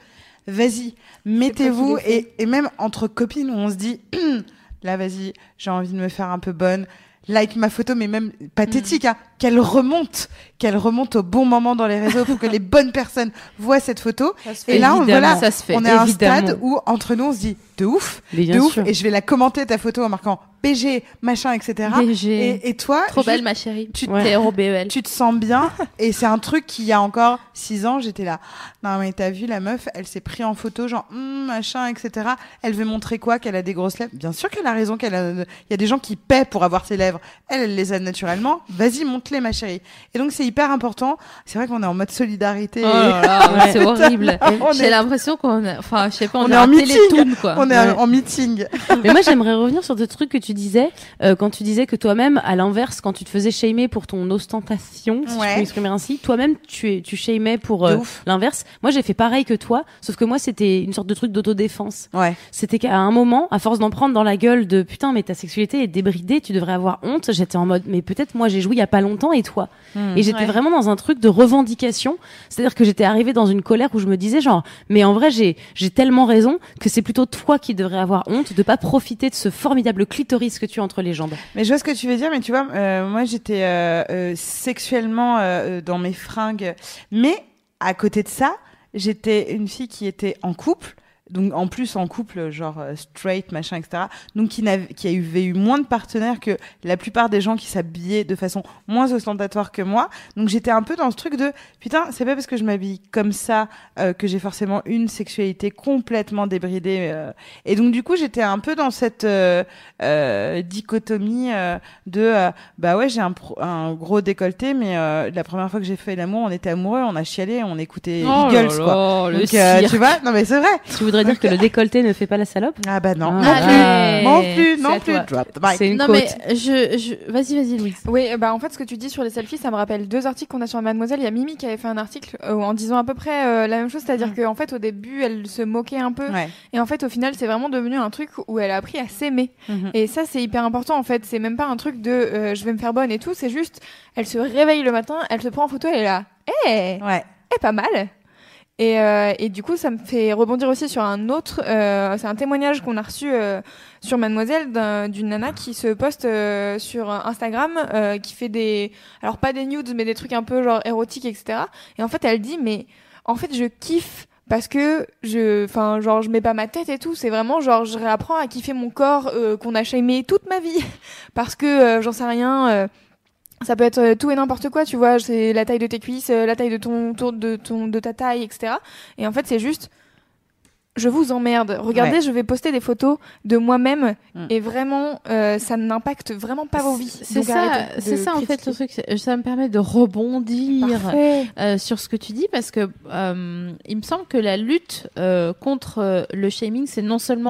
Speaker 2: vas-y, mettez-vous et, et même entre copines où on se dit là vas-y, j'ai envie de me faire un peu bonne. Like ma photo, mais même pathétique, hein, qu'elle remonte, qu'elle remonte au bon moment dans les réseaux pour que les bonnes personnes voient cette photo. Et là, on, voilà,
Speaker 1: ça se fait.
Speaker 2: on est à un stade où entre nous on se dit de ouf, de ouf,
Speaker 3: sûr.
Speaker 2: et je vais la commenter ta photo en marquant BG, machin, etc.
Speaker 1: BG.
Speaker 2: Et, et toi,
Speaker 1: Trop belle, ma chérie.
Speaker 2: tu-
Speaker 3: Ouais.
Speaker 1: T-R-O-B-E-L.
Speaker 2: tu te sens bien, et c'est un truc qui il y a encore six ans, j'étais là. Non mais t'as vu la meuf, elle s'est pris en photo, genre Hum, machin, etc. Elle veut montrer quoi? Qu'elle a des grosses lèvres? Bien sûr qu'elle a raison, qu'elle a. Il y a des gens qui paient pour avoir ses lèvres. Elle, elle les a naturellement. Vas-y, monte-les, ma chérie. Et donc c'est hyper important. C'est vrai qu'on est en mode solidarité.
Speaker 1: Oh là là,
Speaker 3: Ouais.
Speaker 1: c'est horrible.
Speaker 2: On
Speaker 1: J'ai
Speaker 2: est-
Speaker 1: l'impression qu'on, a- enfin, je sais pas, on,
Speaker 2: On
Speaker 1: est,
Speaker 2: est en meeting.
Speaker 1: télétoon, quoi.
Speaker 2: On est
Speaker 3: Ouais.
Speaker 2: en meeting.
Speaker 3: Mais moi, j'aimerais revenir sur des trucs que tu disais euh, quand tu disais que toi-même, à l'inverse, quand tu te faisais shamer pour ton ostentation, si
Speaker 2: Ouais.
Speaker 3: je peux m'exprimer ainsi, toi-même, tu, es- tu shamais pour euh, l'inverse. Moi, j'ai fait pareil que toi, sauf que moi, c'était une sorte de truc d'autodéfense.
Speaker 2: Ouais.
Speaker 3: C'était qu'à un moment, à force d'en prendre dans la gueule de putain, mais ta sexualité est débridée, tu devrais avoir honte. J'étais en mode, mais peut-être moi j'ai joué il y a pas longtemps et toi. et j'étais
Speaker 1: ouais.
Speaker 3: vraiment dans un truc de revendication. C'est-à-dire que j'étais arrivée dans une colère où je me disais genre, mais en vrai j'ai j'ai tellement raison que c'est plutôt toi qui devrais avoir honte de pas profiter de ce formidable clitoris que tu as entre les jambes.
Speaker 2: Mais je vois ce que tu veux dire, mais tu vois, euh, moi j'étais euh, euh, sexuellement euh, dans mes fringues, mais à côté de ça, j'étais une fille qui était en couple. Donc en plus en couple genre euh, straight machin etc donc qui n'avait qui avait eu moins de partenaires que la plupart des gens qui s'habillaient de façon moins ostentatoire que moi. Donc j'étais un peu dans ce truc de putain c'est pas parce que je m'habille comme ça euh, que j'ai forcément une sexualité complètement débridée euh. et donc du coup j'étais un peu dans cette euh, euh, dichotomie euh, de bah ouais j'ai un, un gros décolleté mais euh, la première fois que j'ai fait l'amour on était amoureux on a chialé on écoutait
Speaker 1: Oh
Speaker 2: Eagles
Speaker 1: là
Speaker 2: quoi.
Speaker 1: là, le
Speaker 2: donc euh, tu vois non mais c'est vrai.
Speaker 3: Tu voudrais dire que le décolleté ne fait pas la salope
Speaker 2: ah bah non
Speaker 3: Ah,
Speaker 2: non plus non plus non plus
Speaker 3: toi.
Speaker 2: drop the mic.
Speaker 3: C'est une
Speaker 1: non,
Speaker 3: côte.
Speaker 1: mais je, je, vas-y, vas-y, Louise.
Speaker 4: Oui, bah en fait, ce que tu dis sur les selfies, ça me rappelle deux articles qu'on a sur Mademoiselle. Il y a Mimi qui avait fait un article euh, en disant à peu près euh, la même chose, c'est-à-dire
Speaker 2: Mm.
Speaker 4: qu'en fait, au début, elle se moquait un peu,
Speaker 2: ouais
Speaker 4: et en fait, au final, c'est vraiment devenu un truc où elle a appris à s'aimer.
Speaker 2: Mhm.
Speaker 4: Et ça, c'est hyper important en fait. C'est même pas un truc de euh, je vais me faire bonne et tout. C'est juste, elle se réveille le matin, elle se prend en photo, elle est là, hé,
Speaker 2: ouais
Speaker 4: eh, pas mal. Et, euh, et du coup, ça me fait rebondir aussi sur un autre. euh, c'est un témoignage qu'on a reçu euh, sur Mademoiselle d'un- d'une nana qui se poste euh, sur Instagram, euh, qui fait des, alors pas des nudes, mais des trucs un peu genre érotiques, etc. Et en fait, elle dit, mais en fait, je kiffe parce que je, enfin, genre, je mets pas ma tête et tout. C'est vraiment genre, je réapprends à kiffer mon corps euh, qu'on a shamé toute ma vie parce que euh, j'en sais rien. euh, ça peut être euh, tout et n'importe quoi, tu vois. C'est la taille de tes cuisses, euh, la taille de ton, tour de ton, de ta taille, etc. Et en fait, c'est juste, je vous emmerde. Regardez,
Speaker 2: Ouais.
Speaker 4: je vais poster des photos de moi-même
Speaker 2: Mm.
Speaker 4: et vraiment, euh, ça n'impacte vraiment pas vos vies.
Speaker 1: C'est ça, c'est ça en fait le truc. Ça me permet de rebondir euh, sur ce que tu dis parce que euh, il me semble que la lutte contre le shaming, c'est non seulement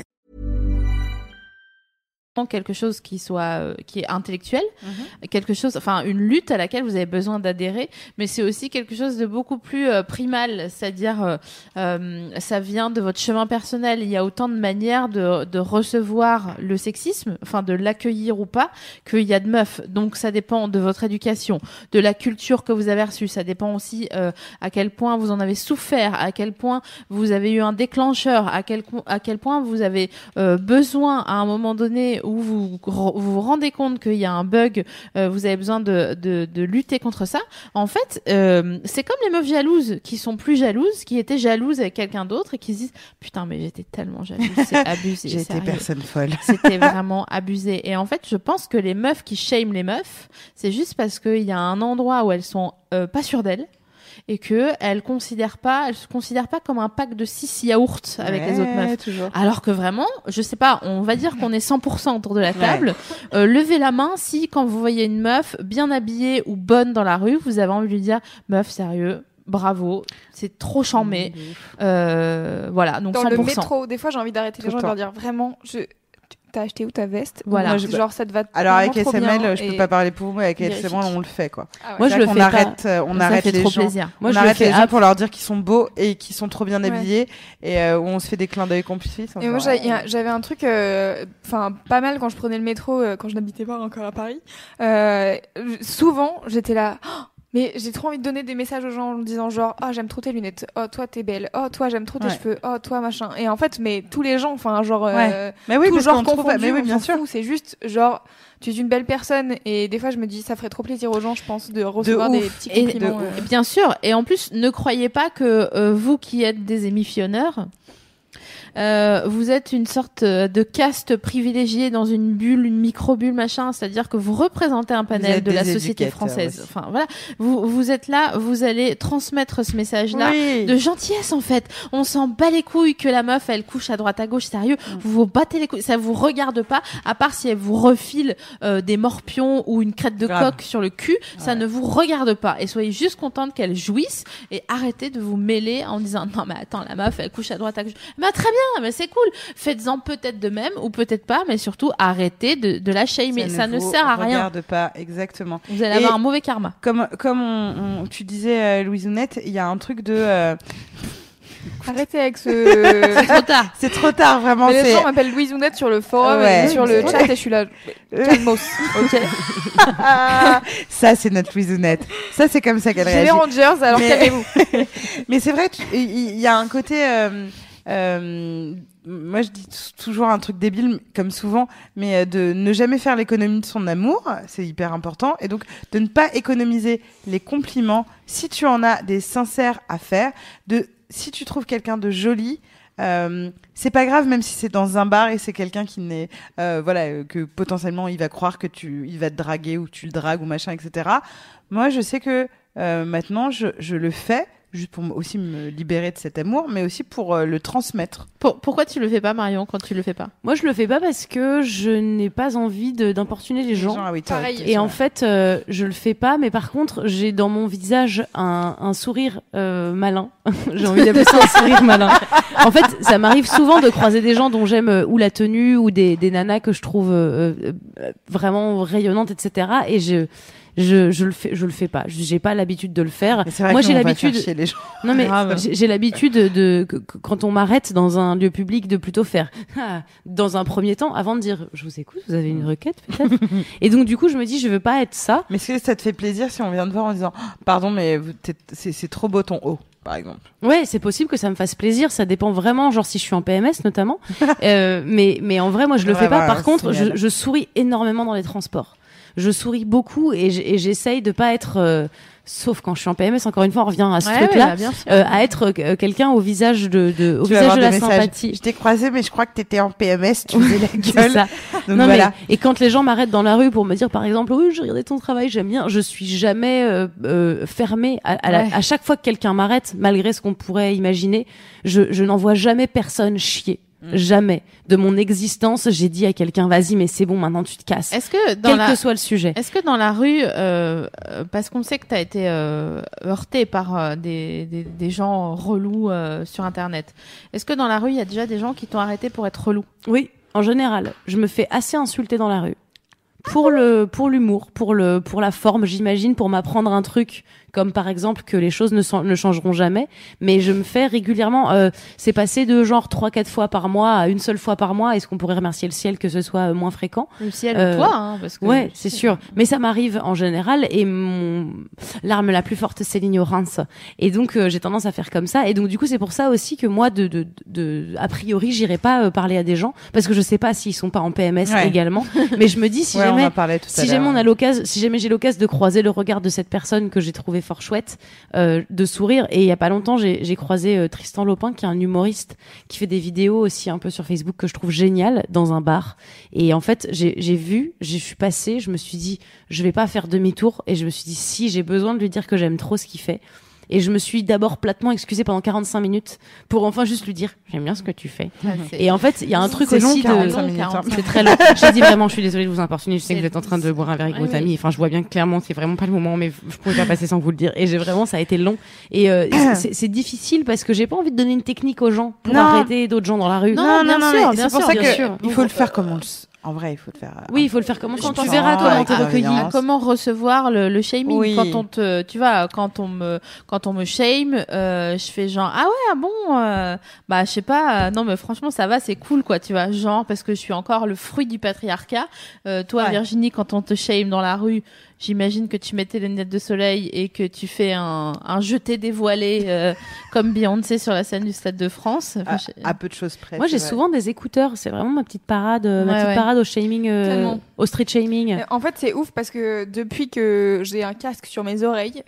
Speaker 1: Quelque chose qui soit euh, qui est intellectuel, quelque chose, enfin une lutte à laquelle vous avez besoin d'adhérer, mais c'est aussi quelque chose de beaucoup plus euh, primal, c'est-à-dire euh, euh, ça vient de votre chemin personnel. Il y a autant de manières de, de recevoir le sexisme, enfin de l'accueillir ou pas, qu'il y a de meufs. Donc ça dépend de votre éducation, de la culture que vous avez reçue. Ça dépend aussi euh, à quel point vous en avez souffert, à quel point vous avez eu un déclencheur, à quel à quel point vous avez euh, besoin à un moment donné où vous vous vous rendez compte qu'il y a un bug, euh, vous avez besoin de, de, de lutter contre ça. En fait, euh, c'est comme les meufs jalouses qui sont plus jalouses, qui étaient jalouses avec quelqu'un d'autre et qui se disent putain mais j'étais tellement jalouse, c'est abusé. sérieux.
Speaker 2: personne folle
Speaker 1: C'était vraiment abusé. Et en fait, je pense que les meufs qui shame les meufs, c'est juste parce qu'il y a un endroit où elles sont euh, pas sûres d'elles et que elles considèrent pas, elles se considèrent pas comme un pack de 6 yaourts avec les autres meufs.
Speaker 2: toujours
Speaker 1: Alors que vraiment, je sais pas, on va dire qu'on est 100% autour de la table. Euh, levez la main si, quand vous voyez une meuf bien habillée ou bonne dans la rue, vous avez envie de lui dire, meuf, sérieux, bravo, c'est trop chambé. Euh, voilà, donc
Speaker 4: Dans
Speaker 1: 100%.
Speaker 4: le métro, des fois, j'ai envie d'arrêter les gens et de leur dire vraiment, je, t'as acheté où ta veste
Speaker 1: Voilà.
Speaker 2: Moi, je-
Speaker 4: genre ça te va.
Speaker 2: Alors avec SML, je peux pas parler pour vous, mais avec. SML, on le fait quoi.
Speaker 4: Ah ouais.
Speaker 3: Moi, je le
Speaker 2: vrai
Speaker 3: fais
Speaker 2: qu'on
Speaker 3: pas.
Speaker 2: arrête, euh, on
Speaker 1: Ça
Speaker 2: arrête
Speaker 1: fait
Speaker 2: les
Speaker 1: trop
Speaker 2: gens.
Speaker 1: plaisir.
Speaker 3: Moi,
Speaker 2: on
Speaker 3: je le
Speaker 2: arrête
Speaker 3: fais
Speaker 2: les gens pour leur dire qu'ils sont beaux et qu'ils sont trop bien
Speaker 4: Ouais.
Speaker 2: habillés et euh, où on se fait des clins d'œil complices.
Speaker 4: Et moi, j'avais un truc, euh, enfin, pas mal quand je prenais le métro, euh, quand je n'habitais pas encore à Paris. Euh, souvent, j'étais là. Oh, mais j'ai trop envie de donner des messages aux gens en disant genre oh j'aime trop tes lunettes. Oh toi t'es belle. Oh toi j'aime trop tes
Speaker 2: Ouais.
Speaker 4: cheveux. Oh toi machin. Et en fait mais tous les gens enfin genre euh,
Speaker 2: Mais oui,
Speaker 4: tout genre
Speaker 2: trouve- mais oui, bien sûr.
Speaker 4: c'est juste genre tu es une belle personne. Et des fois je me dis ça ferait trop plaisir aux gens je pense de recevoir des petits
Speaker 1: Et-
Speaker 4: compliments
Speaker 2: de
Speaker 4: euh.
Speaker 1: Bien sûr. Et en plus, ne croyez pas que euh, vous qui êtes des émissionneurs, euh, vous êtes une sorte euh, de caste privilégiée dans une bulle, une micro-bulle, machin. C'est-à-dire que vous représentez un panel de la société française.
Speaker 2: aussi.
Speaker 1: Enfin, voilà. Vous, vous êtes là, vous allez transmettre ce message-là.
Speaker 2: Oui.
Speaker 1: De gentillesse en fait. On s'en bat les couilles que la meuf elle couche à droite à gauche, sérieux.
Speaker 2: Mm.
Speaker 1: Vous vous battez les couilles, ça vous regarde pas. À part si elle vous refile euh, des morpions ou une crête de
Speaker 2: Grave.
Speaker 1: coq sur le cul, ça ne vous regarde pas. Et soyez juste contente qu'elle jouisse et arrêtez de vous mêler en disant non mais attends la meuf elle couche à droite à gauche. Mais très bien, mais c'est cool. Faites-en peut-être de même ou peut-être pas, mais surtout arrêtez de, de la shamer. Ça, ne, sert à rien.
Speaker 2: Regarde pas exactement.
Speaker 1: Vous allez
Speaker 2: Et-
Speaker 1: avoir un mauvais karma.
Speaker 2: Comme comme on, on- tu disais euh, Louise Ounette, il y a un truc de euh,
Speaker 4: arrêtez avec ce
Speaker 1: C'est trop tard.
Speaker 2: c'est trop tard vraiment.
Speaker 4: Mais les
Speaker 2: c'est-
Speaker 4: gens m'appellent Louise Ounette sur le forum
Speaker 2: Ouais.
Speaker 4: et sur le chat et je suis là calmos ok
Speaker 2: Ah, ça c'est notre Louise Ounette. Ça c'est comme ça qu'elle
Speaker 4: j'ai les
Speaker 2: réagit.
Speaker 4: Rangers alors
Speaker 2: Mais-
Speaker 4: calmez-vous
Speaker 2: Mais c'est vrai, il y, a un côté. euh, euh, moi, je dis toujours un truc débile, comme souvent, mais euh, de ne jamais faire l'économie de son amour, c'est hyper important. Et donc, de ne pas économiser les compliments si tu en as des sincères à faire. De, si tu trouves quelqu'un de joli, euh, c'est pas grave, même si c'est dans un bar et c'est quelqu'un qui n'est, euh, voilà, euh, que potentiellement il va croire que tu, il va te draguer ou tu le dragues ou machin, etc. Moi, je sais que euh, maintenant, je, je le fais juste pour aussi me libérer de cet amour, mais aussi pour euh, le transmettre.
Speaker 1: Pour- pourquoi tu le fais pas Marion quand tu le fais pas?
Speaker 3: Moi, je le fais pas parce que je n'ai pas envie de- d'importuner les gens.
Speaker 2: ah oui, t'as-
Speaker 4: Pareil.
Speaker 3: Et en fait, euh, je le fais pas, mais par contre, j'ai dans mon visage un, un sourire euh, malin. j'ai envie d'appeler ça un sourire malin. En fait, ça m'arrive souvent de croiser des gens dont j'aime euh, ou la tenue ou des, des nanas que je trouve euh, euh, vraiment rayonnantes, etc. Et je je, je le fais je le fais pas. J'ai pas l'habitude de le faire.
Speaker 2: Vrai
Speaker 3: moi
Speaker 2: que
Speaker 3: j'ai l'habitude non mais j'ai l'habitude de que- que quand on m'arrête dans un lieu public de plutôt faire Ah dans un premier temps avant de dire je vous écoute vous avez une requête peut-être et donc du coup je me dis je veux pas être ça.
Speaker 2: Mais est-ce que ça te fait plaisir si on vient te voir en disant Oh, pardon, mais c'est trop beau ton haut, par exemple?
Speaker 3: Ouais c'est possible que ça me fasse plaisir. Ça dépend vraiment genre si je suis en PMS notamment. Euh, mais mais en vrai moi je le fais pas. par contre je souris énormément dans les transports je souris beaucoup et j'essaye de pas être euh, sauf quand je suis en PMS encore une fois on revient à ce
Speaker 1: Ouais,
Speaker 3: truc
Speaker 1: ouais,
Speaker 3: là
Speaker 1: bah,
Speaker 3: euh, à être euh, quelqu'un au visage de, de au visage de la
Speaker 2: messages.
Speaker 3: sympathie
Speaker 2: Je t'ai croisé, mais je crois que t'étais en PMS, tu faisais la gueule.
Speaker 3: ça.
Speaker 2: Donc
Speaker 3: non,
Speaker 2: voilà.
Speaker 3: mais, et quand les gens m'arrêtent dans la rue pour me dire, par exemple, oui, j'ai regardé ton travail, j'aime bien, je suis jamais euh, euh, fermée. À, à, la-
Speaker 1: Ouais.
Speaker 3: à chaque fois que quelqu'un m'arrête, malgré ce qu'on pourrait imaginer, je, je n'envoie jamais personne chier.
Speaker 2: Mm.
Speaker 3: Jamais. De mon existence, j'ai dit à quelqu'un, vas-y, mais c'est bon, maintenant tu te casses.
Speaker 1: Est-ce que dans
Speaker 3: Quel
Speaker 1: la
Speaker 3: que soit le sujet.
Speaker 1: Est-ce que dans la rue, euh, euh, parce qu'on sait que tu as été euh, heurté par euh, des, des, des gens relous euh, sur Internet, est-ce que dans la rue, il y a déjà des gens qui t'ont arrêté pour être relou
Speaker 3: Oui, en général, je me fais assez insulter dans la rue. Pour le pour l'humour, pour le pour la forme, j'imagine, pour m'apprendre un truc comme par exemple que les choses ne, sont- ne changeront jamais, mais je me fais régulièrement euh, c'est passé de genre trois quatre fois par mois à une seule fois par mois, est-ce qu'on pourrait remercier le ciel que ce soit euh, moins fréquent?
Speaker 1: Le ciel
Speaker 3: Euh,
Speaker 1: toi hein, parce que
Speaker 3: Ouais, c'est sûr. Mais ça m'arrive en général et mon l'arme la plus forte c'est l'ignorance. Et donc euh, j'ai tendance à faire comme ça. Et donc du coup c'est pour ça aussi que moi de de, de a priori j'irai pas euh, parler à des gens parce que je sais pas s'ils sont pas en PMS
Speaker 2: Ouais.
Speaker 3: également. Mais je me dis si
Speaker 2: Ouais,
Speaker 3: jamais si jamais on a l'occasion, si jamais j'ai l'occasion de croiser le regard de cette personne que j'ai trouvé fort chouette, euh, de sourire. Et il y a pas longtemps, j'ai croisé euh, Tristan Lopin, qui est un humoriste qui fait des vidéos aussi un peu sur Facebook que je trouve génial dans un bar. Et en fait, j'ai vu, je suis passée, je me suis dit, je vais pas faire demi-tour. Et je me suis dit, si j'ai besoin de lui dire que j'aime trop ce qu'il fait. Et je me suis d'abord platement excusée pendant 45 minutes pour enfin juste lui dire j'aime bien ce que tu fais. Et en fait, il y a un truc
Speaker 2: C'est long,
Speaker 3: aussi de
Speaker 2: 45 minutes, hein.
Speaker 3: c'est très long. J'ai dit vraiment, je suis désolée de vous importuner. Je sais que
Speaker 1: C'est-
Speaker 3: vous êtes en train de boire un verre avec
Speaker 1: Oui,
Speaker 3: vos
Speaker 1: oui.
Speaker 3: amis. Enfin, je vois bien que clairement, c'est vraiment pas le moment, mais je pouvais pas passer sans vous le dire. Et j'ai vraiment, ça a été long. Et euh, c'est c'est difficile parce que j'ai pas envie de donner une technique aux gens pour
Speaker 2: Non.
Speaker 3: arrêter d'autres gens dans la rue.
Speaker 1: Non, sûr,
Speaker 2: mais
Speaker 1: bien
Speaker 2: c'est pour ça que il faut le faire comme on le. En vrai, il faut le faire. euh,
Speaker 3: Oui, il faut le faire comme
Speaker 2: Je
Speaker 3: quand
Speaker 2: pense
Speaker 3: tu verras comment t'es recueilli.
Speaker 1: comment recevoir le, le shaming
Speaker 2: Oui.
Speaker 1: quand on te tu vois quand on me quand on me shame euh, je fais genre ah ouais ah bon euh, bah je sais pas euh, non mais franchement ça va c'est cool quoi tu vois genre parce que je suis encore le fruit du patriarcat Euh, toi
Speaker 2: Ouais.
Speaker 1: Virginie quand on te shame dans la rue j'imagine que tu mettais les lunettes de soleil et que tu fais un, un jeté dévoilé euh, comme Beyoncé sur la scène du Stade de France Enfin,
Speaker 2: à, peu de choses près.
Speaker 3: Moi, j'ai souvent des écouteurs. C'est vraiment ma petite parade, euh, ma petite
Speaker 1: ouais.
Speaker 3: parade au shaming, euh, au street shaming.
Speaker 4: Euh, En fait, c'est ouf parce que depuis que j'ai un casque sur mes oreilles,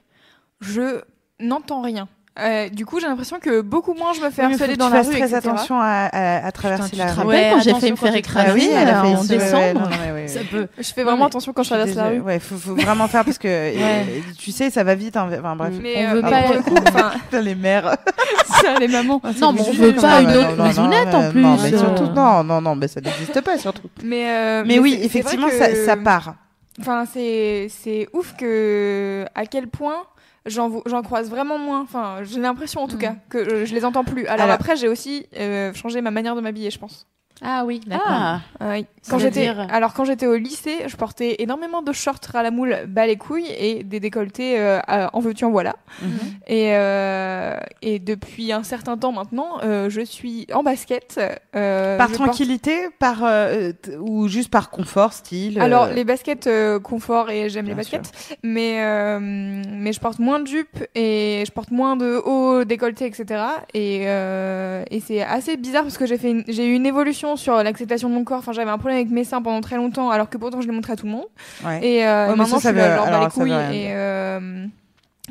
Speaker 4: je n'entends rien. Euh, du coup, j'ai l'impression que beaucoup moins je me fais
Speaker 2: Oui,
Speaker 4: harceler dans
Speaker 2: tu
Speaker 4: la
Speaker 2: fasses
Speaker 4: rue,
Speaker 2: très
Speaker 4: etc.
Speaker 2: attention à, à, à traverser
Speaker 1: tu
Speaker 2: la
Speaker 1: te
Speaker 2: rue.
Speaker 1: rappelles
Speaker 3: Ouais,
Speaker 1: quand j'ai failli me faire écraser
Speaker 2: Ah oui, elle a fait
Speaker 1: en décembre
Speaker 2: ouais, ouais,
Speaker 3: Ça peut.
Speaker 4: Je fais vraiment attention quand je traverse la rue.
Speaker 2: Ouais, faut, faut vraiment faire parce que euh, tu sais, ça va vite. hein, Enfin bref.
Speaker 4: Mais
Speaker 1: On
Speaker 4: euh,
Speaker 1: veut pas-
Speaker 4: pour le coup, enfin,
Speaker 2: les mères.
Speaker 4: ça, les mamans.
Speaker 1: non mais on veut pas une autre
Speaker 2: non,
Speaker 1: maisonnette en plus
Speaker 2: Non, mais surtout, non, non, non, mais ça n'existe pas surtout.
Speaker 4: Mais, euh,
Speaker 2: Mais oui, effectivement, ça part.
Speaker 4: Enfin, c'est c'est ouf que à quel point j'en croise vraiment moins. Enfin, j'ai l'impression en tout
Speaker 1: Mm.
Speaker 4: cas que je les entends plus. Alors,
Speaker 2: Alors-
Speaker 4: après, j'ai aussi euh, changé ma manière de m'habiller, je pense.
Speaker 1: Ah oui d'accord
Speaker 3: Ah,
Speaker 4: Ah. Quand j'étais, alors quand j'étais au lycée, je portais énormément de shorts à la moule, bas les couilles et des décolletés euh, à- en veux-tu en voilà.
Speaker 2: Mhm.
Speaker 4: Et euh, et depuis un certain temps maintenant, euh, je suis en basket. euh,
Speaker 2: Par
Speaker 4: porte-
Speaker 2: tranquillité, par euh, ou juste par confort, style.
Speaker 4: Alors les baskets euh, confort et j'aime les baskets, mais euh, mais je porte moins de jupes et je porte moins de hauts décolletés etc. Et euh, et c'est assez bizarre parce que j'ai fait une- j'ai eu une évolution sur l'acceptation de mon corps. Enfin j'avais un problème avec mes seins pendant très longtemps alors que pourtant je les montrais à tout le monde.
Speaker 2: ouais.
Speaker 4: Et euh,
Speaker 2: Ouais,
Speaker 4: maintenant
Speaker 2: ça, ça
Speaker 4: je
Speaker 2: veut-
Speaker 4: les couilles et euh,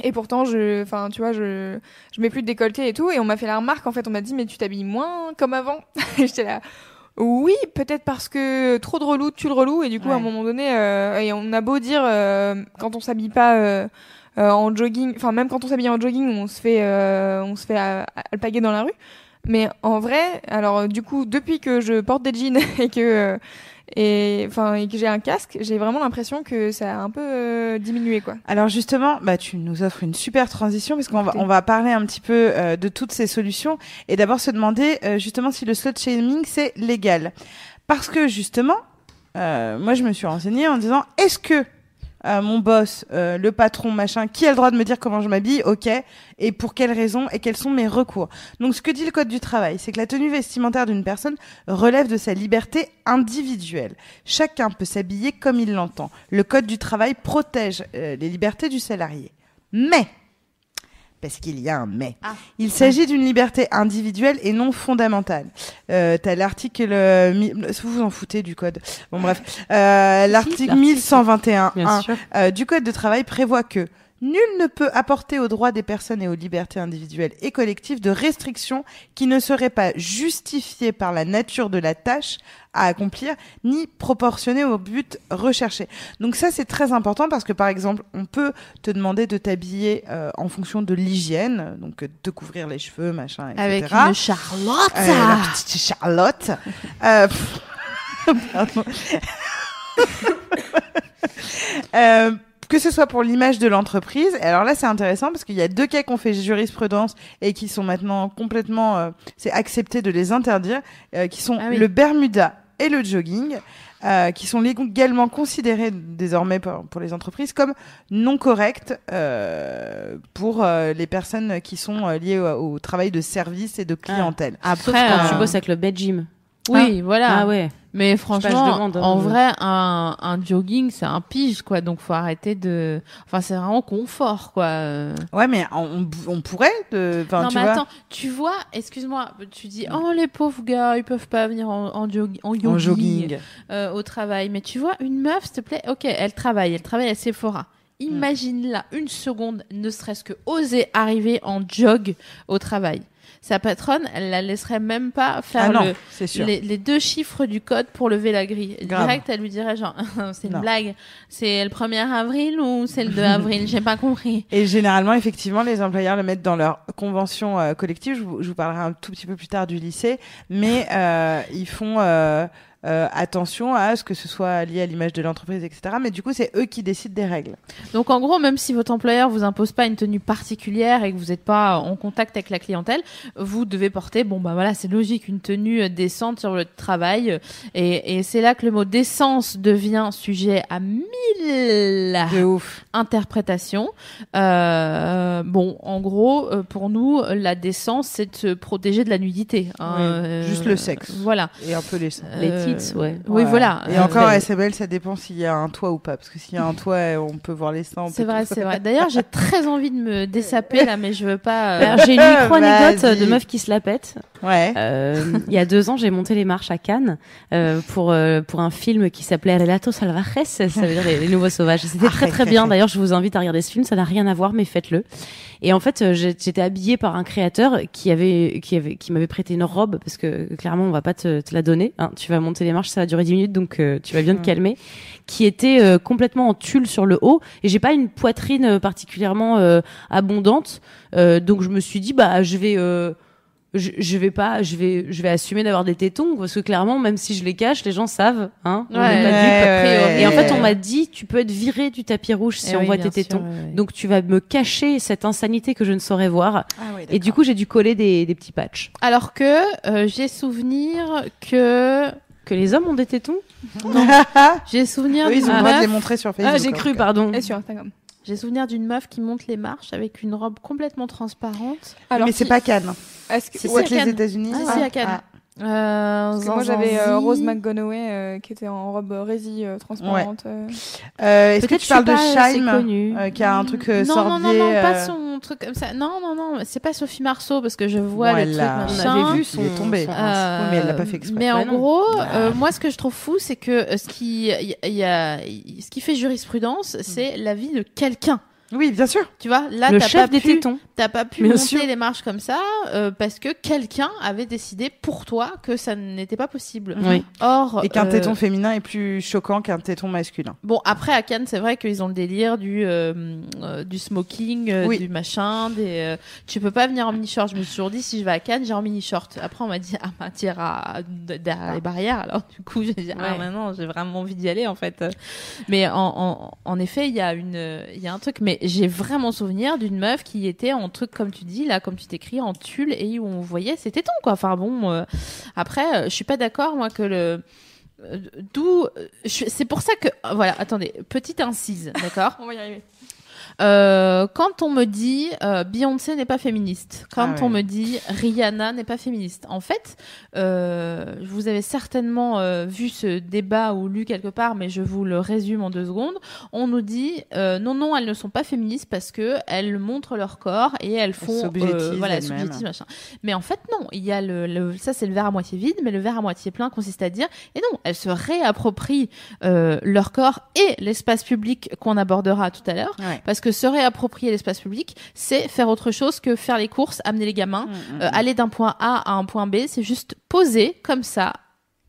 Speaker 4: et pourtant je enfin tu vois je je mets plus de décolleté et tout et on m'a fait la remarque en fait on m'a dit mais tu t'habilles moins comme avant. Et J'étais là oui, peut-être parce que trop de relou, tu le relou, et du coup, à un moment donné, euh, et on a beau dire, euh, quand on s'habille pas euh, euh, en jogging, enfin, même quand on s'habille en jogging, on se fait, euh, on se fait euh, alpaguer dans la rue. Mais en vrai, alors, euh, du coup, depuis que je porte des jeans et que, euh, et, enfin, et que j'ai un casque, j'ai vraiment l'impression que ça a un peu euh, diminué, quoi.
Speaker 2: Alors justement, bah, tu nous offres une super transition parce qu'on va, on va parler un petit peu euh, de toutes ces solutions et d'abord se demander euh, justement si le slut shaming c'est légal. Parce que justement, euh, moi je me suis renseignée en disant est-ce que euh, mon boss, euh, le patron, machin, qui a le droit de me dire comment je m'habille, ok, et pour quelles raisons et quels sont mes recours. Donc ce que dit le code du travail, c'est que la tenue vestimentaire d'une personne relève de sa liberté individuelle. Chacun peut s'habiller comme il l'entend. Le code du travail protège euh, les libertés du salarié. Mais, parce qu'il y a un mais,
Speaker 1: Ah.
Speaker 2: il s'agit d'une liberté individuelle et non fondamentale. Euh, T'as l'article... euh, vous vous en foutez du code. Bon bref. Euh, l'article
Speaker 3: l'article.
Speaker 2: 1121
Speaker 3: bien
Speaker 2: 1,
Speaker 3: sûr.
Speaker 2: euh, du Code de travail prévoit que nul ne peut apporter aux droits des personnes et aux libertés individuelles et collectives de restrictions qui ne seraient pas justifiées par la nature de la tâche à accomplir ni proportionnées au but recherché. Donc ça c'est très important parce que par exemple on peut te demander de t'habiller euh, en fonction de l'hygiène, donc euh, de couvrir les cheveux, machin, etc.
Speaker 1: avec une Charlotte
Speaker 2: Euh, la petite Charlotte. Euh, pardon. Que ce soit pour l'image de l'entreprise. Alors là, c'est intéressant parce qu'il y a deux cas qu'on fait jurisprudence et qui sont maintenant complètement, euh, c'est accepté de les interdire, euh, qui sont
Speaker 1: Ah oui.
Speaker 2: le Bermuda et le jogging. euh, qui sont légalement considérés désormais pour, pour les entreprises comme non corrects euh, pour euh, les personnes qui sont euh, liées au, au travail de service et de clientèle.
Speaker 3: Sauf
Speaker 1: après
Speaker 3: quand
Speaker 1: euh,
Speaker 3: tu bosses avec le bed gym.
Speaker 1: Oui voilà
Speaker 3: Ah ouais.
Speaker 1: mais franchement
Speaker 3: je demande, hein,
Speaker 1: en vrai un, un jogging c'est un pige quoi donc faut arrêter de enfin c'est vraiment confort quoi.
Speaker 2: Ouais, mais on, on pourrait, de, enfin,
Speaker 1: non
Speaker 2: tu
Speaker 1: mais
Speaker 2: vois,
Speaker 1: attends tu vois excuse-moi tu dis oh les pauvres gars ils peuvent pas venir en, en, jog- en jogging,
Speaker 2: en jogging.
Speaker 1: euh, au travail mais tu vois une meuf s'il te plaît ok elle travaille elle travaille à Sephora Imagine là une seconde, ne serait-ce que oser arriver en jog au travail. Sa patronne, elle la laisserait même pas faire
Speaker 2: Ah non,
Speaker 1: le,
Speaker 2: c'est sûr.
Speaker 1: les, les deux chiffres du code pour lever la grille.
Speaker 2: Grave.
Speaker 1: Direct, elle lui dirait genre, c'est une
Speaker 2: Non.
Speaker 1: blague. C'est le 1er avril ou c'est le 2 avril? J'ai pas compris.
Speaker 2: Et généralement, effectivement, les employeurs le mettent dans leur convention euh, collective. Je vous, je vous parlerai un tout petit peu plus tard du lycée, mais euh, ils font euh, euh, attention à ce que ce soit lié à l'image de l'entreprise, etc. Mais du coup, c'est eux qui décident des règles.
Speaker 1: Donc en gros, même si votre employeur vous impose pas une tenue particulière et que vous n'êtes pas en contact avec la clientèle, vous devez porter, bon bah voilà, c'est logique, une tenue décente sur le travail. Et, et c'est là que le mot décence devient sujet à mille
Speaker 2: De ouf.
Speaker 1: interprétations. Euh, bon, en gros, euh, pour nous, la décence, c'est de se protéger de la nudité. hein,
Speaker 2: Oui, juste le sexe.
Speaker 1: Voilà.
Speaker 2: Et un peu. Les
Speaker 1: Euh,
Speaker 3: ouais.
Speaker 1: Oui, voilà.
Speaker 2: Et
Speaker 1: Euh,
Speaker 2: encore, SML, ça dépend s'il y a un toit ou pas. Parce que s'il y a un toit, on peut voir les seins. on
Speaker 1: C'est vrai, c'est vrai. D'ailleurs, j'ai très envie de me dessaper là, mais je veux pas. euh,
Speaker 3: j'ai une micro-anecdote de meuf qui se la pète.
Speaker 2: Ouais.
Speaker 3: Euh, il y a deux ans, j'ai monté les marches à Cannes euh, pour euh, pour un film qui s'appelait Relatos Salvajes, ça veut dire les, les nouveaux sauvages. C'était très très bien. D'ailleurs, je vous invite à regarder ce film. Ça n'a rien à voir, mais faites-le. Et en fait, euh, j'étais habillée par un créateur qui avait qui avait qui m'avait prêté une robe parce que clairement, on va pas te, te la donner. Hein. Tu vas monter les marches, ça va durer 10 minutes, donc euh, tu vas bien te calmer. Qui était euh, complètement en tulle sur le haut et j'ai pas une poitrine euh, particulièrement euh, abondante, Euh, donc je me suis dit bah je vais euh, je, je vais pas, je vais, je vais assumer d'avoir des tétons parce que clairement, même si je les cache, les gens savent, hein. on
Speaker 1: Ouais,
Speaker 3: est pas
Speaker 2: ouais,
Speaker 3: dupes.
Speaker 2: ouais,
Speaker 3: Et en fait, on m'a dit, tu peux être viré du tapis rouge si
Speaker 1: eh
Speaker 3: on
Speaker 1: oui,
Speaker 3: voit tes tétons. Donc tu vas me cacher cette insanité que je ne saurais voir.
Speaker 2: Ah ouais,
Speaker 3: Et du coup, j'ai dû coller des, des petits patchs.
Speaker 1: Alors que euh, j'ai souvenir que
Speaker 3: Que les hommes ont des tétons?
Speaker 1: J'ai souvenir
Speaker 2: Eux, ils ont le droit de les montrer sur Facebook.
Speaker 3: Ah, j'ai cru, pardon.
Speaker 4: Et sur Instagram.
Speaker 1: J'ai souvenir d'une meuf qui monte les marches avec une robe complètement transparente.
Speaker 4: Alors,
Speaker 2: mais c'est
Speaker 4: qui-
Speaker 2: pas Cannes.
Speaker 4: Est-ce que
Speaker 1: C'est
Speaker 4: ouais,
Speaker 2: que les
Speaker 1: Cannes.
Speaker 2: États-Unis.
Speaker 1: Ah,
Speaker 2: ça
Speaker 1: si, à Cannes. Euh,
Speaker 4: parce que moi j'avais euh. Rose McGonaghy euh, qui était en robe rési euh, transparente. euh.
Speaker 2: Euh, Est-ce que tu parles de euh, qui a un truc euh,
Speaker 1: non, non, non, non, pas
Speaker 2: euh,
Speaker 1: son truc comme ça. Non, non, non, c'est pas Sophie Marceau parce que je vois le truc
Speaker 2: Voilà.
Speaker 3: On avait vu
Speaker 2: Il
Speaker 3: son,
Speaker 2: est tombé.
Speaker 3: son-
Speaker 1: Euh,
Speaker 2: Oui, mais elle l'a pas fait exprès.
Speaker 1: Mais en
Speaker 3: Ouais, non.
Speaker 1: gros, euh, moi, ce que je trouve fou, c'est que euh, ce qui, il y, y a, ce qui fait jurisprudence, c'est l'avis de quelqu'un.
Speaker 2: Oui, bien sûr.
Speaker 1: Tu vois, là,
Speaker 3: le
Speaker 1: t'as
Speaker 3: chef
Speaker 1: pas
Speaker 3: des
Speaker 1: pu,
Speaker 3: tétons.
Speaker 1: t'as pas pu
Speaker 3: Bien
Speaker 1: monter
Speaker 3: sûr.
Speaker 1: les marches comme ça euh, parce que quelqu'un avait décidé pour toi que ça n'était pas possible.
Speaker 3: Oui.
Speaker 1: Or,
Speaker 2: Et qu'un
Speaker 1: euh,
Speaker 2: téton féminin est plus choquant qu'un téton masculin.
Speaker 1: Bon, après à Cannes, c'est vrai qu'ils ont le délire du euh, euh, du smoking, euh,
Speaker 2: Oui.
Speaker 1: du machin, des. euh, tu peux pas venir en mini short. Je me suis toujours dit si je vais à Cannes, j'ai en mini short. Après, on m'a dit ah bah derrière les barrières. Alors du coup, j'ai dit ah
Speaker 3: Ouais.
Speaker 1: maintenant j'ai vraiment envie d'y aller en fait. Mais en, en, en effet, il y a une il y a un truc. Mais j'ai vraiment souvenir d'une meuf qui était en truc comme tu dis là, comme tu t'écris en tulle et où on voyait ses tétons quoi. Enfin bon, euh, après, euh, je suis pas d'accord moi que le euh, D'où, c'est pour ça que, voilà, attendez, petite incise, d'accord
Speaker 4: On va y arriver.
Speaker 1: Euh, Quand on me dit euh, Beyoncé n'est pas féministe, quand
Speaker 2: Ah ouais.
Speaker 1: on me dit Rihanna n'est pas féministe, en fait, euh, vous avez certainement euh, vu ce débat ou lu quelque part, mais je vous le résume en deux secondes. On nous dit euh, non, non, elles ne sont pas féministes parce que elles montrent leur corps et elles font, euh,
Speaker 2: s'objectivent
Speaker 1: voilà, machin. Mais en fait, non. Il y a le, le- ça, c'est le verre à moitié vide, mais le verre à moitié plein consiste à dire, et non, elles se réapproprient euh, leur corps et l'espace public qu'on abordera tout à l'heure.
Speaker 2: Ouais.
Speaker 1: Parce que se réapproprier l'espace public, c'est faire autre chose que faire les courses, amener les gamins,
Speaker 2: Mm,
Speaker 1: euh, aller d'un point A à un point B. C'est juste poser comme ça,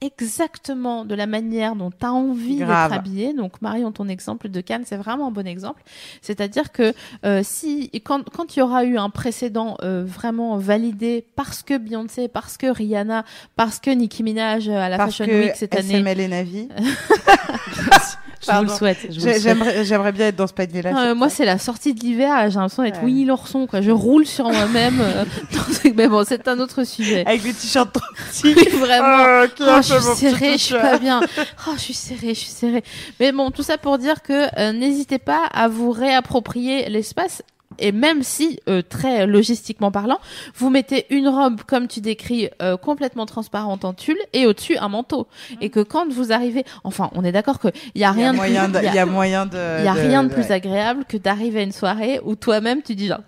Speaker 1: exactement de la manière dont tu as envie d'être habillé. Donc, Marion, ton exemple de Cannes, c'est vraiment un bon exemple. C'est-à-dire que euh, si quand quand il y aura eu un précédent euh, vraiment validé parce que Beyoncé, parce que Rihanna, parce que Nicki Minaj à la
Speaker 2: Parce
Speaker 1: Fashion
Speaker 2: que
Speaker 1: Week cette année,
Speaker 2: SML et Navi.
Speaker 3: Je vous le
Speaker 2: Pardon.
Speaker 3: souhaite. je vous le
Speaker 2: J'ai-
Speaker 3: souhaite.
Speaker 2: J'aimerais j'aimerais bien être dans ce panier-là.
Speaker 1: Euh, moi, c'est la sortie de l'hiver. J'ai l'impression d'être
Speaker 2: Ouais.
Speaker 1: Winnie l'ourson. Quoi. Je roule sur moi-même. euh, dans- Mais bon, c'est un autre sujet.
Speaker 2: Avec le t-shirt trop petit.
Speaker 1: Oui, vraiment.
Speaker 2: Oh,
Speaker 1: Oh, je suis serrée, je suis pas bien. Oh, je suis serrée, je suis serrée. Mais bon, tout ça pour dire que euh, n'hésitez pas à vous réapproprier l'espace. Et même si, euh, très logistiquement parlant, vous mettez une robe, comme tu décris, euh, complètement transparente en tulle, et au-dessus un manteau. Et que quand vous arrivez, enfin, on est d'accord a
Speaker 2: Il y a
Speaker 1: rien de plus,
Speaker 2: de,
Speaker 1: il y a-
Speaker 2: il y a moyen de.
Speaker 1: il y a rien de plus
Speaker 2: ouais.
Speaker 1: agréable que d'arriver à une soirée où toi-même tu dis genre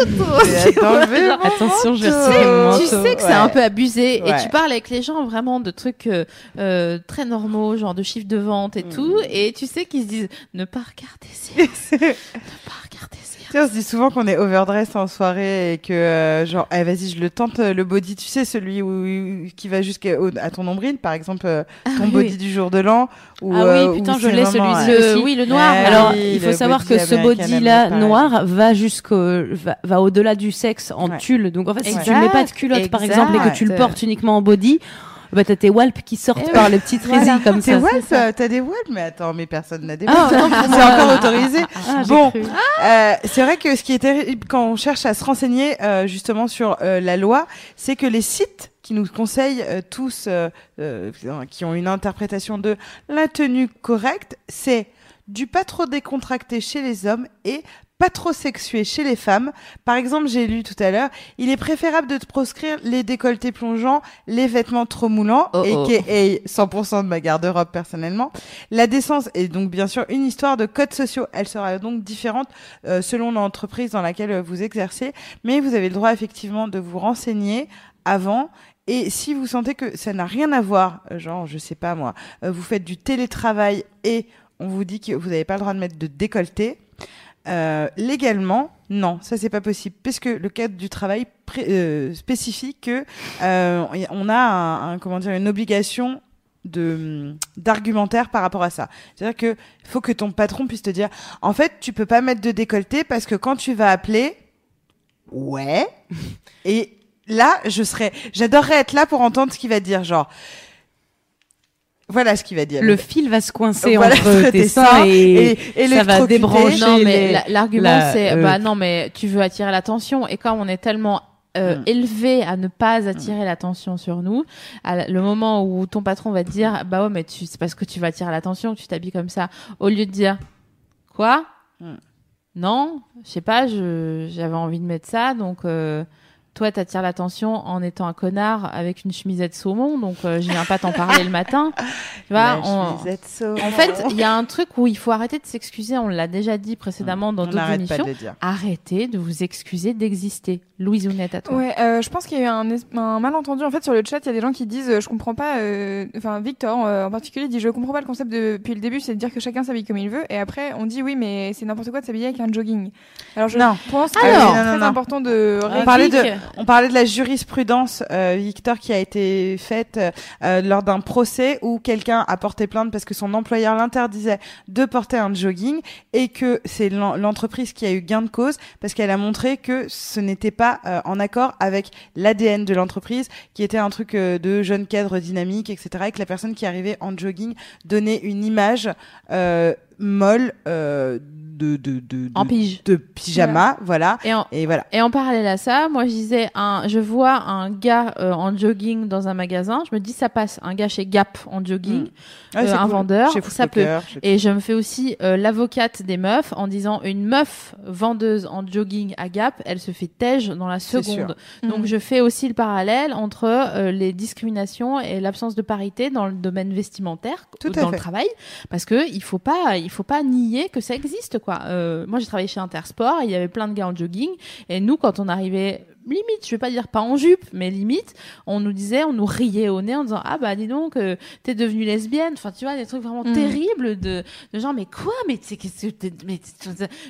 Speaker 3: Attention, je mon
Speaker 1: tu sais que c'est un peu abusé et tu parles avec les gens vraiment de trucs euh, euh, très normaux, genre de chiffres de vente et
Speaker 2: Mm.
Speaker 1: tout, et tu sais qu'ils se disent ne pas regarder ces ne pas regarder
Speaker 2: Tu sais, on se dit souvent qu'on est overdress en soirée et que, euh, genre, eh, vas-y, je le tente, euh, le body, tu sais, celui où, qui va jusqu'à à ton nombril, par exemple, euh, ton
Speaker 1: oui.
Speaker 2: body du jour de l'an. ou,
Speaker 3: Ah oui,
Speaker 2: euh,
Speaker 3: putain, je l'ai, celui-ci.
Speaker 2: euh,
Speaker 1: Le- oui, le noir.
Speaker 2: Ouais,
Speaker 3: Alors,
Speaker 2: oui,
Speaker 3: il faut savoir
Speaker 2: body
Speaker 3: que ce body-là noir va jusqu'au va, va au-delà du sexe en
Speaker 2: Ouais.
Speaker 3: tulle. Donc en fait, si tu
Speaker 1: Exact,
Speaker 3: ne mets pas de culotte par
Speaker 1: exact.
Speaker 3: exemple et que tu le portes uniquement en body, bah t'as tes walpes qui sortent
Speaker 1: Eh
Speaker 3: par le petit
Speaker 1: Voilà.
Speaker 3: trésor comme ça.
Speaker 2: Walp, t'as des Walp, mais attends, mais personne n'a des
Speaker 3: Ah,
Speaker 2: Walp.
Speaker 3: pour
Speaker 2: c'est encore autorisé.
Speaker 3: Ah, j'ai
Speaker 2: Bon. Euh, c'est vrai que ce qui est terrible quand on cherche à se renseigner euh, justement sur euh, la loi, c'est que les sites qui nous conseillent euh, tous, euh, euh, qui ont une interprétation de la tenue correcte, c'est du pas trop décontracté chez les hommes et pas trop sexué chez les femmes. Par exemple, j'ai lu tout à l'heure, il est préférable de te proscrire les décolletés plongeants, les vêtements trop moulants,
Speaker 1: Oh, oh.
Speaker 2: et 100% de ma garde-robe personnellement. La décence est donc bien sûr une histoire de codes sociaux. Elle sera donc différente euh, selon l'entreprise dans laquelle vous exercez, mais vous avez le droit effectivement de vous renseigner avant. Et si vous sentez que ça n'a rien à voir, genre, je sais pas moi, euh, vous faites du télétravail et on vous dit que vous n'avez pas le droit de mettre de décolleté, euh, légalement, non, ça c'est pas possible, puisque le cadre du travail euh, spécifie que euh, on a un, un- comment dire une obligation de d'argumentaire par rapport à ça. C'est-à-dire que faut que ton patron puisse te dire, en fait, tu peux pas mettre de décolleté parce que quand tu vas appeler, ouais, et là, je serais, j'adorerais être là pour entendre ce qu'il va dire, genre. Voilà ce qu'il va dire.
Speaker 3: Le fil va se coincer
Speaker 2: Voilà,
Speaker 3: entre tes seins et,
Speaker 2: et, et
Speaker 3: ça va débrancher.
Speaker 1: Non, mais la- l'argument
Speaker 3: la-
Speaker 1: c'est
Speaker 3: euh,
Speaker 1: bah non, mais tu veux attirer l'attention et comme on est tellement euh,
Speaker 2: Mm.
Speaker 1: élevé à ne pas attirer l'attention sur nous, à le moment où ton patron va te dire bah ouais mais tu c'est parce que tu vas attirer l'attention que tu t'habilles comme ça, au lieu de dire quoi?
Speaker 2: Mm.
Speaker 1: Non, je sais pas, je j'avais envie de mettre ça donc. Euh, toi, t'attires l'attention en étant un connard avec une chemisette saumon, donc euh, je viens pas t'en parler le matin. Tu vois, on- en fait, il y a un truc où il faut arrêter de s'excuser. On l'a déjà dit précédemment dans
Speaker 2: on
Speaker 1: d'autres émissions.
Speaker 2: de.
Speaker 1: Arrêtez de vous excuser d'exister. Louise Ounette, à toi.
Speaker 4: Ouais, euh, je pense qu'il y a eu un, un malentendu. En fait, sur le chat, il y a des gens qui disent euh, Je comprends pas. euh, Enfin, Victor euh, en particulier dit Je comprends pas le concept de- depuis le début, c'est de dire que chacun s'habille comme il veut. Et après, on dit Oui, mais c'est n'importe quoi de s'habiller avec un jogging. Alors, je
Speaker 2: Non.
Speaker 4: pense que
Speaker 1: Alors.
Speaker 4: c'est très
Speaker 2: non.
Speaker 4: important de.
Speaker 2: On parlait de, on parlait de la jurisprudence, euh, Victor, qui a été faite lors d'un procès où quelqu'un a porté plainte parce que son employeur l'interdisait de porter un jogging et que c'est l'en- l'entreprise qui a eu gain de cause parce qu'elle a montré que ce n'était pas euh, en accord avec l'ADN de l'entreprise, qui était un truc euh, de jeune cadre dynamique, etc. Et que la personne qui arrivait en jogging donnait une image euh, molle de, de, de,
Speaker 1: En
Speaker 2: de,
Speaker 1: pige.
Speaker 2: de pyjama, voilà.
Speaker 1: Et en,
Speaker 2: Et voilà.
Speaker 1: et en parallèle à ça, moi je disais, un, je vois un gars euh, en jogging dans un magasin, je me dis ça passe. Un gars chez Gap en jogging, Euh,
Speaker 2: c'est
Speaker 1: un
Speaker 2: cool.
Speaker 1: vendeur,
Speaker 2: Chez
Speaker 1: ça
Speaker 2: chez-
Speaker 1: Et je me fais aussi euh, l'avocate des meufs en disant une meuf vendeuse en jogging à Gap, elle se fait tège dans la seconde.
Speaker 4: Mhm.
Speaker 1: Donc je fais aussi le parallèle entre euh, les discriminations et l'absence de parité dans le domaine vestimentaire
Speaker 2: Tout
Speaker 1: ou
Speaker 2: à
Speaker 1: dans
Speaker 2: fait.
Speaker 1: le travail parce que il faut pas il faut pas nier que ça existe quoi. Euh, moi j'ai travaillé chez Intersport, il y avait plein de gars en jogging et nous quand on arrivait limite, je vais pas dire pas en jupe, mais limite, on nous disait, on nous riait au nez en disant ah bah dis donc euh, t'es devenue lesbienne. Enfin tu vois des trucs vraiment
Speaker 4: Mhm.
Speaker 1: terribles de, de genre mais quoi? Mais tu sais qu'est-ce que t'es- mais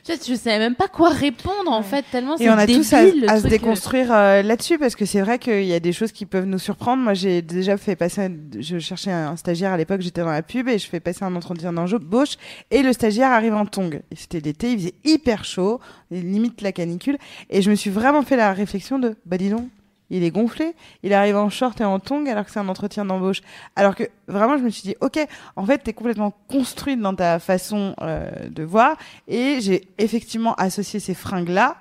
Speaker 1: je savais même pas quoi répondre en fait tellement c'est
Speaker 2: Et on a tous à,
Speaker 1: débile, le
Speaker 2: à se
Speaker 1: truc, euh.
Speaker 2: déconstruire euh, là-dessus parce que c'est vrai qu'il y a des choses qui peuvent nous surprendre. Moi, j'ai déjà fait passer, un- je cherchais un stagiaire à l'époque, j'étais dans la pub et je fais passer un entretien d'embauche et le stagiaire arrive en tongs. Et C'était l'été, il faisait hyper chaud, limite la canicule, et je me suis vraiment fait la réflexion de, bah dis donc, il est gonflé, il arrive en short et en tongs alors que c'est un entretien d'embauche. Alors que vraiment, je me suis dit, ok, en fait, t'es complètement construite dans ta façon euh, de voir, et j'ai effectivement associé ces fringues-là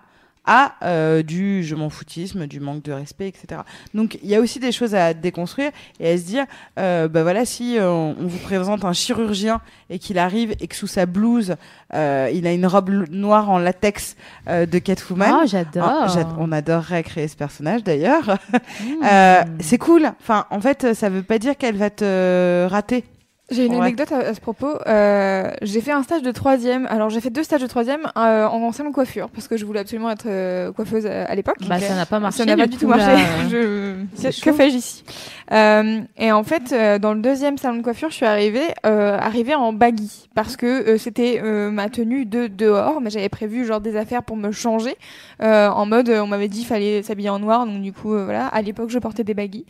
Speaker 2: à euh, du je m'en foutisme, du manque de respect, etc. Donc il y a aussi des choses à déconstruire et à se dire, euh, bah voilà, si euh, on vous présente un chirurgien et qu'il arrive et que sous sa blouse, euh, il a une robe noire en latex euh, de Catwoman.
Speaker 1: Oh, j'adore.
Speaker 2: Ah, on adorerait créer ce personnage d'ailleurs.
Speaker 1: Mmh.
Speaker 2: Euh, c'est cool. Enfin, en fait, ça veut pas dire qu'elle va te rater.
Speaker 4: J'ai une
Speaker 2: Ouais.
Speaker 4: anecdote à, à ce propos. Euh, j'ai fait un stage de troisième. Alors j'ai fait deux stages de troisième euh, en salon de coiffure parce que je voulais absolument être euh, coiffeuse à, à l'époque.
Speaker 1: Bah, ça n'a pas marché.
Speaker 4: Ça n'a pas
Speaker 1: du
Speaker 4: tout marché.
Speaker 1: là, euh.
Speaker 4: Je... Que, fais-je ici? Euh, Et en fait, euh, dans le deuxième salon de coiffure, je suis arrivée, euh, arrivée en baggy parce que euh, c'était euh, ma tenue de dehors, mais j'avais prévu genre des affaires pour me changer. Euh, en mode, euh, on m'avait dit fallait s'habiller en noir, donc du coup, euh, voilà. À l'époque, je portais des baggy.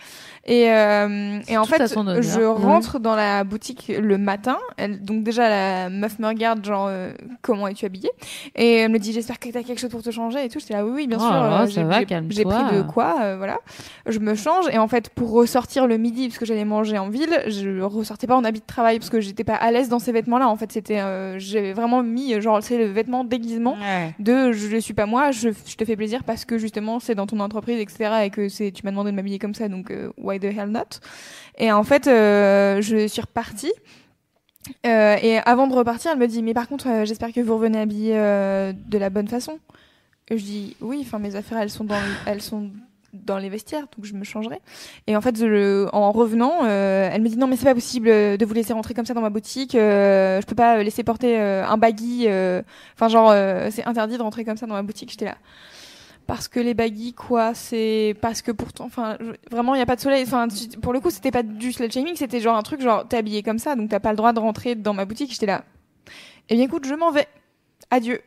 Speaker 4: Et, euh, et en fait, je rentre dans la boutique le matin. Elle- donc déjà, la meuf me regarde, genre, euh, comment es-tu habillée? Et elle me dit, j'espère que t'as quelque chose pour te changer et tout. J'étais là, oui, oui, bien
Speaker 1: Oh
Speaker 4: sûr. euh, j'ai-
Speaker 1: va,
Speaker 4: pris de quoi, euh, voilà. Je me change et en fait, pour ressortir le midi, parce que j'allais manger en ville, je ressortais pas en habit de travail parce que j'étais pas à l'aise dans ces vêtements-là. En fait, c'était, euh, j'avais vraiment mis, genre, c'est le vêtement déguisement
Speaker 2: Ouais.
Speaker 4: de je ne suis pas moi, je, je te fais plaisir parce que justement c'est dans ton entreprise, etc. et que c'est tu m'as demandé de m'habiller comme ça, donc why the hell not? Et en fait, euh, je suis repartie. Euh, et avant de repartir, elle me dit mais par contre, euh, j'espère que vous revenez habillée de la bonne façon. Et je dis oui, enfin mes affaires elles sont dans les vestiaires, donc je me changerai. Et en fait, en revenant, elle me dit non mais c'est pas possible de vous laisser rentrer comme ça dans ma boutique. je peux pas laisser porter un baggy. Enfin genre c'est interdit de rentrer comme ça dans ma boutique. J'étais là. Parce que les baggy quoi, c'est parce que pourtant, enfin vraiment il y a pas de soleil. Enfin pour le coup c'était pas du slut shaming, c'était genre un truc genre t'es habillé comme ça, donc t'as pas le droit de rentrer dans ma boutique. J'étais là. Eh bien écoute, je m'en vais. Adieu.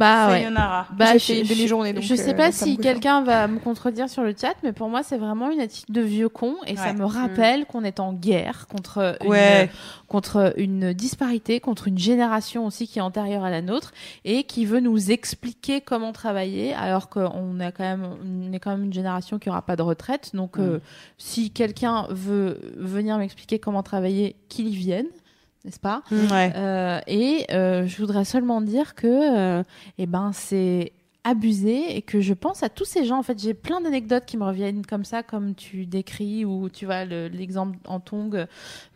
Speaker 1: Bah ouais.
Speaker 2: Sayonara.
Speaker 1: Bah,
Speaker 4: J'ai
Speaker 1: je,
Speaker 4: fait
Speaker 1: je-
Speaker 4: demi-journée, donc,
Speaker 1: je sais
Speaker 4: euh,
Speaker 1: pas si quelqu'un va me contredire sur le chat, mais pour moi, c'est vraiment une attitude de vieux con et ça me rappelle qu'on est en guerre contre une,
Speaker 2: Ouais.
Speaker 1: contre une disparité, contre une génération aussi qui est antérieure à la nôtre et qui veut nous expliquer comment travailler alors qu'on a quand même, on est quand même une génération qui aura pas de retraite. Donc, euh, si quelqu'un veut venir m'expliquer comment travailler, qu'il y vienne, n'est-ce pas?
Speaker 2: Ouais.
Speaker 1: Euh, et euh, je voudrais seulement dire que euh, eh ben c'est abusé et que je pense à tous ces gens en fait j'ai plein d'anecdotes qui me reviennent comme ça comme tu décris ou tu vois le- l'exemple en tong euh,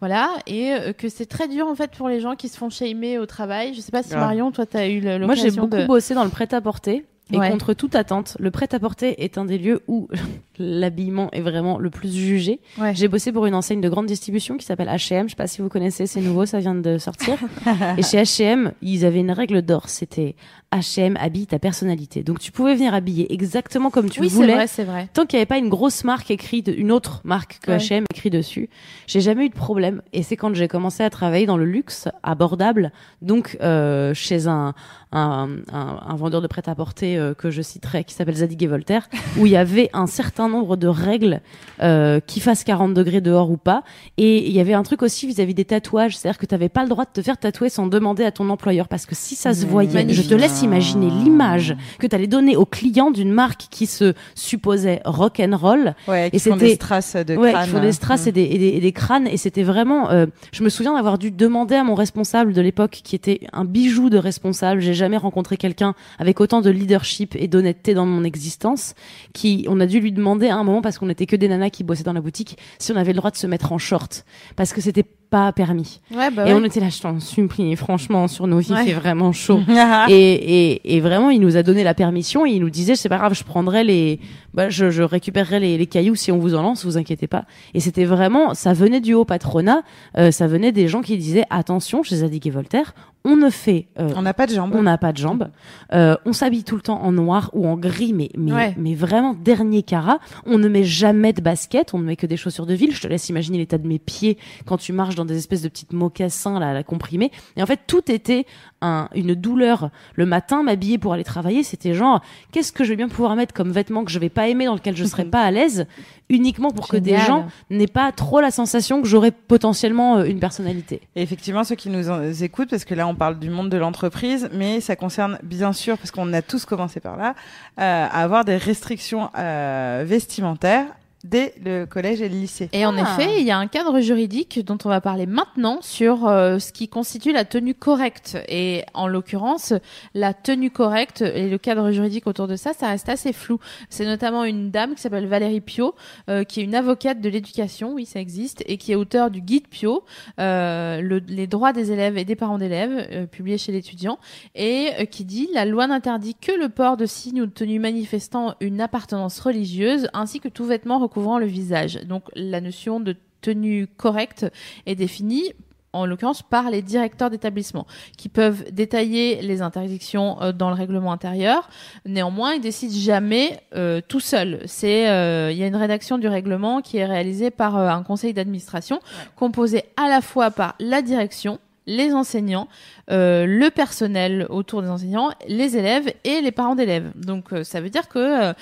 Speaker 1: voilà et euh, que c'est très dur en fait pour les gens qui se font shamer au travail je sais pas si
Speaker 2: Grave.
Speaker 1: Marion toi tu as eu le-
Speaker 3: Moi, j'ai
Speaker 1: l'occasion
Speaker 3: beaucoup
Speaker 1: de
Speaker 3: bossé dans le prêt-à-porter. Et
Speaker 1: Ouais.
Speaker 3: contre toute attente, le prêt-à-porter est un des lieux où l'habillement est vraiment le plus jugé.
Speaker 1: Ouais.
Speaker 3: J'ai bossé pour une enseigne de grande distribution qui s'appelle H&M. Je sais pas si vous connaissez, c'est nouveau, ça vient de sortir. et chez H&M, ils avaient une règle d'or. C'était H&M habille ta personnalité. Donc tu pouvais venir habiller exactement comme tu
Speaker 1: oui c'est
Speaker 3: voulais.
Speaker 1: vrai c'est vrai
Speaker 3: Tant qu'il n'y avait pas une grosse marque écrite, une autre marque que
Speaker 1: Ouais.
Speaker 3: H&M écrit dessus, j'ai jamais eu de problème. Et c'est quand j'ai commencé à travailler dans le luxe abordable, donc euh, chez un, un, un, un vendeur de prêt-à-porter euh, que je citerai, qui s'appelle Zadig et Voltaire, où il y avait un certain nombre de règles euh, qui fassent 40 degrés dehors ou pas. Et il y avait un truc aussi vis-à-vis des tatouages, c'est-à-dire que tu n'avais pas le droit de te faire tatouer sans demander à ton employeur, parce que si ça se voyait, je te laisse imaginer l'image que tu allais donner au client d'une marque qui se supposait rock and roll
Speaker 2: Ouais,
Speaker 3: Et c'était-
Speaker 2: des strass de
Speaker 3: ouais,
Speaker 2: crâne.
Speaker 3: qui font des strass et, des, et, des, et des crânes. Et c'était vraiment. euh, je me souviens d'avoir dû demander à mon responsable de l'époque, qui était un bijou de responsable. J'ai jamais rencontré quelqu'un avec autant de leadership et d'honnêteté dans mon existence. Qui, on a dû lui demander à un moment parce qu'on était que des nanas qui bossaient dans la boutique, si on avait le droit de se mettre en short, parce que c'était pas permis.
Speaker 1: ouais bah
Speaker 3: et
Speaker 1: ouais.
Speaker 3: on était là, je t'en supplie, franchement, sur nos vies,
Speaker 1: Ouais.
Speaker 3: c'est vraiment chaud.
Speaker 2: Ah.
Speaker 3: et, et, et vraiment, il nous a donné la permission et il nous disait, c'est pas grave, je prendrai les, bah, je, je récupérerai les, les cailloux si on vous en lance, vous inquiétez pas. Et c'était vraiment, ça venait du haut patronat, euh, ça venait des gens qui disaient, attention, chez Zadig et Voltaire, on ne fait, euh,
Speaker 2: On n'a pas de jambes.
Speaker 3: on n'a pas de jambes. Euh, on s'habille tout le temps en noir ou en gris, mais, mais, mais vraiment dernier carat. On ne met jamais de baskets, on ne met que des chaussures de ville. Je te laisse imaginer l'état de mes pieds quand tu marches dans des espèces de petites mocassins là, à la comprimée. Et en fait, tout était un, une douleur. Le matin, m'habiller pour aller travailler, c'était genre, qu'est-ce que je vais bien pouvoir mettre comme vêtement que je vais pas aimer, dans lequel je serais pas à l'aise, uniquement pour que des gens n'aient pas trop la sensation que j'aurais potentiellement euh, une personnalité.
Speaker 2: Et effectivement, ceux qui nous en- écoutent, parce que là, on parle du monde de l'entreprise, mais ça concerne bien sûr, parce qu'on a tous commencé par là, euh, à avoir des restrictions euh, vestimentaires dès le collège et le lycée.
Speaker 1: Et en
Speaker 3: Ah.
Speaker 1: effet, il y a un cadre juridique dont on va parler maintenant sur euh, ce qui constitue la tenue correcte. Et en l'occurrence, la tenue correcte et le cadre juridique autour de ça, ça reste assez flou. C'est notamment une dame qui s'appelle Valérie Pio, euh, qui est une avocate de l'éducation, oui, ça existe, et qui est auteur du guide Pio, euh, le- les droits des élèves et des parents d'élèves, euh, publié chez l'étudiant, et euh, qui dit la loi n'interdit que le port de signes ou de tenues manifestant une appartenance religieuse, ainsi que tout vêtement recouvrant le visage. Donc la notion de tenue correcte est définie en l'occurrence par les directeurs d'établissement, qui peuvent détailler les interdictions euh, dans le règlement intérieur. Néanmoins, ils décident jamais euh, tout seuls. C'est, euh, il y a une rédaction du règlement qui est réalisée par un conseil d'administration composé à la fois par la direction, les enseignants, le personnel autour des enseignants, les élèves et les parents d'élèves. Donc ça veut dire que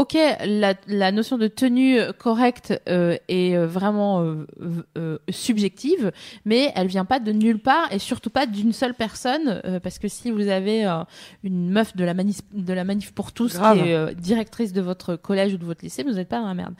Speaker 1: Ok, la, la notion de tenue correcte euh, est euh, vraiment euh, euh, subjective, mais elle vient pas de nulle part et surtout pas d'une seule personne, euh, parce que si vous avez euh, une meuf de la manif, de la manif pour tous
Speaker 2: Grave.
Speaker 1: qui est euh, directrice de votre collège ou de votre lycée, vous n'êtes pas dans la merde.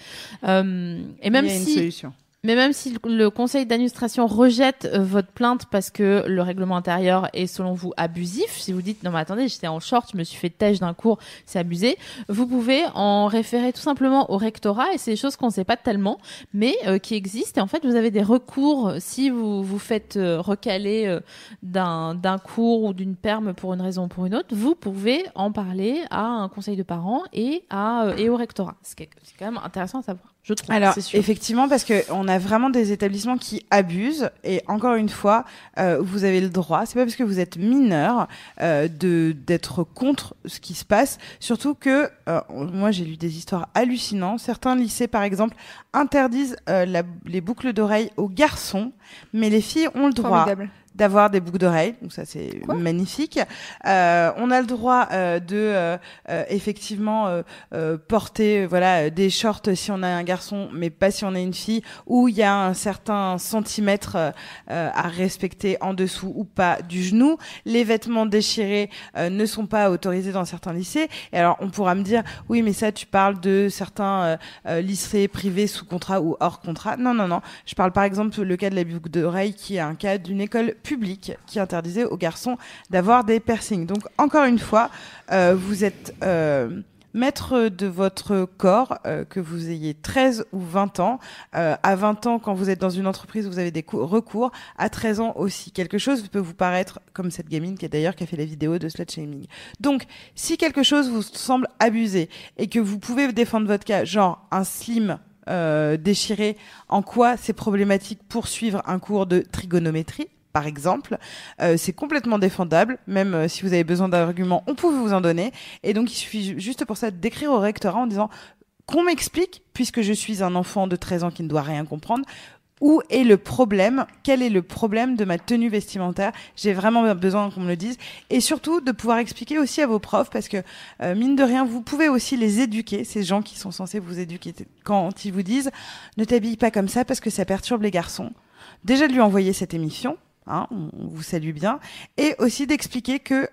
Speaker 1: Euh, et même
Speaker 2: Il y a une
Speaker 1: si
Speaker 2: solution.
Speaker 1: Mais même si le, conseil d'administration rejette euh, votre plainte parce que le règlement intérieur est selon vous abusif, si vous dites non mais attendez j'étais en short, je me suis fait têche d'un cours, c'est abusé, vous pouvez en référer tout simplement au rectorat et c'est des choses qu'on ne sait pas tellement mais euh, qui existent et en fait vous avez des recours si vous vous faites euh, recaler euh, d'un d'un cours ou d'une perme pour une raison ou pour une autre, vous pouvez en parler à un conseil de parents et à euh, et au rectorat. C'est quand même intéressant à savoir, je trouve.
Speaker 2: Alors effectivement parce que on a vraiment des établissements qui abusent et encore une fois euh, vous avez le droit c'est pas parce que vous êtes mineur euh, de d'être contre ce qui se passe surtout que euh, moi j'ai lu des histoires hallucinantes certains lycées par exemple interdisent euh, la- les boucles d'oreilles aux garçons mais les filles ont le droit
Speaker 4: Formidable.
Speaker 2: D'avoir des boucles d'oreilles, donc ça c'est magnifique. Euh, on a le droit euh, de euh, euh, effectivement euh, porter voilà des shorts si on a un garçon, mais pas si on a une fille, où il y a un certain centimètre à respecter en dessous ou pas du genou. Les vêtements déchirés euh, ne sont pas autorisés dans certains lycées. Et alors on pourra me dire oui mais ça tu parles de certains lycées privés sous contrat ou hors contrat. Non non non, je parle par exemple le cas de la boucle d'oreille qui est un cas d'une école publique qui interdisait aux garçons d'avoir des piercings. Donc encore une fois, euh, vous êtes euh, maître de votre corps, euh, que vous ayez 13 ou 20 ans. Euh, à 20 ans, quand vous êtes dans une entreprise, vous avez des cou- recours. À 13 ans aussi, quelque chose peut vous paraître comme cette gamine qui est d'ailleurs qui a fait la vidéo de slut shaming. Donc, si quelque chose vous semble abusé et que vous pouvez défendre votre cas, genre un slim euh, déchiré, en quoi c'est problématique pour suivre un cours de trigonométrie? Par exemple, Euh, c'est complètement défendable, même euh, si vous avez besoin d'arguments, on peut vous en donner. Et donc, il suffit ju- juste pour ça d'écrire au rectorat en disant qu'on m'explique, puisque je suis un enfant de 13 ans qui ne doit rien comprendre, où est le problème Quel est le problème de ma tenue vestimentaire J'ai vraiment besoin qu'on me le dise. Et surtout, de pouvoir expliquer aussi à vos profs, parce que, euh, mine de rien, vous pouvez aussi les éduquer, ces gens qui sont censés vous éduquer, quand ils vous disent « ne t'habille pas comme ça parce que ça perturbe les garçons ». Déjà de lui envoyer cette émission, hein, on, on vous salue bien, et aussi d'expliquer que...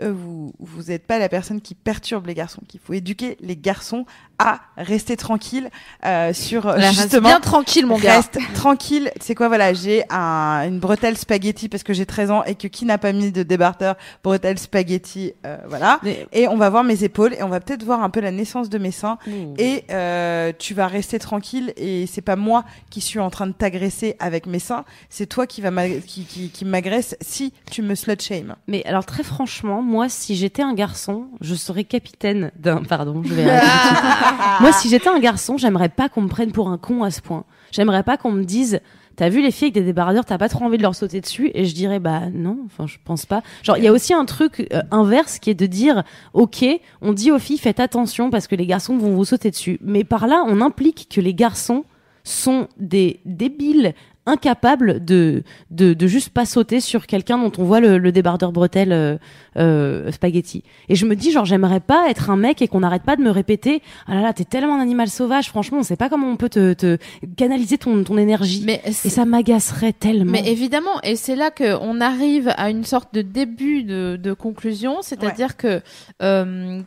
Speaker 2: euh, vous vous n'êtes pas la personne qui perturbe les garçons, qu'il faut éduquer les garçons à rester tranquilles euh, sur
Speaker 1: Là, reste
Speaker 2: justement
Speaker 1: bien tranquille mon gars.
Speaker 2: Reste tranquille. C'est quoi, voilà, j'ai un, une bretelle spaghetti parce que j'ai 13 ans et que qui n'a pas mis de débardeur bretelle spaghetti, euh, voilà.
Speaker 3: Mais-
Speaker 2: Et on va voir mes épaules et on va peut-être voir un peu la naissance de mes seins. Et euh, tu vas rester tranquille et c'est pas moi qui suis en train de t'agresser avec mes seins, c'est toi qui va qui, qui, qui m'agresse si tu me slut shame.
Speaker 3: Mais alors très franchement, moi, si j'étais un garçon, je serais capitaine d'un. Pardon, je vais. moi, si j'étais un garçon, j'aimerais pas qu'on me prenne pour un con à ce point. J'aimerais pas qu'on me dise. T'as vu les filles avec des débardeurs, t'as pas trop envie de leur sauter dessus? Et je dirais bah non, enfin je pense pas. Genre il y a aussi un truc euh, inverse qui est de dire ok, on dit aux filles faites attention parce que les garçons vont vous sauter dessus. Mais par là on implique que les garçons sont des débiles incapables de, de, de juste pas sauter sur quelqu'un dont on voit le, le débardeur bretelle euh, euh, spaghetti. Et je me dis, genre, j'aimerais pas être un mec et qu'on n'arrête pas de me répéter, ah là là, t'es tellement un animal sauvage, franchement, on sait pas comment on peut te, te canaliser ton, ton énergie.
Speaker 1: Mais
Speaker 3: et ça m'agacerait tellement.
Speaker 1: Mais évidemment, et c'est là qu'on arrive à une sorte de début de, de conclusion, c'est-à-dire que euh,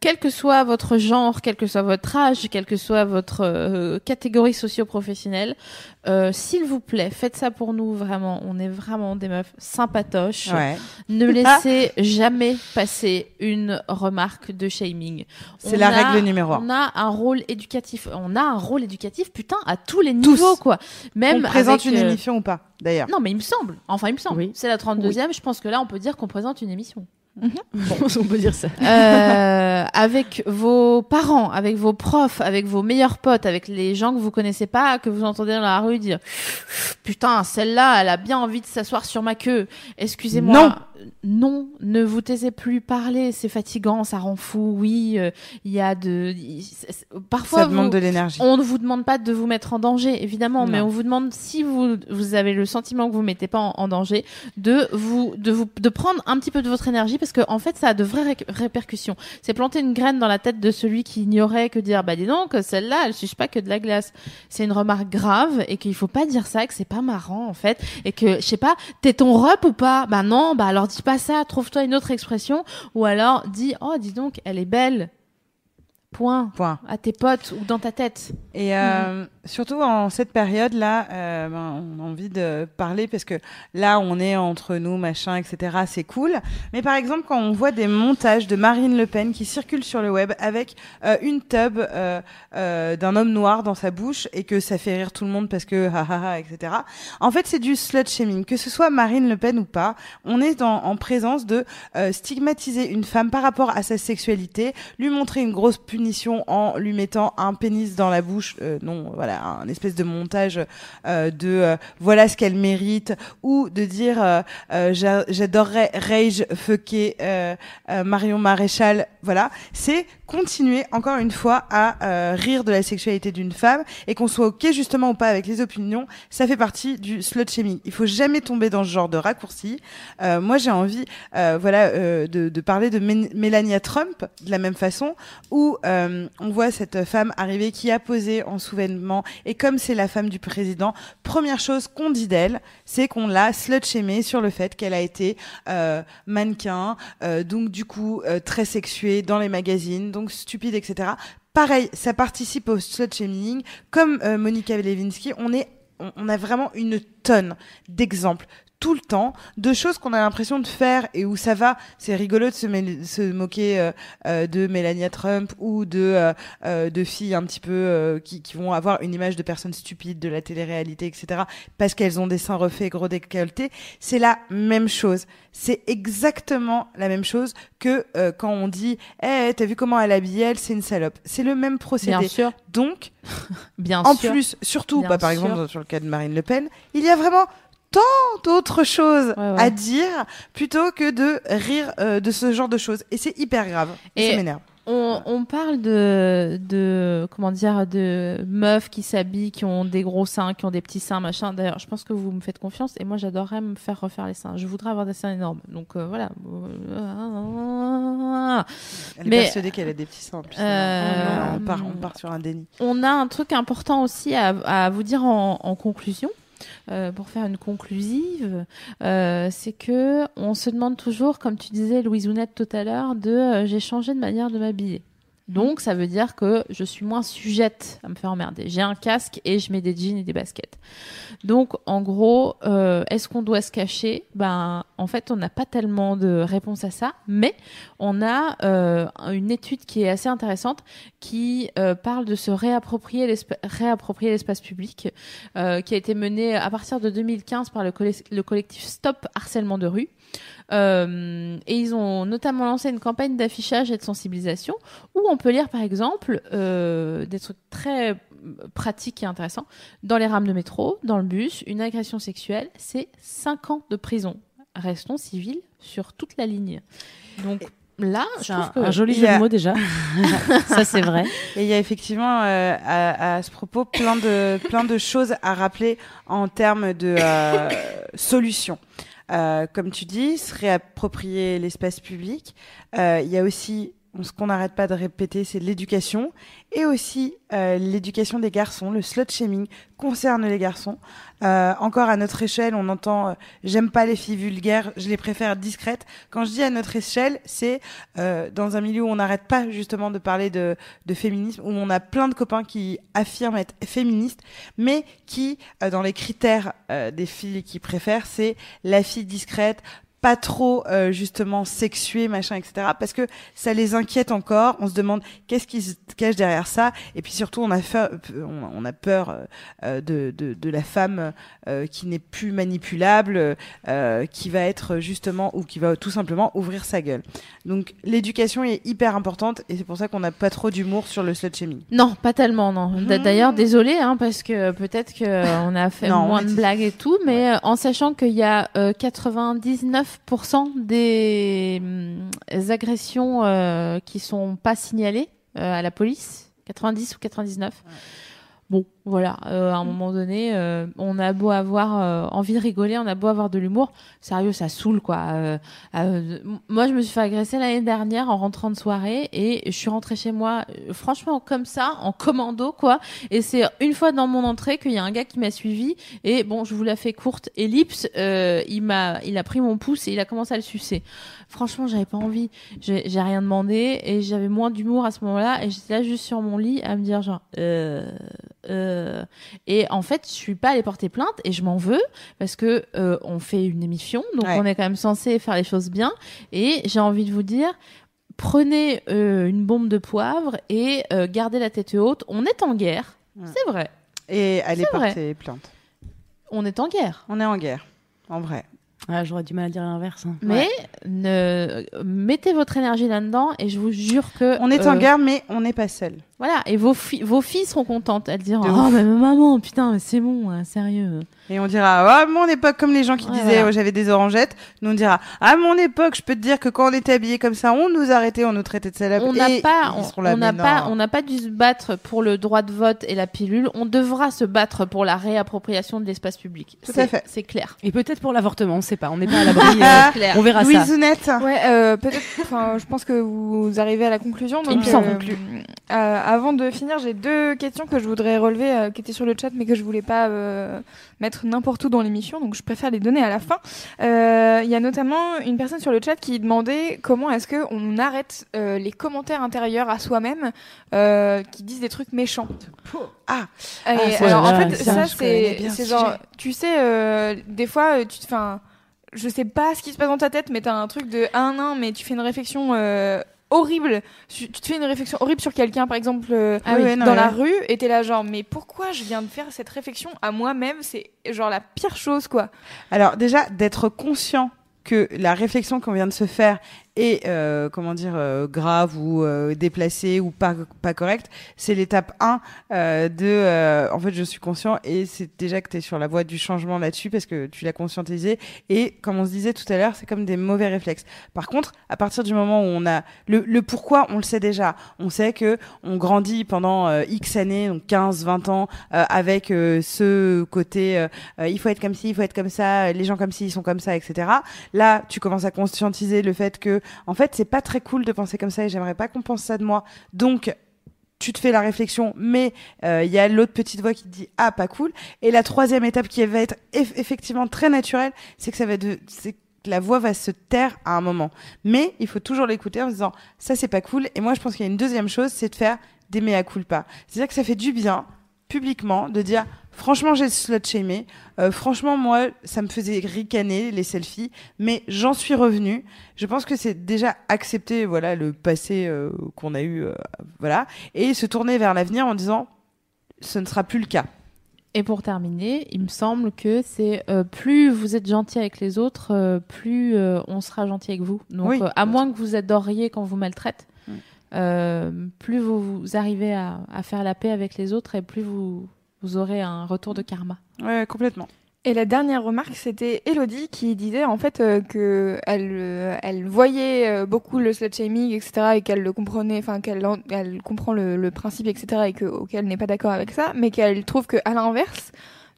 Speaker 1: quel que soit votre genre, quel que soit votre âge, quelle que soit votre euh, catégorie socio-professionnelle, euh, s'il vous plaît, faites ça pour nous vraiment. On est vraiment des meufs sympatoches.
Speaker 2: Ouais.
Speaker 1: Ne laissez jamais passer une remarque de shaming.
Speaker 2: C'est la
Speaker 1: a-
Speaker 2: règle numéro un.
Speaker 1: On a un rôle éducatif. On a un rôle éducatif, putain, à tous les niveaux, quoi. Même
Speaker 2: on présente
Speaker 1: avec,
Speaker 2: une
Speaker 1: euh,
Speaker 2: émission ou pas, d'ailleurs.
Speaker 1: Non, mais il me semble. Enfin, il me semble.
Speaker 3: Oui.
Speaker 1: C'est la 32e. Je pense que là, on peut dire qu'on présente une émission.
Speaker 3: on peut dire ça.
Speaker 1: euh, avec vos parents, avec vos profs, avec vos meilleurs potes, avec les gens que vous connaissez pas, que vous entendez dans la rue dire putain celle-là elle a bien envie de s'asseoir sur ma queue. Excusez-moi.
Speaker 2: Non.
Speaker 1: Non, ne vous taisez plus parler, c'est fatigant, ça rend fou. Oui, euh, il y a de parfois
Speaker 2: Ça demande
Speaker 1: vous-
Speaker 2: de l'énergie.
Speaker 1: on ne vous demande pas de vous mettre en danger, évidemment,
Speaker 2: Non.
Speaker 1: mais on vous demande si vous vous avez le sentiment que vous mettez pas en, en danger, de vous de vous de prendre un petit peu de votre énergie parce que en fait ça a de vraies ré- répercussions. C'est planter une graine dans la tête de celui qui ignorait que dire bah dis donc celle-là elle suce pas que de la glace. C'est une remarque grave et qu'il faut pas dire ça, que c'est pas marrant en fait et que je sais pas t'es ton rep ou pas? Bah non, bah alors dis pas ça, trouve-toi une autre expression ou alors dis oh dis donc elle est belle. Point.
Speaker 2: Point.
Speaker 1: À tes potes ou dans ta tête.
Speaker 2: Et euh, surtout en cette période-là, euh, ben, on a envie de parler parce que là, on est entre nous, machin, etc. C'est cool. Mais par exemple, quand on voit des montages de Marine Le Pen qui circulent sur le web avec euh, une tub d'un homme noir dans sa bouche et que ça fait rire tout le monde parce que ha ha ha, etc. En fait, c'est du slut shaming. Que ce soit Marine Le Pen ou pas, on est en, en présence de stigmatiser une femme par rapport à sa sexualité, lui montrer une grosse punition en lui mettant un pénis dans la bouche, euh, non, voilà, un espèce de montage euh, de euh, voilà ce qu'elle mérite, ou de dire j'a- j'adorerais rage fucker Marion Maréchal, voilà, c'est continuer encore une fois à euh, rire de la sexualité d'une femme et qu'on soit ok justement ou pas avec les opinions, ça fait partie du slut shaming. Il faut jamais tomber dans ce genre de raccourci. Euh, moi, j'ai envie, euh, voilà, euh, de, de parler de Mé- Melania Trump de la même façon, où euh, on voit cette femme arriver qui a posé en souvènement et comme c'est la femme du président, première chose qu'on dit d'elle, c'est qu'on l'a slut shamée sur le fait qu'elle a été euh, mannequin, donc du coup très sexuée dans les magazines, donc stupide, etc. Pareil, ça participe au slut shaming. Comme euh, Monica Lewinsky, on a vraiment une tonne d'exemples tout le temps de choses qu'on a l'impression de faire et où ça va. C'est rigolo de se, se moquer euh, euh, de Melania Trump ou de euh, euh, de filles un petit peu euh, qui, qui vont avoir une image de personnes stupides de la télé-réalité, etc. Parce qu'elles ont des seins refaits, gros décolletés. C'est la même chose. C'est exactement la même chose que euh, quand on dit Eh, t'as vu comment elle habille elle? C'est une salope. C'est le même procédé.
Speaker 1: Bien sûr.
Speaker 2: Donc,
Speaker 1: Bien
Speaker 2: en
Speaker 1: sûr.
Speaker 2: plus, surtout,
Speaker 1: Bien
Speaker 2: bah, par
Speaker 1: sûr.
Speaker 2: exemple, sur le cas de Marine Le Pen, il y a vraiment tant d'autres choses
Speaker 1: Ouais, ouais.
Speaker 2: à dire plutôt que de rire euh, de ce genre de choses. Et c'est hyper grave. Et,
Speaker 1: Et-
Speaker 2: ça m'énerve.
Speaker 1: On, on parle de, de, comment dire, de meufs qui s'habillent, qui ont des gros seins, qui ont des petits seins, machin. D'ailleurs, je pense que vous me faites confiance et moi, j'adorerais me faire refaire les seins. Je voudrais avoir des seins énormes. Donc, euh, voilà.
Speaker 2: Elle est
Speaker 1: Mais-
Speaker 2: persuadée qu'elle a des petits seins. en plus.
Speaker 1: Euh,
Speaker 2: on, part, on part sur un déni.
Speaker 1: On a un truc important aussi à, à vous dire en, en conclusion. Euh, pour faire une conclusive, euh, c'est que on se demande toujours, comme tu disais Louise Ounette tout à l'heure, de euh, j'ai changé de manière de m'habiller. Donc ça veut dire que je suis moins sujette à me faire emmerder. J'ai un casque et je mets des jeans et des baskets. Donc en gros, euh, est-ce qu'on doit se cacher? Ben en fait, on n'a pas tellement de réponse à ça, mais on a euh, une étude qui est assez intéressante qui euh, parle de se réapproprier l'espa- réapproprier l'espace public, qui a été menée à partir de 2015 par le, le collectif Stop Harcèlement de rue. Euh, et ils ont notamment lancé une campagne d'affichage et de sensibilisation où on peut lire par exemple euh, des trucs très pratiques et intéressants. Dans les rames de métro, dans le bus, une agression sexuelle, c'est 5 ans de prison. Restons civils sur toute la ligne. Donc là, je trouve
Speaker 3: un,
Speaker 1: que
Speaker 3: un joli jeu
Speaker 2: a-
Speaker 3: de mots déjà. ça c'est vrai.
Speaker 2: Et il y a effectivement euh, à, à ce propos plein de, plein de choses à rappeler en termes de euh, solutions. Euh, comme tu dis, se réapproprier l'espace public. Euh, Il y a aussi ce qu'on n'arrête pas de répéter, c'est l'éducation et aussi euh, l'éducation des garçons. Le slut shaming concerne les garçons. Euh, encore à notre échelle, on entend euh, j'aime pas les filles vulgaires, je les préfère discrètes. Quand je dis à notre échelle, c'est dans un milieu où on n'arrête pas justement de parler de, de féminisme, où on a plein de copains qui affirment être féministes, mais qui, dans les critères des filles qui préfèrent, c'est la fille discrète, pas trop euh, justement sexué machin etc parce que ça les inquiète encore. On se demande qu'est-ce qui se cache derrière ça. Et puis surtout on a fait, on, a peur euh, euh, de, de, de la femme euh, qui n'est plus manipulable euh, qui va être justement ou qui va tout simplement ouvrir sa gueule. Donc l'éducation est hyper importante et c'est pour ça qu'on n'a pas trop d'humour sur le slut shaming
Speaker 1: Non, pas tellement, non.
Speaker 2: Mmh.
Speaker 1: D'ailleurs, désolé, hein, parce que peut-être que euh, on a fait
Speaker 2: Non,
Speaker 1: moins de blagues et tout, mais en sachant qu'il y a euh, 99% des hum, agressions euh, qui sont pas signalées euh, à la police, 90 ou 99. Bon, voilà, euh, à un moment donné, euh, on a beau avoir euh, envie de rigoler, on a beau avoir de l'humour, sérieux, ça saoule quoi. Euh, euh, moi, je me suis fait agresser l'année dernière en rentrant de soirée et je suis rentrée chez moi, franchement comme ça, en commando quoi. Et c'est une fois dans mon entrée qu'il y a un gars qui m'a suivi et bon, je vous la fais courte, ellipse, euh, il m'a, il a pris mon pouce et il a commencé à le sucer. Franchement, j'avais pas envie, j'ai j'ai rien demandé et j'avais moins d'humour à ce moment-là et j'étais là juste sur mon lit à me dire genre. Euh, euh, et en fait, je suis pas allée porter plainte et je m'en veux parce que euh, on fait une émission, donc
Speaker 2: Ouais.
Speaker 1: on est quand même censé faire les choses bien. Et j'ai envie de vous dire, prenez euh, une bombe de poivre et gardez la tête haute. On est en guerre,
Speaker 2: Ouais.
Speaker 1: c'est vrai.
Speaker 2: et allez
Speaker 1: vrai.
Speaker 2: porter plainte
Speaker 1: On est en guerre.
Speaker 2: on est en guerre en vrai
Speaker 3: Ah, J'aurais du mal à dire l'inverse. hein.
Speaker 1: Mais ne mettez votre énergie là-dedans et je vous jure que
Speaker 2: on est en
Speaker 1: euh,
Speaker 2: guerre mais on n'est pas seul
Speaker 1: Voilà, et vos, fi- vos filles seront contentes. Elles diront Oh, mais maman, putain, mais c'est bon, hein, sérieux.
Speaker 2: Et on dira, ah, à mon époque, comme les gens qui
Speaker 1: Ouais,
Speaker 2: disaient,
Speaker 1: voilà.
Speaker 2: oh, j'avais des orangettes, nous on dira, à mon époque, je peux te dire que quand on était habillés comme ça, on nous arrêtait, on nous traitait de salopes.
Speaker 1: On n'a pas, on n'a pas,
Speaker 2: non.
Speaker 1: on n'a pas dû se battre pour le droit de vote et la pilule. On devra se battre pour la réappropriation de l'espace public.
Speaker 2: Tout
Speaker 1: C'est-
Speaker 2: à fait.
Speaker 1: C'est clair.
Speaker 3: Et peut-être pour l'avortement, on sait pas. On n'est pas à l'abri. euh,
Speaker 1: clair.
Speaker 3: on verra ça.
Speaker 2: Louisounette.
Speaker 4: Ouais, euh, peut-être. Enfin, je pense que vous arrivez à la conclusion. Donc,
Speaker 1: Il me semble.
Speaker 4: euh, euh, avant de finir, j'ai deux questions que je voudrais relever, euh, qui étaient sur le chat, mais que je voulais pas euh, mettre n'importe où dans l'émission. Donc, je préfère les donner à la fin. Euh, Il y a notamment une personne sur le chat qui demandait comment est-ce que on arrête euh, les commentaires intérieurs à soi-même euh, qui disent des trucs méchants.
Speaker 2: Ah,
Speaker 4: Et
Speaker 2: ça,
Speaker 4: alors, en fait,
Speaker 3: ça,
Speaker 4: c'est genre, tu sais, euh, des fois, tu te, enfin, je sais pas ce qui se passe dans ta tête, mais t'as un truc de un an, mais tu fais une réflexion euh, horrible. Tu tu te fais une réflexion horrible sur quelqu'un, par exemple, euh,
Speaker 2: Ah oui, non,
Speaker 4: dans
Speaker 2: ouais.
Speaker 4: la rue, et t'es là genre, mais pourquoi je viens de faire cette réflexion à moi-même? C'est genre la pire chose, quoi.
Speaker 2: Alors déjà, d'être conscient que la réflexion qu'on vient de se faire est, euh, comment dire, euh, grave ou euh, déplacée ou pas, pas correcte, c'est l'étape 1 euh, de, euh, en fait, je suis conscient et c'est déjà que tu es sur la voie du changement là-dessus parce que tu l'as conscientisé et comme on se disait tout à l'heure, c'est comme des mauvais réflexes. Par contre, à partir du moment où on a le, le pourquoi, on le sait déjà. On sait que on grandit pendant euh, X années, donc 15, 20 ans, avec ce côté il faut être comme ci, il faut être comme ça, les gens comme ci, ils sont comme ça, etc. Là, tu commences à conscientiser le fait que, en fait, c'est pas très cool de penser comme ça et j'aimerais pas qu'on pense ça de moi. Donc, tu te fais la réflexion, mais euh, il y a l'autre petite voix qui te dit ah pas cool. Et la troisième étape qui va être eff- effectivement très naturelle, c'est que la voix va se taire à un moment. Mais il faut toujours l'écouter en se disant ça c'est pas cool. Et moi je pense qu'il y a une deuxième chose, c'est de faire des mea culpa. C'est-à-dire que ça fait du bien publiquement de dire franchement j'ai slut shamé Euh, franchement moi ça me faisait ricaner les selfies mais j'en suis revenu je pense que c'est déjà accepter voilà le passé euh, qu'on a eu euh, voilà et se tourner vers l'avenir en disant ce ne sera plus le cas
Speaker 1: Et pour terminer, il me semble que c'est euh, plus vous êtes gentil avec les autres, euh, plus euh, on sera gentil avec vous. Donc,
Speaker 2: Oui.
Speaker 1: euh, à moins que vous adoriez quand vous maltraite. Euh, plus vous, vous arrivez à, à faire la paix avec les autres et plus vous, vous aurez un retour de karma.
Speaker 2: ouais complètement
Speaker 4: Et la dernière remarque, c'était Elodie qui disait en fait euh, que elle, euh, elle voyait euh, beaucoup le slut shaming, etc., et qu'elle le comprenait, enfin qu'elle en- elle comprend le, le principe, etc., et que auquel n'est pas d'accord avec ça, mais qu'elle trouve que à l'inverse,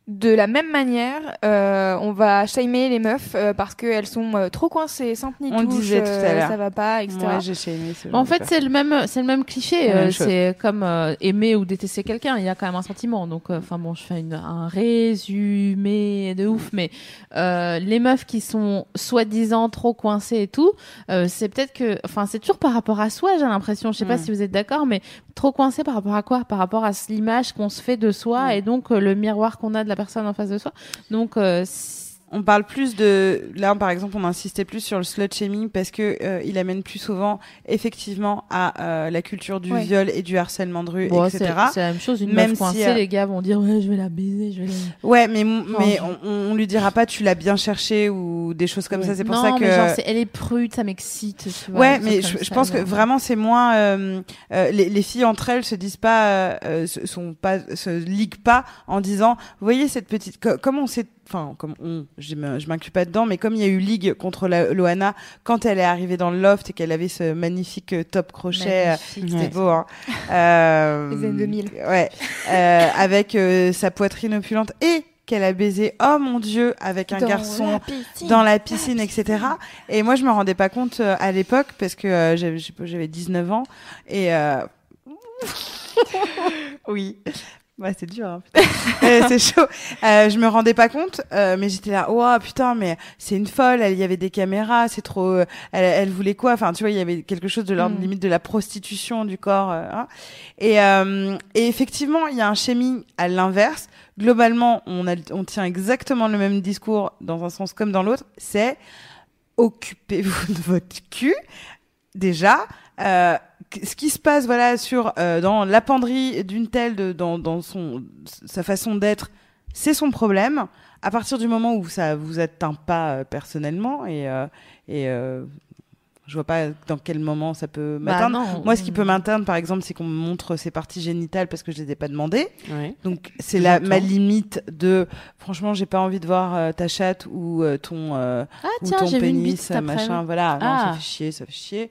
Speaker 4: de la même manière, euh, on va shamer les meufs euh, parce qu'elles sont euh, trop coincées, sans tenir
Speaker 2: On le disait tout à l'heure.
Speaker 4: ça va pas, etc.
Speaker 2: Ouais, j'ai shamé ce
Speaker 1: En
Speaker 2: de
Speaker 1: fait, c'est le même, c'est le même cliché.
Speaker 2: La même
Speaker 1: euh,
Speaker 2: chose.
Speaker 1: c'est comme euh, aimer ou détester quelqu'un. Il y a quand même un sentiment. Donc, euh, enfin bon, je fais une, un résumé de ouf, mais euh, les meufs qui sont soi-disant trop coincées et tout, euh, c'est peut-être que, enfin, c'est toujours par rapport à soi. J'ai l'impression. Je sais pas
Speaker 2: Mm.
Speaker 1: si vous êtes d'accord, mais trop coincé par rapport à quoi? Par rapport à l'image qu'on se fait de soi
Speaker 2: Mm.
Speaker 1: et donc euh, le miroir qu'on a de la personne en face de soi. Donc, euh, si-
Speaker 2: on parle plus de là par exemple on insistait plus sur le slut shaming parce que euh, il amène plus souvent effectivement à euh, la culture du
Speaker 4: Ouais.
Speaker 2: viol et du harcèlement de rue
Speaker 1: Bon,
Speaker 2: etc
Speaker 1: c'est la même chose. Une
Speaker 2: Même
Speaker 1: meuf
Speaker 2: si, euh,
Speaker 1: les gars vont dire ouais, je vais la baiser, je vais la.
Speaker 2: ouais mais mais on, on lui dira pas tu l'as bien cherché ou des choses comme ça c'est pour
Speaker 1: non,
Speaker 2: ça que
Speaker 1: mais genre, elle est prude, ça m'excite.
Speaker 2: Ouais, mais je, je pense que vraiment c'est moins euh, euh, les, les filles entre elles se disent pas se- sont pas se liguent pas en disant vous voyez cette petite co- comme on s'est enfin comme on je m'inclus pas dedans mais comme il y a eu ligue contre la Loana quand elle est arrivée dans le loft et qu'elle avait ce magnifique euh, top crochet euh, c'était
Speaker 3: Ouais.
Speaker 2: beau hein euh,
Speaker 4: Les années 2000.
Speaker 2: ouais euh, avec euh, sa poitrine opulente et qu'elle a baisé oh mon dieu avec un
Speaker 4: Dans
Speaker 2: garçon
Speaker 4: la piscine.
Speaker 2: dans la piscine, etc. Et moi, je me rendais pas compte à l'époque parce que j'avais, je sais pas, j'avais 19 ans et euh... oui. Ouais, c'est dur, hein. Euh, c'est chaud. Euh, je me rendais pas compte, euh, mais j'étais là, oh putain, mais c'est une folle. Elle, il y avait des caméras, c'est trop. euh, elle, elle voulait quoi? Enfin, tu vois, il y avait quelque chose de l'ordre
Speaker 4: Mm.
Speaker 2: limite de la prostitution du corps. euh, hein. et, euh, et effectivement, il y a un shaming à l'inverse. Globalement, on, a, on tient exactement le même discours dans un sens comme dans l'autre. C'est occupez-vous de votre cul. Déjà, euh, ce qui se passe voilà sur euh, dans la penderie d'une telle de, dans, dans son sa façon d'être, c'est son problème. À partir du moment où ça vous atteint pas euh, personnellement et euh, et euh, je vois pas dans quel moment ça peut
Speaker 1: Bah,
Speaker 2: m'atteindre.
Speaker 1: non,
Speaker 2: Moi, ce qui peut m'atteindre, par exemple, c'est qu'on me montre ses parties génitales parce que je les ai pas demandées.
Speaker 3: Ouais.
Speaker 2: Donc c'est la ma limite de franchement j'ai pas envie de voir euh, ta chatte ou euh, ton euh,
Speaker 1: Ah
Speaker 2: ou
Speaker 1: tiens,
Speaker 2: ton
Speaker 1: j'ai vu une bite
Speaker 2: pénis euh, machin voilà non,
Speaker 3: Ah.
Speaker 2: ça fait chier ça fait chier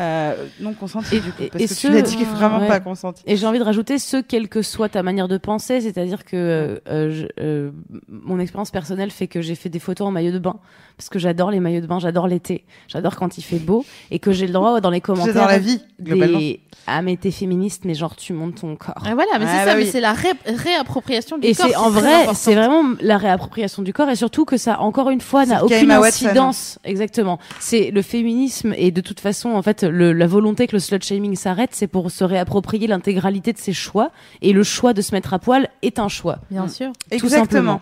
Speaker 2: euh, non consenti
Speaker 3: Et-
Speaker 2: du coup
Speaker 3: et-
Speaker 2: parce
Speaker 3: et
Speaker 2: que
Speaker 3: ce-
Speaker 2: tu l'as dit vraiment
Speaker 3: ouais.
Speaker 2: pas consenti
Speaker 3: Et j'ai envie de rajouter ce, quelle que soit ta manière de penser, c'est-à-dire que euh, euh, je- euh, mon expérience personnelle fait que j'ai fait des photos en maillot de bain parce que j'adore les maillots de bain, j'adore l'été, j'adore quand il fait beau et que j'ai le droit dans les commentaires
Speaker 2: dans la vie globalement
Speaker 3: des ah mais t'es féministe mais genre tu montes ton corps.
Speaker 1: Ah, voilà, mais
Speaker 2: Ah,
Speaker 1: c'est
Speaker 2: bah
Speaker 1: ça, mais c'est la ré- réappropriation du
Speaker 3: Et
Speaker 1: corps.
Speaker 3: c'est en vrai, c'est vraiment la réappropriation du corps et surtout que ça, encore une fois, n'a aucune incidence. Exactement. C'est le féminisme et de toute façon, en fait, le, la volonté que le slut shaming s'arrête, c'est pour se réapproprier l'intégralité de ses choix et le choix de se mettre à poil est un choix.
Speaker 1: Bien sûr.
Speaker 2: exactement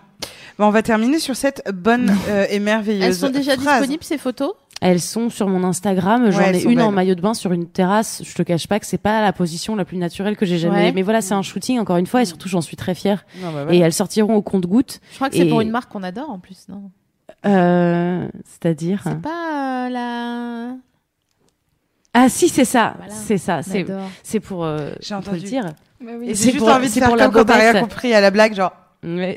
Speaker 2: Bon, on va terminer sur cette bonne euh, et merveilleuse
Speaker 1: Elles sont déjà
Speaker 2: phrase.
Speaker 1: disponibles ces photos?
Speaker 3: Elles sont sur mon Instagram. J'en
Speaker 2: Ouais,
Speaker 3: ai une en maillot de bain sur une terrasse. Je te cache pas que c'est pas la position la plus naturelle que j'ai jamais.
Speaker 1: Ouais.
Speaker 3: Mais voilà, c'est un shooting encore une fois et surtout j'en suis très fière.
Speaker 2: Non, bah, voilà.
Speaker 3: Et elles sortiront au compte-gouttes.
Speaker 1: Je crois que c'est pour une marque qu'on adore en plus, non?
Speaker 3: Euh, C'est-à-dire.
Speaker 1: C'est pas euh, la.
Speaker 3: Ah si, c'est ça.
Speaker 1: Voilà.
Speaker 3: C'est ça. C'est c'est pour. euh,
Speaker 2: J'ai entendu.
Speaker 3: le dire.
Speaker 2: Et
Speaker 4: oui.
Speaker 2: j'ai
Speaker 3: c'est
Speaker 2: juste
Speaker 3: pour-
Speaker 2: envie de
Speaker 3: c'est
Speaker 2: faire
Speaker 3: pour la
Speaker 2: comme quand t'as rien
Speaker 3: bobette.
Speaker 2: compris à la blague genre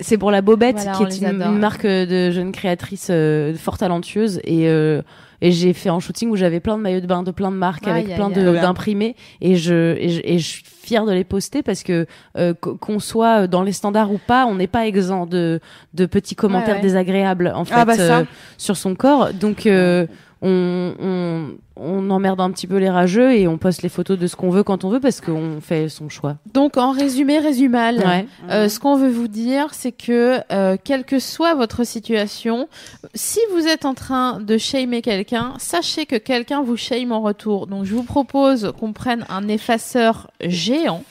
Speaker 3: C'est pour la Bobette,
Speaker 1: Voilà,
Speaker 3: qui est une,
Speaker 1: adore.
Speaker 3: une marque de jeunes créatrices euh, fort talentueuses. Et, euh, et j'ai fait un shooting où j'avais plein de maillots de bain de plein de marques avec plein d'imprimés. Et je, et, je, et je suis fière de les poster parce que euh, qu- qu'on soit dans les standards ou pas, on n'est pas exempt de, de petits commentaires
Speaker 1: Ouais, ouais.
Speaker 3: désagréables en fait
Speaker 2: Ah bah ça.
Speaker 3: euh, sur son corps. Donc euh, on, on, on emmerde un petit peu les rageux et on poste les photos de ce qu'on veut quand on veut parce qu'on fait son choix.
Speaker 1: Donc en résumé, résumal.
Speaker 3: Ouais.
Speaker 1: Euh, ce qu'on veut vous dire, c'est que euh, quelle que soit votre situation, si vous êtes en train de shamer quelqu'un, sachez que quelqu'un vous shame en retour. Donc je vous propose qu'on prenne un effaceur géant,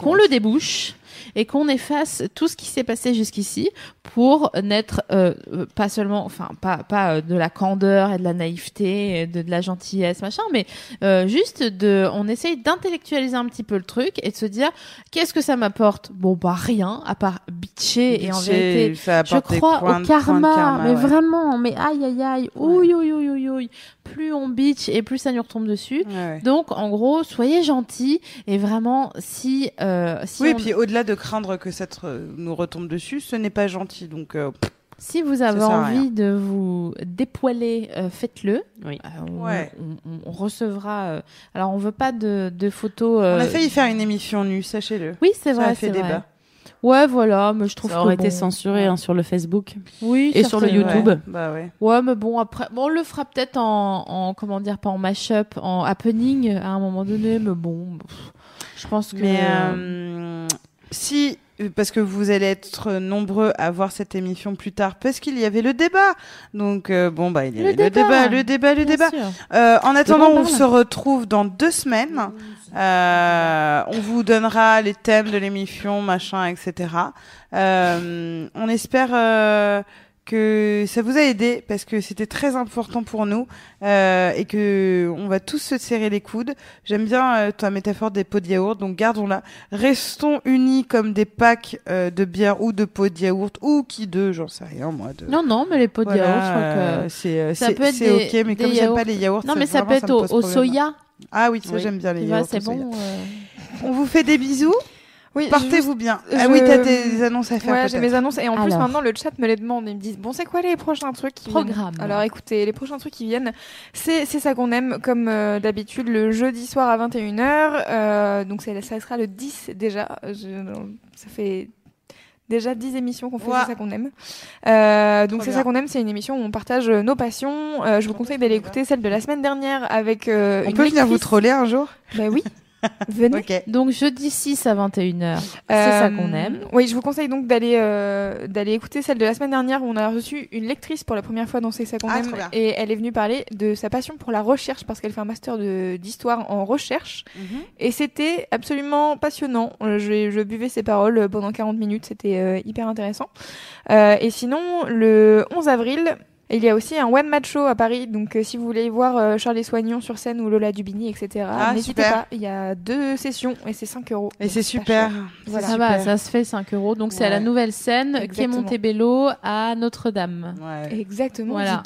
Speaker 1: qu'on le débouche et qu'on efface tout ce qui s'est passé jusqu'ici pour n'être euh, euh, pas seulement, enfin pas pas euh, de la candeur et de la naïveté, et de, de la gentillesse machin, mais euh, juste de, on essaye d'intellectualiser un petit peu le truc et de se dire qu'est-ce que ça m'apporte? Bon bah rien à part bitcher et en vérité
Speaker 2: ça
Speaker 1: je crois au
Speaker 2: de
Speaker 1: karma, mais
Speaker 2: ouais.
Speaker 1: vraiment, mais aïe aïe aïe, ouïe ouïe ouïe ouïe ouïe. Plus on bitch et plus ça nous retombe dessus.
Speaker 2: Ouais, ouais.
Speaker 1: Donc en gros, soyez gentils et vraiment si euh, si,
Speaker 2: oui, et puis au-delà de craindre que ça te- nous retombe dessus, ce n'est pas gentil. Donc, euh,
Speaker 1: si vous avez envie de vous dépoiler, euh, faites-le.
Speaker 3: Oui.
Speaker 1: Euh, on,
Speaker 2: Ouais.
Speaker 1: on- on- on recevra. euh, alors on veut pas de, de photos. euh,
Speaker 2: on a failli faire une émission nue, sachez-le.
Speaker 1: Oui, c'est
Speaker 2: Ça
Speaker 1: vrai.
Speaker 2: a fait
Speaker 1: c'est vrai.
Speaker 2: débat.
Speaker 1: Ouais, voilà, mais je trouve
Speaker 3: Ça aurait
Speaker 1: que
Speaker 3: été
Speaker 1: bon,
Speaker 3: censuré hein, sur le Facebook.
Speaker 1: Oui,
Speaker 3: Et sur le. YouTube.
Speaker 2: Ouais, bah ouais.
Speaker 1: Ouais, mais bon, après, bon, on le fera peut-être en, en, comment dire, pas en mash-up, en happening à un moment donné, mais bon, pff, je pense que.
Speaker 2: Mais euh, si, parce que vous allez être nombreux à voir cette émission plus tard, parce qu'il y avait le débat. Donc euh, bon bah il y avait le
Speaker 1: débat.
Speaker 2: débat, le débat, le
Speaker 1: Bien
Speaker 2: débat. Euh, en attendant,
Speaker 1: on
Speaker 2: se retrouve dans deux semaines. Euh, on vous donnera les thèmes de l'émission, machin, etc. Euh, on espère euh,
Speaker 6: que ça vous a aidé parce que c'était très important pour nous euh, et que on va tous se serrer les coudes. J'aime bien euh, ta métaphore des pots de yaourt, donc gardons-la. Restons unis comme des packs euh, de bière ou de pots de yaourt ou qui d'eux, j'en sais rien moi. De...
Speaker 1: Non, non, mais les pots de
Speaker 6: Voilà,
Speaker 1: yaourt, je crois que.
Speaker 6: c'est
Speaker 1: ça peut être des-
Speaker 6: ok, mais
Speaker 1: des
Speaker 6: comme j'aime pas les yaourts,
Speaker 1: Non, mais ça
Speaker 6: vraiment,
Speaker 1: peut être au, soya.
Speaker 6: Ah oui, ça
Speaker 1: Oui.
Speaker 6: j'aime bien les yaourts.
Speaker 1: c'est bon.
Speaker 6: On vous fait des bisous.
Speaker 4: Oui,
Speaker 6: Portez-vous bien. Ah oui, t'as des annonces à faire.
Speaker 4: Ouais, j'ai mes annonces et en plus maintenant le chat me les demande. Ils me disent bon c'est quoi les prochains trucs qui viennent?
Speaker 1: Programme.
Speaker 4: Alors écoutez, les prochains trucs qui viennent, c'est c'est ça qu'on aime comme euh, d'habitude le jeudi soir à 21h. Euh, donc c'est ça sera le 10 déjà. Je- ça fait déjà 10 émissions qu'on fait c'est ça qu'on aime. Euh, donc c'est ça qu'on aime, c'est une émission où on partage euh, nos passions. Euh, je vous conseille d'aller écouter celle de la semaine dernière avec euh,
Speaker 6: On
Speaker 4: une
Speaker 6: peut venir vous troller un jour?
Speaker 4: Bah oui. Venez.
Speaker 1: Donc jeudi 6 à 21h. C'est ça
Speaker 4: Euh,
Speaker 1: qu'on aime.
Speaker 4: Oui, je vous conseille donc d'aller euh, d'aller écouter celle de la semaine dernière où on a reçu une lectrice pour la première fois dans C'est ça qu'on
Speaker 6: Ah,
Speaker 4: aime et elle est venue parler de sa passion pour la recherche parce qu'elle fait un master de d'histoire en recherche et c'était absolument passionnant. Euh, Je, je buvais ses paroles euh, pendant 40 minutes, c'était euh, hyper intéressant. Euh, et sinon, le 11 avril, il y a aussi un one match show à Paris, donc euh, si vous voulez voir euh, Charles Soignon sur scène ou Lola Dubini, etc.
Speaker 6: Ah,
Speaker 4: N'hésitez pas, il y a deux sessions et c'est 5 euros.
Speaker 6: Et c'est super.
Speaker 4: Voilà.
Speaker 1: Ça va, ça se fait 5 euros. Donc c'est à la nouvelle scène qui est. Montebello à Notre-Dame.
Speaker 6: Ouais.
Speaker 4: Exactement,
Speaker 1: Voilà.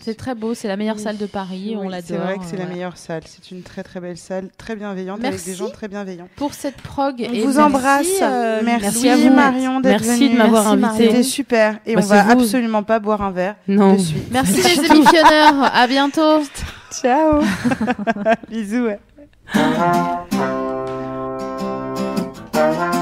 Speaker 1: C'est très beau, c'est la meilleure
Speaker 6: Oui.
Speaker 1: salle de Paris, on
Speaker 6: Oui,
Speaker 1: l'adore.
Speaker 6: C'est vrai que c'est la meilleure salle. C'est une très très belle salle, très bienveillante avec
Speaker 1: Merci.
Speaker 6: des gens très bienveillants.
Speaker 1: Pour cette prog.
Speaker 6: On
Speaker 1: et
Speaker 6: vous
Speaker 1: merci,
Speaker 6: embrasse.
Speaker 1: euh,
Speaker 6: merci,
Speaker 2: merci à vous.
Speaker 6: Marion d'être
Speaker 2: Merci
Speaker 6: venue.
Speaker 2: de m'avoir
Speaker 1: Merci,
Speaker 2: invité.
Speaker 6: C'était super. Et
Speaker 2: Bah,
Speaker 6: on va
Speaker 2: vous.
Speaker 6: absolument pas boire un verre
Speaker 2: Non.
Speaker 1: Merci les émissionneurs. À bientôt.
Speaker 4: Ciao.
Speaker 6: Bisous. ouais.